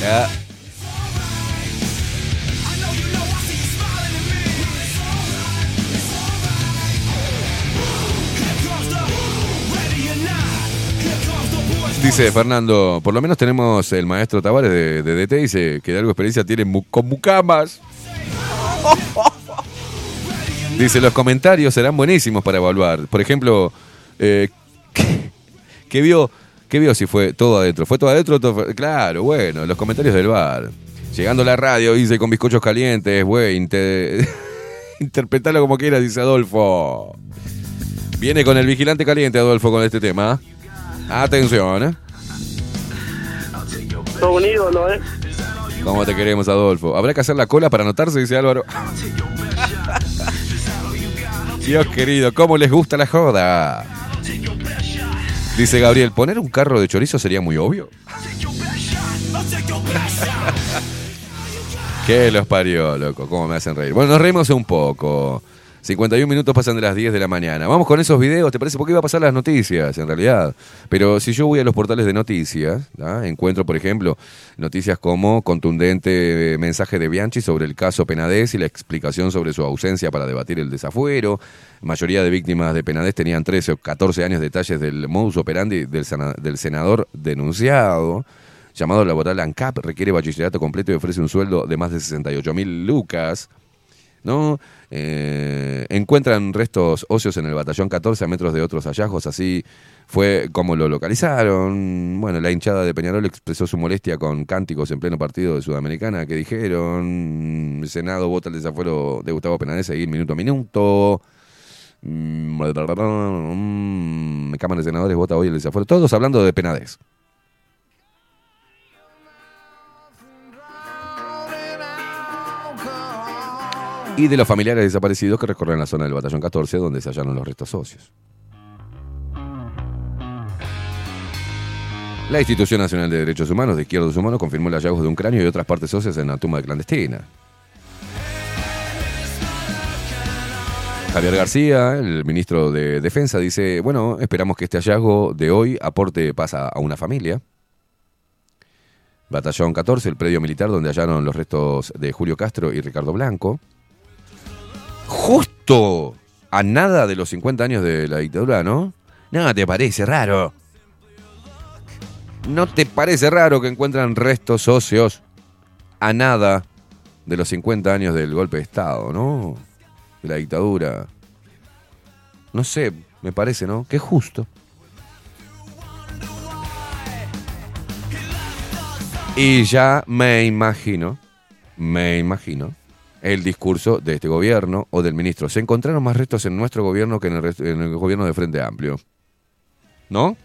Ya. Dice Fernando, por lo menos tenemos el maestro Tavares de, de DT, dice que de algo experiencia tiene mu- con mucamas. Dice, los comentarios serán buenísimos para evaluar. Por ejemplo, eh, ¿qué, vio? ¿Qué vio si fue todo adentro? ¿Fue todo adentro? Claro, bueno, los comentarios del bar. Llegando a la radio, dice con bizcochos calientes, güey, inte- interpretalo como quieras, dice Adolfo. Viene con el vigilante caliente, Adolfo, con este tema. Atención, ¿eh? Sos un ídolo, ¿eh? ¿Cómo te queremos, Adolfo? Habrá que hacer la cola para anotarse, dice Álvaro. Dios querido, ¿cómo les gusta la joda? Dice Gabriel, ¿poner un carro de chorizo sería muy obvio? ¿Qué los parió, loco? ¿Cómo me hacen reír? Bueno, nos reímos un poco. 51 minutos pasan de las 10 de la mañana. Vamos con esos videos, ¿te parece? Porque iba a pasar las noticias, en realidad. Pero si yo voy a los portales de noticias, ¿ah? encuentro, por ejemplo, noticias como contundente mensaje de Bianchi sobre el caso Penades y la explicación sobre su ausencia para debatir el desafuero. Mayoría de víctimas de Penades tenían 13 o 14 años detalles del modus operandi del, del senador denunciado. Llamado laboral ANCAP, requiere bachillerato completo y ofrece un sueldo de más de 68 mil lucas. ¿No? Eh, encuentran restos óseos en el batallón 14 a metros de otros hallazgos, así fue como lo localizaron. Bueno, la hinchada de Peñarol expresó su molestia con cánticos en pleno partido de Sudamericana que dijeron, Senado vota el desafuero de Gustavo Penades, seguir minuto a minuto. Mm, Cámara de Senadores vota hoy el desafuero. Todos hablando de Penades. Y de los familiares desaparecidos que recorren la zona del batallón 14 donde se hallaron los restos óseos. La Institución Nacional de Derechos Humanos de Izquierdos Humanos confirmó el hallazgo de un cráneo y otras partes óseas en la tumba de clandestina. Javier García, el ministro de Defensa, dice, bueno, esperamos que este hallazgo de hoy aporte paz a una familia. Batallón 14, el predio militar donde hallaron los restos de Julio Castro y Ricardo Blanco. Justo a nada de los 50 años de la dictadura, ¿no? No, ¿te parece raro? ¿No te parece raro que encuentran restos óseos a nada de los 50 años del golpe de Estado, ¿no? De la dictadura. No sé, me parece, ¿no? Que justo. Y ya me imagino, me imagino, el discurso de este gobierno o del ministro. Se encontraron más restos en nuestro gobierno que en el, en el gobierno de Frente Amplio. ¿No?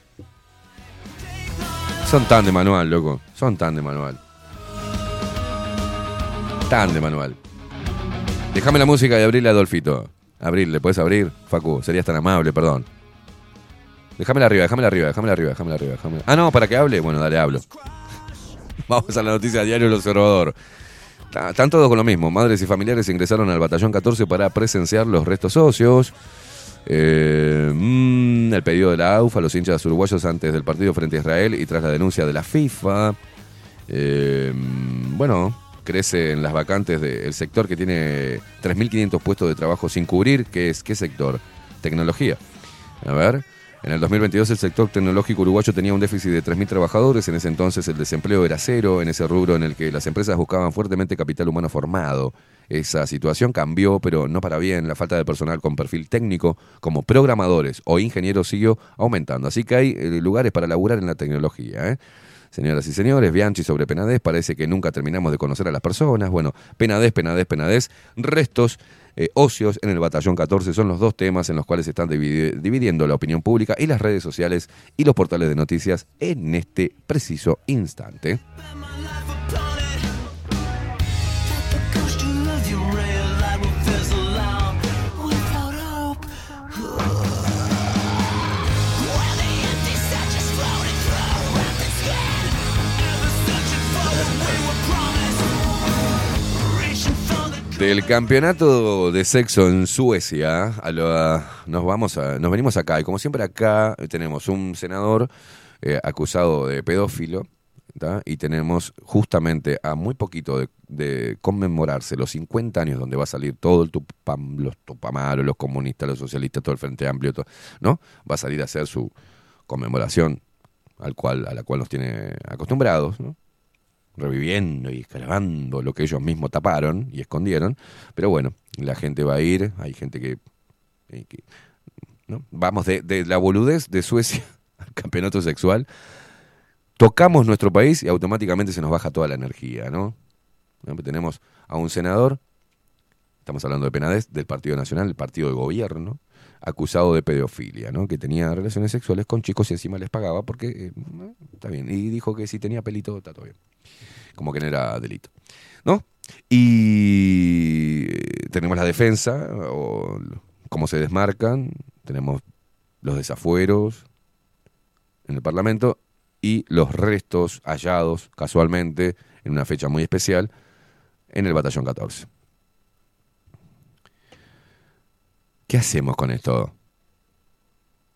Son tan de manual, loco. Son tan de manual. Tan de manual. Déjame la música y abrirle a Adolfito. Abrirle, ¿puedes abrir? Facu, serías tan amable, perdón. Déjamela arriba, déjamela arriba, déjamela arriba, déjamela arriba. Ah, no, para que hable. Bueno, dale, hablo. Vamos a la noticia diario El Observador. Están todos con lo mismo. Madres y familiares ingresaron al batallón 14 para presenciar los restos socios. Eh, mm, el pedido de la AUFA, los hinchas uruguayos antes del partido frente a Israel y tras la denuncia de la FIFA. Eh, mm, bueno, crece en las vacantes del sector que tiene 3.500 puestos de trabajo sin cubrir. ¿Qué es? ¿Qué sector? Tecnología. A ver. En el 2022 el sector tecnológico uruguayo tenía un déficit de 3.000 trabajadores, en ese entonces el desempleo era cero, en ese rubro en el que las empresas buscaban fuertemente capital humano formado. Esa situación cambió, pero no para bien. La falta de personal con perfil técnico, como programadores o ingenieros, siguió aumentando. Así que hay eh, lugares para laburar en la tecnología. ¿eh? Señoras y señores, Bianchi sobre Penades, parece que nunca terminamos de conocer a las personas. Bueno, Penades, Penades, Penades, restos eh, ocios en el batallón 14 son los dos temas en los cuales se están dividi- dividiendo la opinión pública y las redes sociales y los portales de noticias en este preciso instante. Del campeonato de sexo en Suecia, a lo- a- nos vamos a, nos venimos acá y como siempre acá tenemos un senador eh, acusado de pedófilo y tenemos justamente a muy poquito de, conmemorarse los 50 años donde va a salir todo el tupam, los tupamaros, los comunistas, los socialistas, todo el Frente Amplio, ¿no? Va a salir a hacer su conmemoración al cual, a la cual nos tiene acostumbrados, ¿no? Reviviendo y escalando lo que ellos mismos taparon y escondieron. Pero bueno, la gente va a ir, hay gente que... eh, ¿no? Vamos de, de la boludez de Suecia al campeonato sexual. Tocamos nuestro país y automáticamente se nos baja toda la energía. ¿No? Tenemos a un senador, estamos hablando de Penades, del Partido Nacional, el partido de gobierno, acusado de pedofilia, ¿no? Que tenía relaciones sexuales con chicos y encima les pagaba porque... eh, está bien. Y dijo que si tenía pelito, está todo bien como que no era delito. ¿No? Y eh, tenemos la defensa, o cómo se desmarcan, tenemos los desafueros en el Parlamento y los restos hallados casualmente en una fecha muy especial en el Batallón 14. ¿Qué hacemos con esto?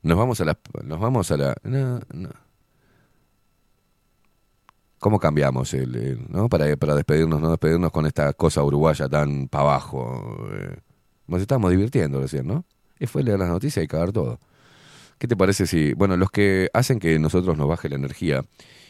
Nos vamos a la... Nos vamos a la... no. ¿Cómo cambiamos el, el- ¿no? para, para despedirnos, no despedirnos con esta cosa uruguaya tan para abajo? eh? Nos estamos divirtiendo recién, ¿no? Y fue leer las noticias y cagar todo. ¿Qué te parece si, bueno, los que hacen que nosotros nos baje la energía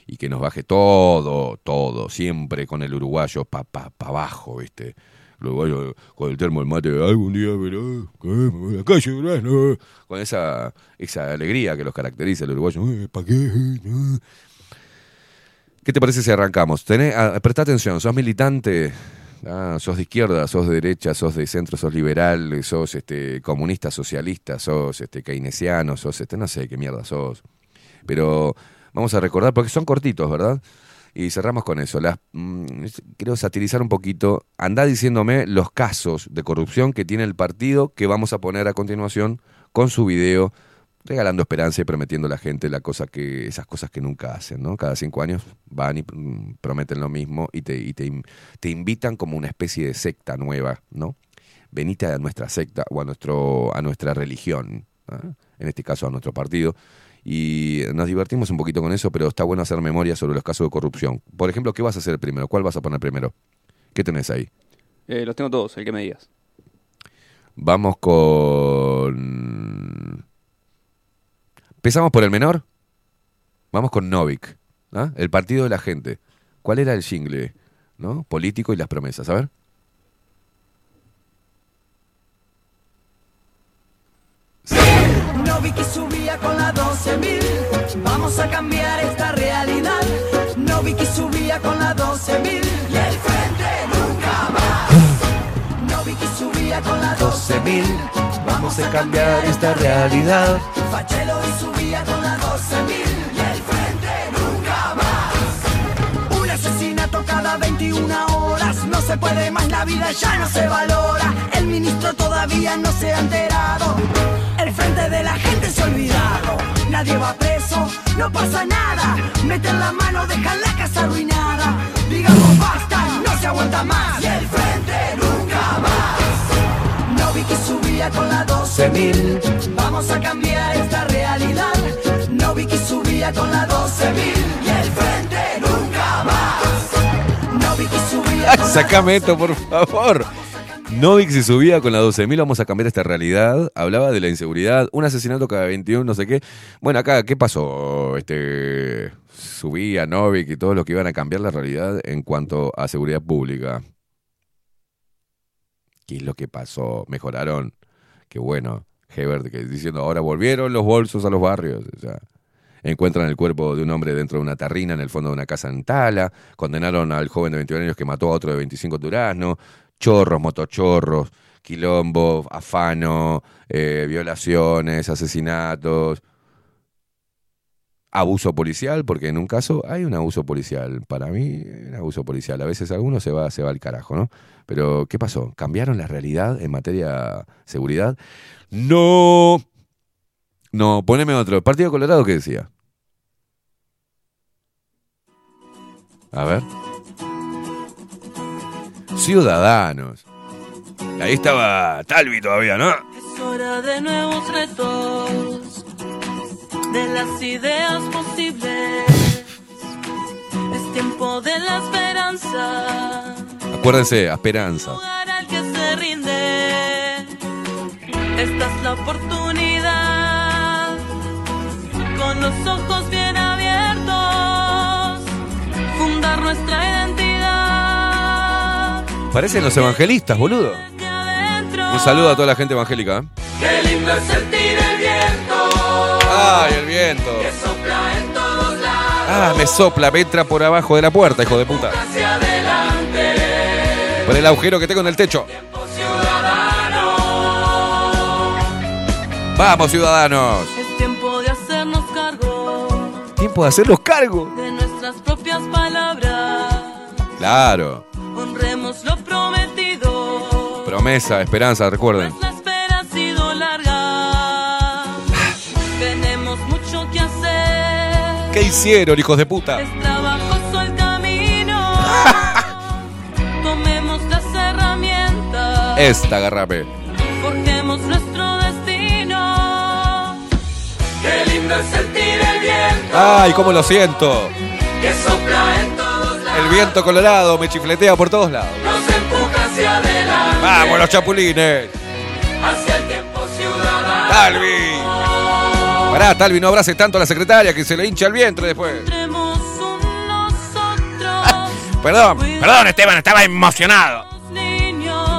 y que nos baje todo, todo, siempre con el uruguayo pa, pa, pa abajo, ¿viste? El uruguayo con el termo del mate, algún día verás, voy a la calle, verás, no". con esa, esa alegría que los caracteriza el uruguayo. ¿Para qué? No. ¿Qué te parece si arrancamos? Tené, ah, presta atención, sos militante, ah, sos de izquierda, sos de derecha, sos de centro, sos liberal, sos este, comunista, socialista, sos este, keynesiano, sos este, no sé qué mierda sos. Pero vamos a recordar, porque son cortitos, ¿verdad? Y cerramos con eso. Las, mm, quiero satirizar un poquito. Andá diciéndome los casos de corrupción que tiene el partido que vamos a poner a continuación con su video regalando esperanza y prometiendo a la gente la cosa que, esas cosas que nunca hacen, ¿no? Cada cinco años van y mm, prometen lo mismo y te, y te, te invitan como una especie de secta nueva, ¿no? venite a nuestra secta o a, nuestro, a nuestra religión, en este caso a nuestro partido. Y nos divertimos un poquito con eso, pero está bueno hacer memoria sobre los casos de corrupción. Por ejemplo, ¿qué vas a hacer primero? ¿Cuál vas a poner primero? ¿Qué tenés ahí? Eh, los tengo todos, el que me digas. Vamos con... ¿Empezamos por el menor? Vamos con Novik, ¿ah? el partido de la gente. ¿Cuál era el jingle? ¿No? Político y las promesas. A ver. Novik subía con la 12.000. Vamos a cambiar esta realidad. Novik subía con la 12.000. Y el frente nunca más. Novik subía con la 12.000. Vamos a cambiar esta realidad. Fachelo y subía con la 12.000. Y el frente nunca más. Un asesinato cada 21 horas. No se puede más, la vida ya no se valora. El ministro todavía no se ha enterado. El frente de la gente se ha olvidado. Nadie va preso, no pasa nada. Meten la mano, dejan la casa arruinada. Digamos basta, no se aguanta más. Y el frente nunca más. No vi que subía con la 12.000. Vamos a cambiar esta realidad. No vi que subía con la 12.000. Y el frente nunca más. No vi que subía con la Sácame esto, por favor. Novik se subía con la 12.000, vamos a cambiar esta realidad. Hablaba de la inseguridad, un asesinato cada 21, no sé qué. Bueno, acá, ¿qué pasó? Este, subía Novik y todo lo que iban a cambiar la realidad en cuanto a seguridad pública. ¿Qué es lo que pasó? Mejoraron. Qué bueno. Hebert que diciendo, ahora volvieron los bolsos a los barrios. O encuentran el cuerpo de un hombre dentro de una tarrina en el fondo de una casa en Tala. Condenaron al joven de 21 años que mató a otro de 25 en Durazno. Chorros, motochorros, quilombo, afano, eh, violaciones, asesinatos. Abuso policial, porque en un caso hay un abuso policial. Para mí, un abuso policial. A veces alguno se va, se va al carajo, ¿no? Pero, ¿qué pasó? ¿Cambiaron la realidad en materia seguridad? No. No, poneme otro. ¿El Partido Colorado qué decía? A ver. Ciudadanos. Ahí estaba Talvi todavía, ¿no? Es hora de nuevos retos, de las ideas posibles. Es tiempo de la esperanza, Acuérdense, Esperanza. al que se rinde. Esta es la oportunidad, con los ojos bien abiertos, fundar nuestra identidad. Parecen los evangelistas, boludo. Un saludo a toda la gente evangélica. ¿eh? Qué lindo es sentir el viento ¡Ay, el viento! que sopla en todos lados ¡Ah, me sopla! Me entra por abajo de la puerta, hijo de puta. hacia adelante. Por el agujero que tengo en el techo. ¡Vamos, ciudadanos! Es tiempo de hacernos cargo Tiempo de hacerlos cargo. de nuestras propias palabras. Claro. Prometido. Promesa, esperanza, recuerden. La espera ha sido larga. Tenemos mucho que hacer. ¿Qué hicieron, hijos de puta? Es trabajoso el camino. Tomemos las herramientas. Esta, agarrame. Forjemos nuestro destino. Qué lindo es sentir el viento ¡Ay, cómo lo siento! que sopla en todos lados. El viento colorado me chifletea por todos lados. Nos empuja hacia adelante. ¡Vamos, los chapulines! Hacia el tiempo ciudadano. ¡Talvi! Pará, Talvi, no abrace tanto a la secretaria que se le hincha el vientre después. Perdón, perdón, Esteban, estaba emocionado.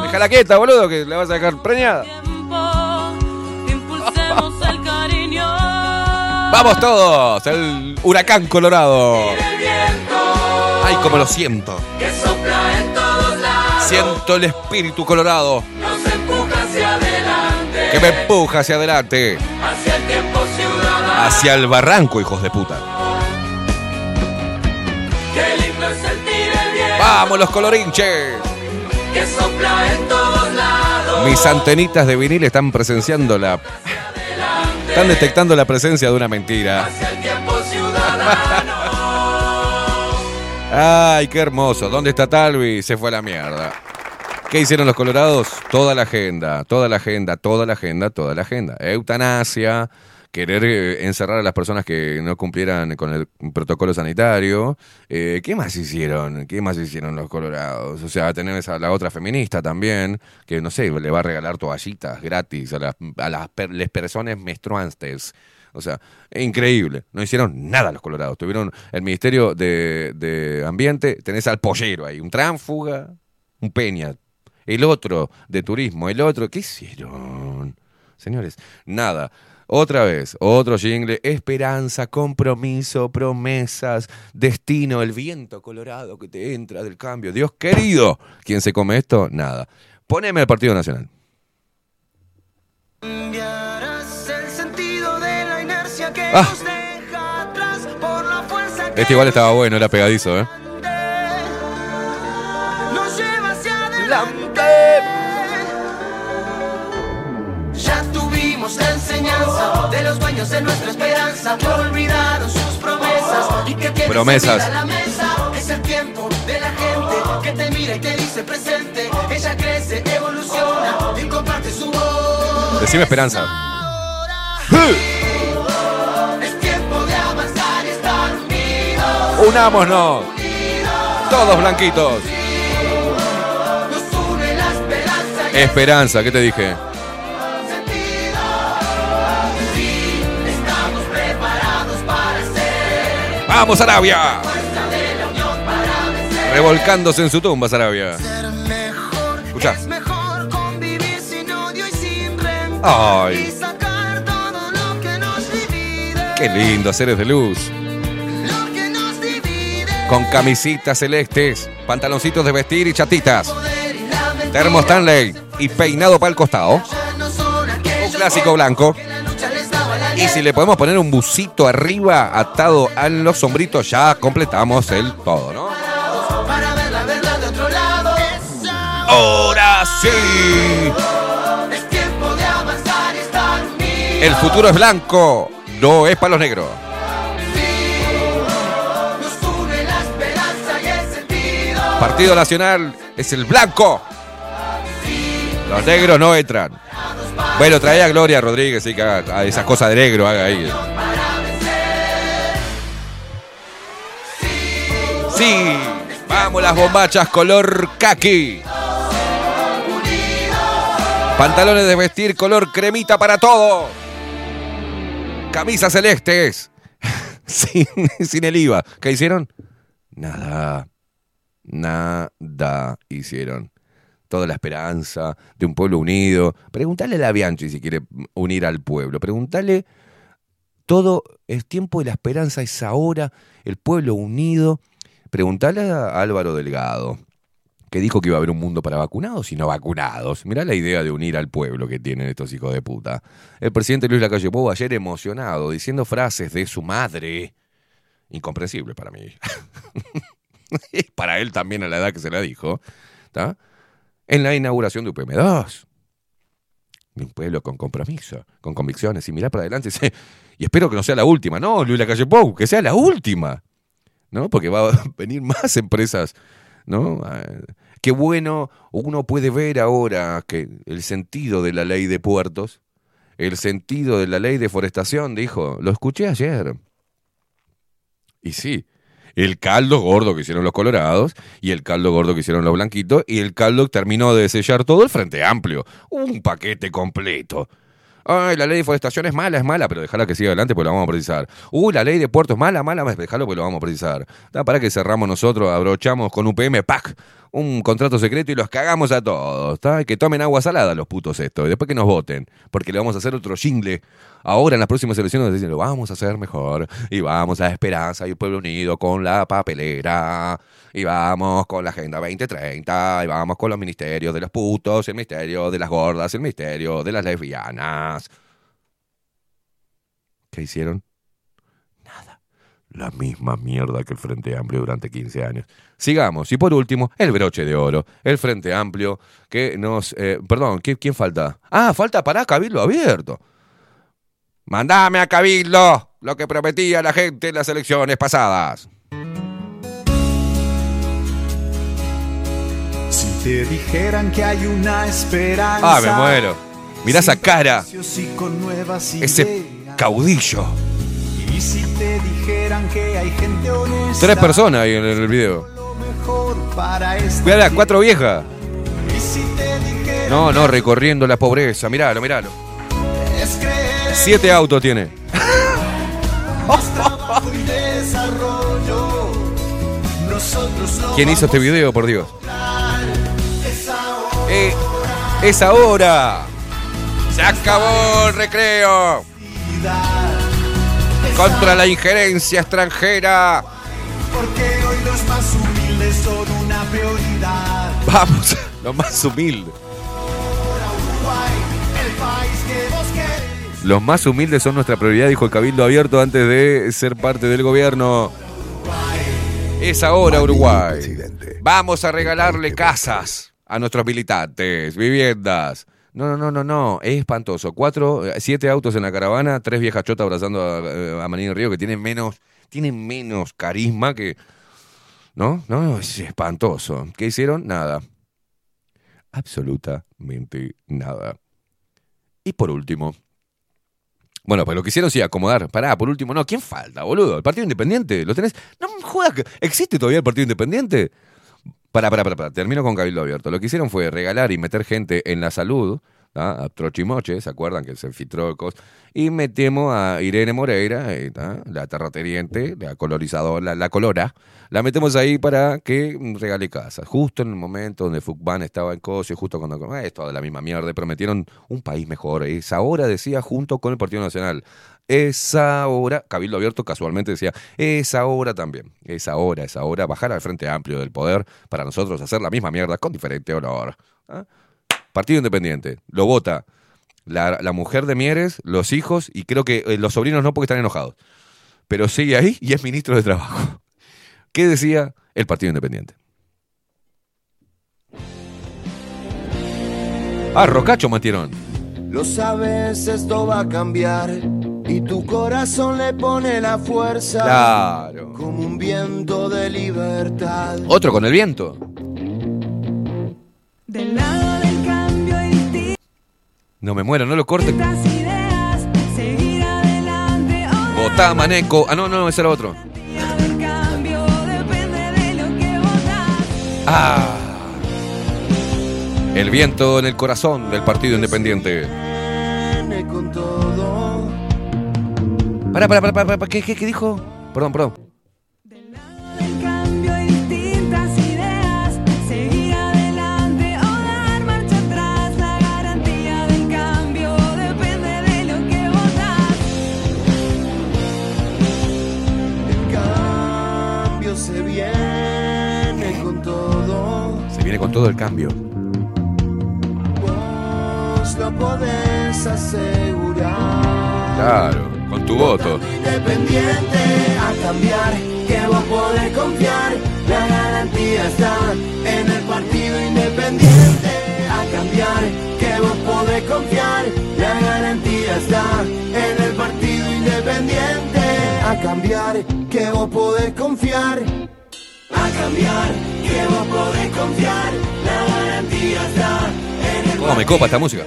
Déjala quieta, boludo, que la vas a dejar preñada. ¡Vamos todos! El huracán colorado. ¡Ay, cómo lo siento! Que sopla. Siento el espíritu colorado Nos empuja hacia adelante. que me empuja hacia adelante. Hacia el tiempo ciudadano. Hacia el barranco, hijos de puta. Qué lindo es sentir el viento ¡Vamos, los colorinches! que sopla en todos lados. Mis antenitas de vinil están presenciando la. Están detectando la presencia de una mentira. Hacia el tiempo ciudadano. ¡Ay, qué hermoso! ¿Dónde está Talvi? Se fue a la mierda. ¿Qué hicieron los colorados? Toda la agenda, toda la agenda, toda la agenda, toda la agenda. Eutanasia, querer eh, encerrar a las personas que no cumplieran con el protocolo sanitario. Eh, ¿Qué más hicieron? ¿Qué más hicieron los colorados? O sea, tenés a la otra feminista también, que no sé, le va a regalar toallitas gratis a las, a las per- les personas menstruantes. O sea, increíble. No hicieron nada los colorados. Tuvieron el Ministerio de, de Ambiente, tenés al pollero ahí, un tránfuga, un peña. El otro de turismo, el otro, ¿qué hicieron? Señores, nada. Otra vez, otro jingle, esperanza, compromiso, promesas, destino, el viento colorado que te entra del cambio. Dios querido, ¿quién se come esto? Nada. Poneme al Partido Nacional. Ah. Este igual estaba bueno, era pegadizo, ¿eh? Ya tuvimos la enseñanza de los dueños de nuestra esperanza que olvidaron sus promesas y que tienen Promesas. la mesa. Es el tiempo de la gente que te mira y te dice presente. Ella crece, evoluciona y comparte su voz. Decime esperanza. Unámonos. Todos blanquitos. Esperanza ¿qué te dije? ¡Vamos, Arabia! Revolcándose en su tumba, Arabia. Ser mejor Escuchá. es mejor convivir sin odio y sin rencor. Ay. Qué lindo, seres de luz. Con camisitas celestes, pantaloncitos de vestir y chatitas. Termo Stanley y peinado para el costado. Un clásico blanco. Y si le podemos poner un busito arriba atado a los sombritos, ya completamos el todo, ¿no? Ahora sí. El futuro es blanco, no es para los negros. Partido Nacional es el blanco. Los negros no entran. Bueno, trae a Gloria Rodríguez, sí, que haga a esas cosas de negro, haga ahí. Sí, vamos las bombachas color kaki. Pantalones de vestir color cremita para todo. Camisas celestes. sin, sin el IVA. ¿Qué hicieron? Nada. Nada hicieron. Toda la esperanza de un pueblo unido. Pregúntale a la Bianchi si quiere unir al pueblo. Pregúntale. Todo el tiempo de la esperanza es ahora. El pueblo unido. Pregúntale a Álvaro Delgado, que dijo que iba a haber un mundo para vacunados y no vacunados. Mirá la idea de unir al pueblo que tienen estos hijos de puta. El presidente Luis Lacalle Pou ayer emocionado, diciendo frases de su madre. Incomprensible para mí. para él también a la edad que se la dijo. En la inauguración de UPM2. De un pueblo con compromiso, con convicciones y mirar para adelante. Y espero que no sea la última. No, Luis Lacalle Pou, que sea la última. ¿no? Porque va a venir más empresas, ¿no? Ah, Qué bueno, uno puede ver ahora que el sentido de la ley de puertos, el sentido de la ley de forestación, dijo, lo escuché ayer. Y sí, el caldo gordo que hicieron los colorados y el caldo gordo que hicieron los blanquitos y el caldo terminó de sellar todo el Frente Amplio. Un paquete completo. Ay, la ley de forestación es mala, es mala, pero déjala que siga adelante porque la vamos a precisar. Uy, la ley de puertos es mala, mala, déjalo porque lo vamos a precisar. Da, para que cerramos nosotros, abrochamos con UPM, ¡pac! Un contrato secreto y los cagamos a todos. ¿tá? Que tomen agua salada los putos estos. Y después que nos voten. Porque le vamos a hacer otro jingle. Ahora en las próximas elecciones dicen, lo vamos a hacer mejor. Y vamos a Esperanza y el Pueblo Unido con la papelera. Y vamos con la Agenda 2030. Y vamos con los ministerios de los putos, el ministerio de las gordas, el ministerio de las lesbianas. ¿Qué hicieron? La misma mierda que el Frente Amplio durante 15 años. Sigamos. Y por último, el broche de oro. El Frente Amplio que nos... eh, perdón, ¿quién, falta? Ah, falta para Cabildo Abierto. Mandame a Cabildo lo que prometía la gente en las elecciones pasadas. Si te dijeran que hay una esperanza. Ah, me muero. Mirá esa cara. Ese caudillo. Y si te dijeran que hay gente honesta. Tres personas ahí en el video. mejor para este Mirá, cuatro viejas. No, no, recorriendo la pobreza. Miralo, miralo. Siete autos tiene. ¿Quién hizo este video, por Dios? Eh, es ahora. Se acabó el recreo. Contra la injerencia extranjera. Porque hoy los más humildes son una prioridad. Vamos, lo más humilde. Uruguay, el país que vos querés. Los más humildes son nuestra prioridad, dijo el Cabildo Abierto antes de ser parte del gobierno. Es ahora Uruguay. Vamos a regalarle casas a nuestros militantes, viviendas. No, no, no, no, no, es espantoso. Cuatro, eh, siete autos en la caravana, tres viejas chotas abrazando a, eh, a Río que tienen menos, tienen menos carisma que... ¿No? No, es espantoso. ¿Qué hicieron? Nada. Absolutamente nada. Y por último, bueno, pues lo que hicieron sí acomodar. Pará, por último, no, ¿quién falta, boludo? ¿El Partido Independiente? ¿Lo tenés? No me jodas, ¿existe todavía el Partido Independiente? Pará, pará, pará, pará, termino con Cabildo Abierto. Lo que hicieron fue regalar y meter gente en la salud, ¿tá? a Trochimoche, ¿se acuerdan que se filtró cosas? Y metemos a Irene Moreira, la terrateniente, la colorizadora, la, colora, la metemos ahí para que regale casas. Justo en el momento donde Fugban estaba en Cosio, justo cuando... eh, Es la misma mierda, prometieron un país mejor. Es ahora, decía, junto con el Partido Nacional. Es ahora, Cabildo Abierto casualmente decía, es ahora también, es ahora, es ahora bajar al Frente Amplio del Poder para nosotros hacer la misma mierda con diferente olor. ¿Ah? Partido Independiente, lo vota la, la mujer de Mieres, los hijos y creo que eh, los sobrinos no porque están enojados. Pero sigue ahí y es ministro de Trabajo. ¿Qué decía el Partido Independiente? Ah, Rocacho metieron. Lo sabes, esto va a cambiar y tu corazón le pone la fuerza. Claro. Como un viento de libertad. Otro con el viento. Del lado distintas No me muero, no lo corte. ideas, seguir adelante. Hoy Votá, Maneco. Ah, no, no, ese era otro. Ah. El viento en el corazón del Partido Independiente. Para, para, para, para, ¿qué, qué, qué dijo? Perdón, perdón. Con todo el cambio. Vos lo podés asegurar. Claro, con tu voto. Independiente a cambiar, que vos podés confiar. La garantía está en el partido independiente. A cambiar, que vos podés confiar. La garantía está en el partido independiente. A cambiar, que vos podés confiar. A cambiar, que vos podés confiar. La garantía está en el ¿Cómo me copa esta música?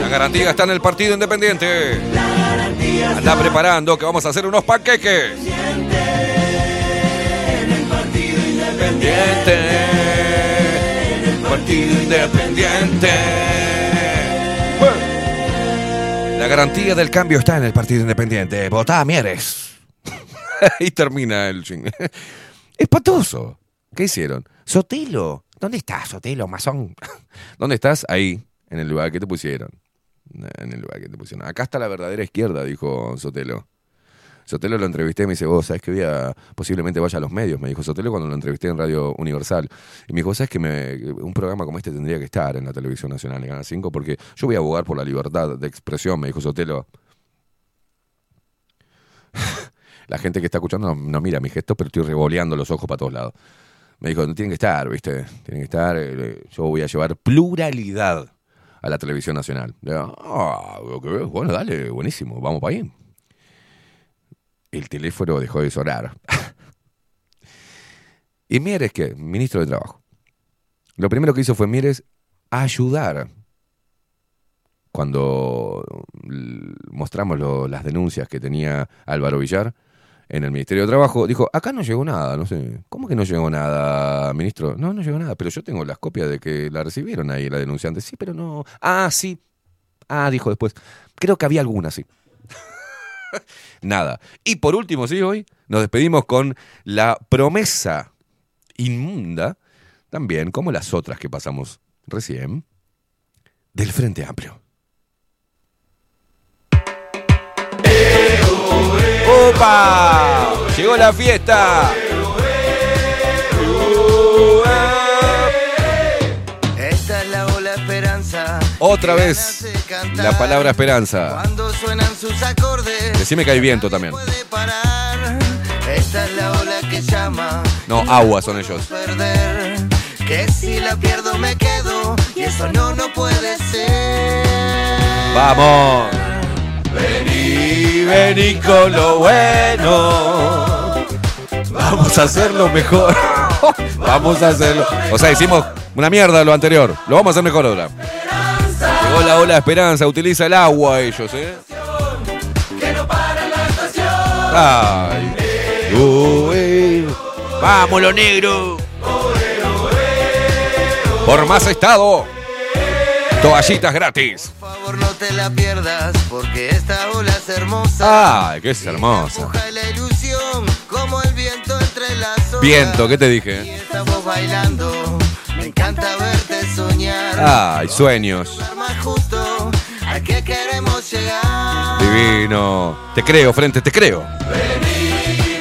La garantía está en el Partido Independiente. La Anda preparando que vamos a hacer unos panqueques. en el partido Independiente. Partido Independiente. La garantía del cambio está en el Partido Independiente. Votá, Mieres. Ahí termina el ching. Espantoso. ¿Qué hicieron? Sotelo. ¿Dónde estás, Sotelo, masón? ¿Dónde estás? Ahí, en el lugar que te pusieron. En el lugar que te pusieron. Acá está la verdadera izquierda, dijo Sotelo. Sotelo lo entrevisté y me dice, vos sabés que voy a, posiblemente vaya a los medios, me dijo Sotelo cuando lo entrevisté en Radio Universal. Y me dijo, sabes que me- un programa como este tendría que estar en la televisión nacional, en Canal 5, porque yo voy a abogar por la libertad de expresión, me dijo Sotelo. La gente que está escuchando no, no mira mi gesto, pero estoy revoleando los ojos para todos lados. Me dijo, tienen que estar, ¿viste? Tienen que estar. eh, Yo voy a llevar pluralidad a la televisión nacional. Le digo, "Ah, ok, bueno, dale, buenísimo, vamos para ahí. El teléfono dejó de sonar. y Mieres, que ministro de Trabajo. Lo primero que hizo fue Mieres ayudar. Cuando l- mostramos las denuncias que tenía Álvaro Villar en el Ministerio de Trabajo, dijo, acá no llegó nada, no sé. ¿Cómo que no llegó nada, ministro? No, no llegó nada, pero yo tengo las copias de que la recibieron ahí, la denunciante. Sí, pero no... Ah, sí. Ah, dijo después. Creo que había alguna, sí. Nada. Y por último, sí, hoy nos despedimos con la promesa inmunda, también como las otras que pasamos recién, del Frente Amplio. ¡Opa! ¡Llegó la fiesta! Esta es la ola esperanza. Otra vez la palabra esperanza. Cuando suenan sus acordes. Decime que hay viento también. Esta es la ola que llama. No, agua son ellos. Perder. Que si la pierdo me quedo. Y eso no, no puede ser. ¡Vamos! Vení, vení con lo bueno. Vamos a hacerlo mejor. Vamos a hacerlo. O sea, hicimos una mierda lo anterior. Lo vamos a hacer mejor ahora. Llegó la ola esperanza. Utiliza el agua ellos, ¿eh? Ay. Vamos, lo negro. Por más estado. Toallitas gratis. Por favor no te la pierdas. Porque esta ola es hermosa. Ay, que es hermosa. La ilusión. Como el viento entre las olas. Viento, ¿qué te dije? Estamos bailando. Me encanta verte soñar. Ay, sueños. Justo. ¿A qué queremos llegar? Divino. Te creo, frente, te creo.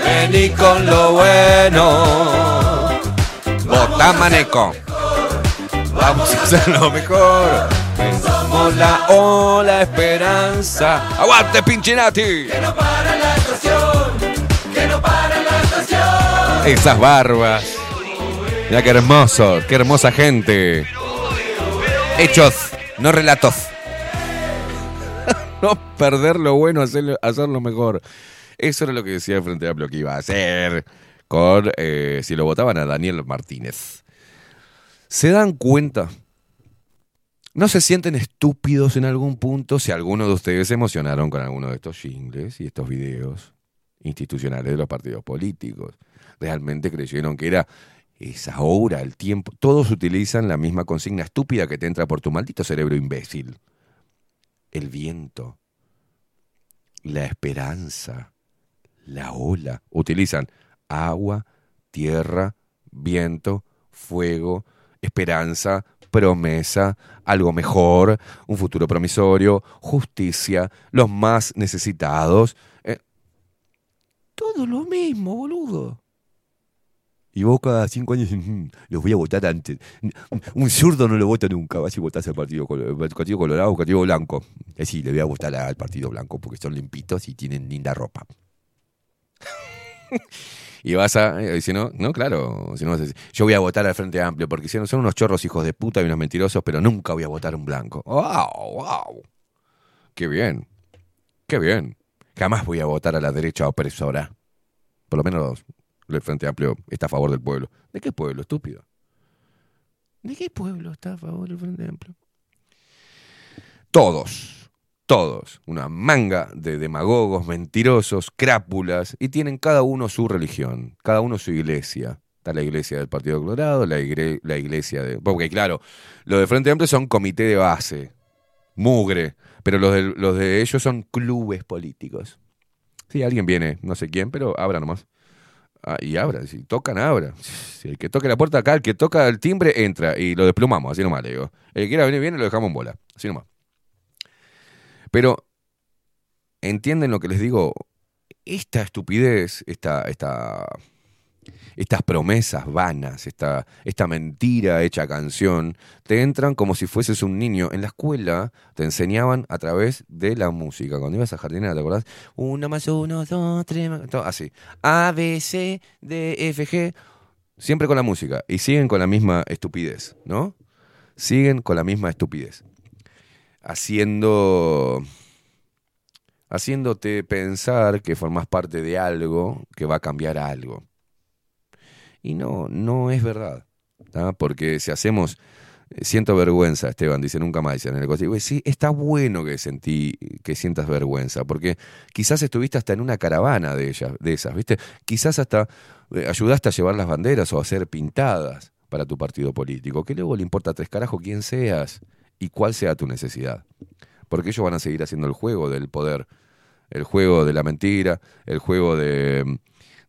Vení con lo bueno. Bota maneco. Vamos a hacerlo mejor. Somos la ola esperanza. ¡Aguante, Pinchinati! Que no para la estación. Que no para la estación. Esas barbas. Mira qué hermoso, qué hermosa gente. Hechos, no relatos. no perder lo bueno, hacerlo, hacerlo mejor. Eso era lo que decía el Frente Amplio que iba a hacer con eh, si lo votaban a Daniel Martínez. ¿Se dan cuenta? ¿No se sienten estúpidos en algún punto si alguno de ustedes se emocionaron con alguno de estos jingles y estos videos institucionales de los partidos políticos? Realmente creyeron que era esa hora, el tiempo. Todos utilizan la misma consigna estúpida que te entra por tu maldito cerebro imbécil. El viento, la esperanza, la ola. Utilizan agua, tierra, viento, fuego, esperanza, promesa, algo mejor, un futuro promisorio, justicia, los más necesitados. Eh, todo lo mismo, boludo. Y vos cada cinco años "Mm, los voy a votar antes. Un zurdo no lo vota nunca. Vas y votás al partido, partido Colorado o al Partido Blanco. Así le voy a votar al Partido Blanco porque son limpitos y tienen linda ropa. y vas a. eh, si no, claro. Si no, yo voy a votar al Frente Amplio porque si no, son unos chorros hijos de puta y unos mentirosos, pero nunca voy a votar un blanco. ¡Wow! ¡Wow! ¡Qué bien! ¡Qué bien! Jamás voy a votar a la derecha opresora. Por lo menos el Frente Amplio está a favor del pueblo. ¿De qué pueblo, estúpido? ¿De qué pueblo está a favor del Frente Amplio? Todos, todos, una manga de demagogos, mentirosos, crápulas, y tienen cada uno su religión, cada uno su iglesia. Está la iglesia del Partido Colorado, la, igre- la iglesia de... Porque claro, los de Frente Amplio son comité de base, mugre, pero los de, los de ellos son clubes políticos. Si alguien viene, no sé quién, pero abra nomás. Ah, y abra, si tocan, abra. Si el que toque la puerta acá, el que toca el timbre, entra y lo desplumamos, así nomás le digo. El que quiera venir, viene lo dejamos en bola, así nomás. Pero, ¿entienden lo que les digo? Esta estupidez, esta, esta, estas promesas vanas, esta, esta mentira hecha canción, te entran como si fueses un niño. En la escuela te enseñaban a través de la música. Cuando ibas a jardinera, ¿te acordás? Uno más uno, dos, tres, más- así. A, B, C, D, F, G. Siempre con la música. Y siguen con la misma estupidez, ¿no? Siguen con la misma estupidez. Haciendo haciéndote pensar que formas parte de algo que va a cambiar algo. Y no, no es verdad. Porque si hacemos. eh, Siento vergüenza, Esteban, dice nunca más. Dice en el. Digo, sí, está bueno que sentí, que sientas vergüenza, porque quizás estuviste hasta en una caravana de ellas, de esas, ¿viste? Quizás hasta eh, ayudaste a llevar las banderas o a hacer pintadas para tu partido político. Que luego le importa tres carajos quién seas y cuál sea tu necesidad. Porque ellos van a seguir haciendo el juego del poder, el juego de la mentira, el juego de,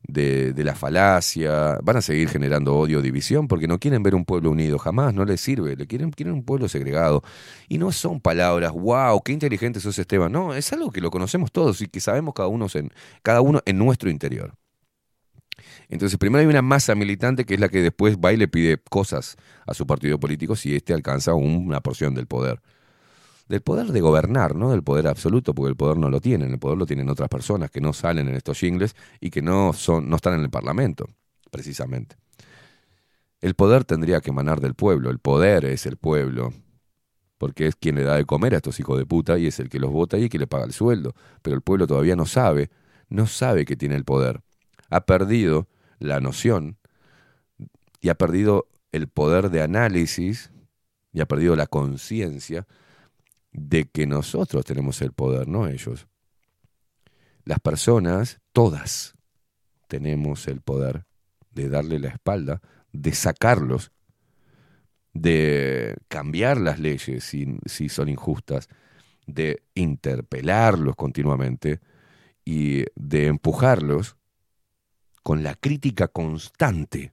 de, la falacia. Van a seguir generando odio, división, porque no quieren ver un pueblo unido, jamás, no les sirve. Le quieren, quieren un pueblo segregado. Y no son palabras, wow, qué inteligente sos Esteban. No, es algo que lo conocemos todos y que sabemos cada uno en, cada uno en nuestro interior. Entonces, primero hay una masa militante que es la que después va y le pide cosas a su partido político si éste alcanza una porción del poder. Del poder de gobernar, no del poder absoluto, porque el poder no lo tienen, el poder lo tienen otras personas que no salen en estos jingles y que no, son, no están en el Parlamento, precisamente. El poder tendría que emanar del pueblo, el poder es el pueblo, porque es quien le da de comer a estos hijos de puta y es el que los vota y el que le paga el sueldo. Pero el pueblo todavía no sabe, no sabe que tiene el poder. Ha perdido la noción y ha perdido el poder de análisis y ha perdido la conciencia de que nosotros tenemos el poder, no ellos. Las personas, todas, tenemos el poder de darle la espalda, de sacarlos, de cambiar las leyes si, son injustas, de interpelarlos continuamente y de empujarlos con la crítica constante,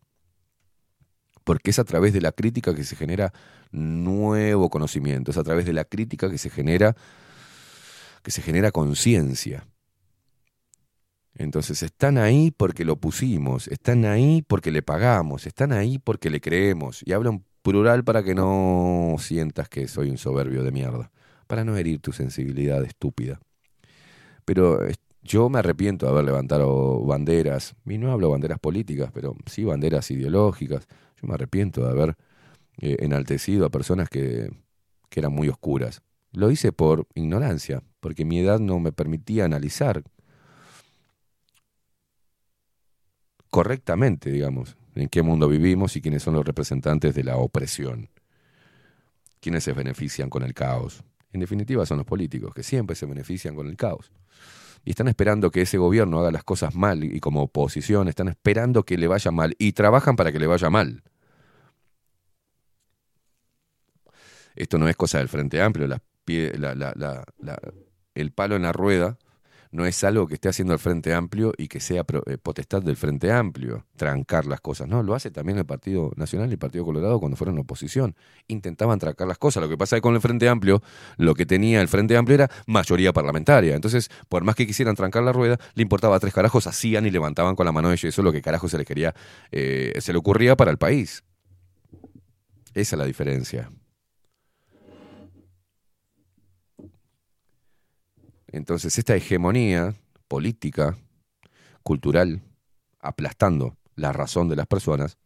porque es a través de la crítica que se genera nuevo conocimiento, es a través de la crítica que se genera que se genera conciencia. Entonces están ahí porque lo pusimos, están ahí porque le pagamos, están ahí porque le creemos. Y hablo en plural para que no sientas que soy un soberbio de mierda, para no herir tu sensibilidad estúpida. Pero eh, yo me arrepiento de haber levantado banderas, y no hablo banderas políticas, pero sí banderas ideológicas. Yo me arrepiento de haber eh, enaltecido a personas que, que eran muy oscuras. Lo hice por ignorancia, porque mi edad no me permitía analizar correctamente, digamos, en qué mundo vivimos y quiénes son los representantes de la opresión, quiénes se benefician con el caos. En definitiva son los políticos, que siempre se benefician con el caos. Y están esperando que ese gobierno haga las cosas mal y como oposición están esperando que le vaya mal y trabajan para que le vaya mal. Esto no es cosa del Frente Amplio, la- el palo en la rueda no es algo que esté haciendo el Frente Amplio y que sea eh, potestad del Frente Amplio, trancar las cosas. No, lo hace también el Partido Nacional y el Partido Colorado cuando fueron oposición. Intentaban trancar las cosas. Lo que pasa es que con el Frente Amplio, lo que tenía el Frente Amplio era mayoría parlamentaria. Entonces, por más que quisieran trancar la rueda, le importaba tres carajos, hacían y levantaban con la mano de yeso lo que carajo se les quería, eh, se le ocurría para el país. Esa es la diferencia. Entonces, esta hegemonía política, cultural, aplastando la razón de las personas,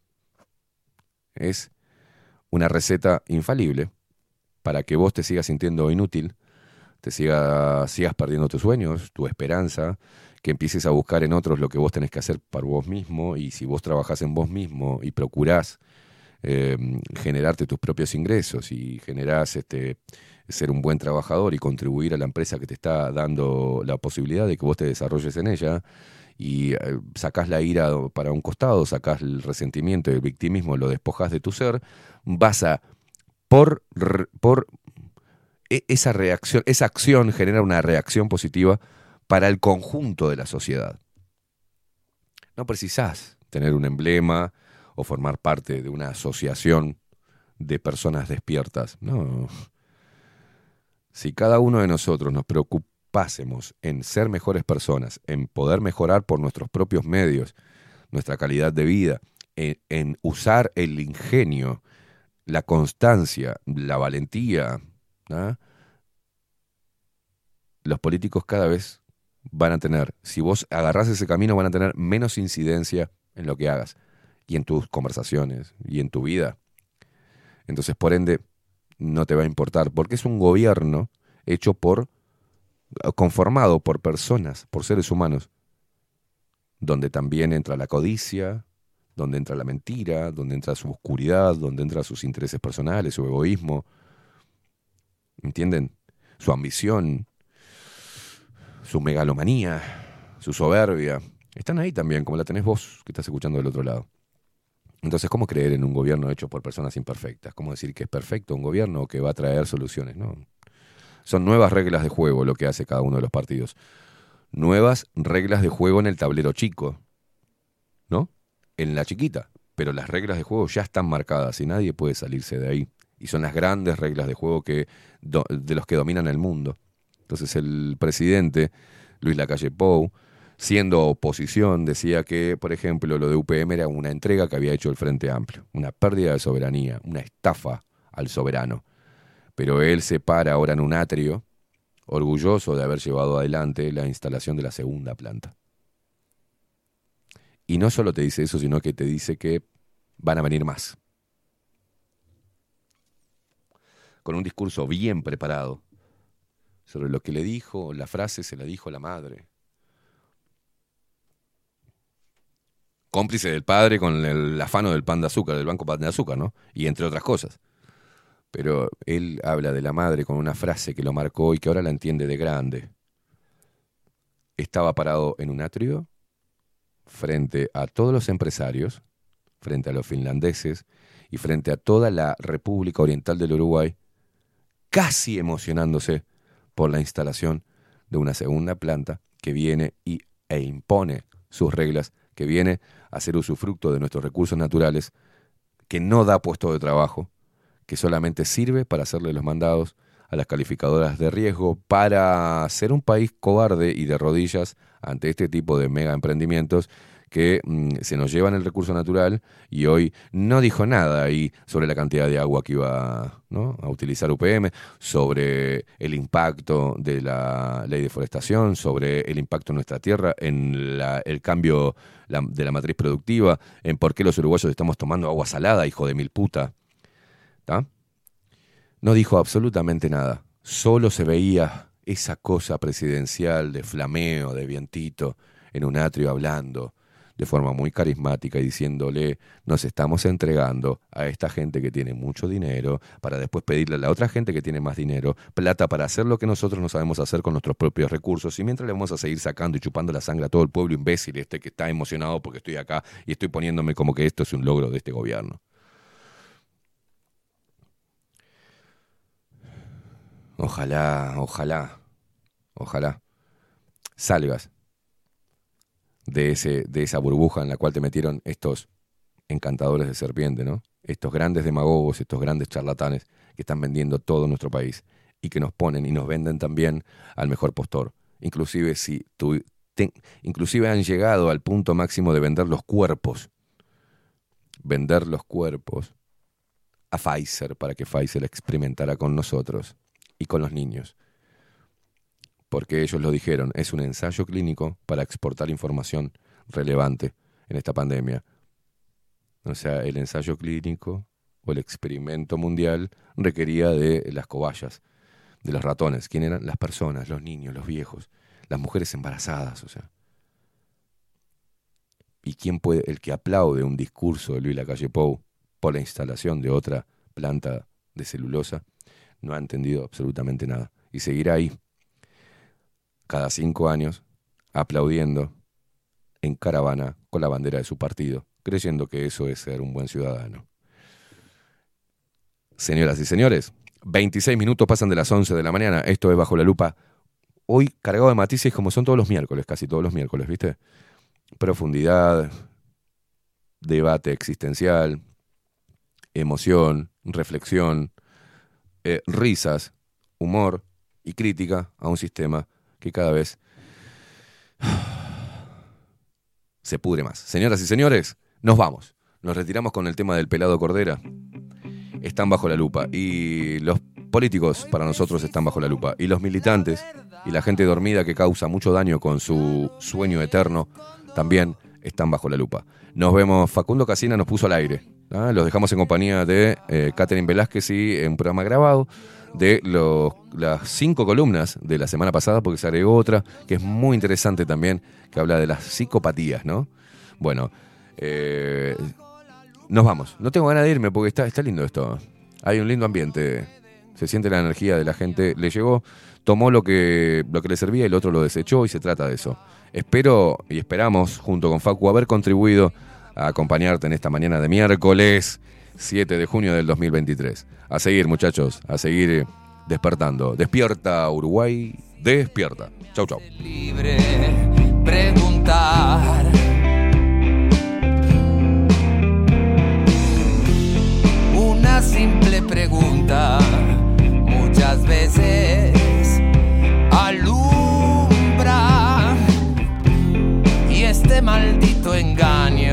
es una receta infalible para que vos te sigas sintiendo inútil, te siga- sigas perdiendo tus sueños, tu esperanza, que empieces a buscar en otros lo que vos tenés que hacer para vos mismo y si vos trabajás en vos mismo y procurás eh, generarte tus propios ingresos y generás este, ser un buen trabajador y contribuir a la empresa que te está dando la posibilidad de que vos te desarrolles en ella y eh, sacás la ira para un costado, sacás el resentimiento y el victimismo, lo despojas de tu ser, vas a, por, por e- esa reacción, esa acción genera una reacción positiva para el conjunto de la sociedad. No precisás tener un emblema o formar parte de una asociación de personas despiertas. No. Si cada uno de nosotros nos preocupásemos en ser mejores personas, en poder mejorar por nuestros propios medios nuestra calidad de vida, en, en usar el ingenio, la constancia, la valentía, los políticos cada vez van a tener, si vos agarrás ese camino, van a tener menos incidencia en lo que hagas y en tus conversaciones y en tu vida. Entonces, por ende, no te va a importar, porque es un gobierno hecho por, conformado por personas, por seres humanos, donde también entra la codicia, donde entra la mentira, donde entra su oscuridad, donde entra sus intereses personales, su egoísmo. ¿Entienden? Su ambición, su megalomanía, su soberbia. Están ahí también, como la tenés vos que estás escuchando del otro lado. Entonces, ¿cómo creer en un gobierno hecho por personas imperfectas? ¿Cómo decir que es perfecto un gobierno que va a traer soluciones? No. Son nuevas reglas de juego lo que hace cada uno de los partidos. Nuevas reglas de juego en el tablero chico, ¿no? En la chiquita. Pero las reglas de juego ya están marcadas y nadie puede salirse de ahí. Y son las grandes reglas de juego que, de los que dominan el mundo. Entonces el presidente, Luis Lacalle Pou, siendo oposición, decía que, por ejemplo, lo de UPM era una entrega que había hecho el Frente Amplio, una pérdida de soberanía, una estafa al soberano. Pero él se para ahora en un atrio, orgulloso de haber llevado adelante la instalación de la segunda planta. Y no solo te dice eso, sino que te dice que van a venir más. Con un discurso bien preparado sobre lo que le dijo, la frase se la dijo la madre. Cómplice del padre con el afano del pan de azúcar, del banco pan de azúcar, ¿no? Y entre otras cosas. Pero él habla de la madre con una frase que lo marcó y que ahora la entiende de grande. Estaba parado en un atrio frente a todos los empresarios, frente a los finlandeses y frente a toda la República Oriental del Uruguay, casi emocionándose por la instalación de una segunda planta que viene y, e impone sus reglas, que viene a ser usufructo de nuestros recursos naturales, que no da puesto de trabajo, que solamente sirve para hacerle los mandados a las calificadoras de riesgo, para ser un país cobarde y de rodillas ante este tipo de mega emprendimientos que mm, se nos llevan el recurso natural y hoy no dijo nada ahí sobre la cantidad de agua que iba a utilizar UPM, sobre el impacto de la ley de forestación, sobre el impacto en nuestra tierra, en la- el cambio de la matriz productiva, en por qué los uruguayos estamos tomando agua salada, hijo de mil puta. No dijo absolutamente nada, solo se veía esa cosa presidencial de flameo, de vientito, en un atrio hablando de forma muy carismática y diciéndole, nos estamos entregando a esta gente que tiene mucho dinero para después pedirle a la otra gente que tiene más dinero plata para hacer lo que nosotros no sabemos hacer con nuestros propios recursos y mientras le vamos a seguir sacando y chupando la sangre a todo el pueblo imbécil este que está emocionado porque estoy acá y estoy poniéndome como que esto es un logro de este gobierno. Ojalá, ojalá, ojalá salgas de, ese, de esa burbuja en la cual te metieron estos encantadores de serpiente, ¿no? Estos grandes demagogos, estos grandes charlatanes que están vendiendo todo nuestro país y que nos ponen y nos venden también al mejor postor. Inclusive si te- inclusive han llegado al punto máximo de vender los cuerpos, vender los cuerpos a Pfizer para que Pfizer experimentara con nosotros y con los niños porque ellos lo dijeron, es un ensayo clínico para exportar información relevante en esta pandemia. O sea, el ensayo clínico o el experimento mundial requería de las cobayas, de los ratones. ¿Quién eran? Las personas, los niños, los viejos, las mujeres embarazadas, o sea. ¿Y quién puede, el que aplaude un discurso de Luis Lacalle Pou por la instalación de otra planta de celulosa, no ha entendido absolutamente nada. Y seguirá ahí, cada cinco años, aplaudiendo en caravana con la bandera de su partido, creyendo que eso es ser un buen ciudadano. Señoras y señores, 26 minutos pasan de las 11 de la mañana, esto es Bajo la Lupa. Hoy cargado de matices como son todos los miércoles, casi todos los miércoles, ¿viste? Profundidad, debate existencial, emoción, reflexión, eh, risas, humor y crítica a un sistema que cada vez se pudre más. Señoras y señores, nos vamos. Nos retiramos con el tema del pelado Cordera. Están bajo la lupa. Y los políticos para nosotros están bajo la lupa. Y los militantes y la gente dormida que causa mucho daño con su sueño eterno también están bajo la lupa. Nos vemos. Facundo Casina nos puso al aire. ¿ah? Los dejamos en compañía de eh, Catherine Velázquez y en un programa grabado de los, las cinco columnas de la semana pasada, porque se agregó otra que es muy interesante también, que habla de las psicopatías, ¿no? Bueno, Eh, nos vamos. No tengo ganas de irme porque está, está lindo esto. Hay un lindo ambiente. Se siente la energía de la gente. Le llegó, tomó lo que, lo que le servía el otro lo desechó y se trata de eso. Espero y esperamos, junto con Facu, haber contribuido a acompañarte en esta mañana de miércoles 7 de junio del 2023. A seguir, muchachos, a seguir despertando. Despierta, Uruguay, despierta. Chau, chau. libre preguntar. Una simple pregunta muchas veces alumbra y este maldito engaño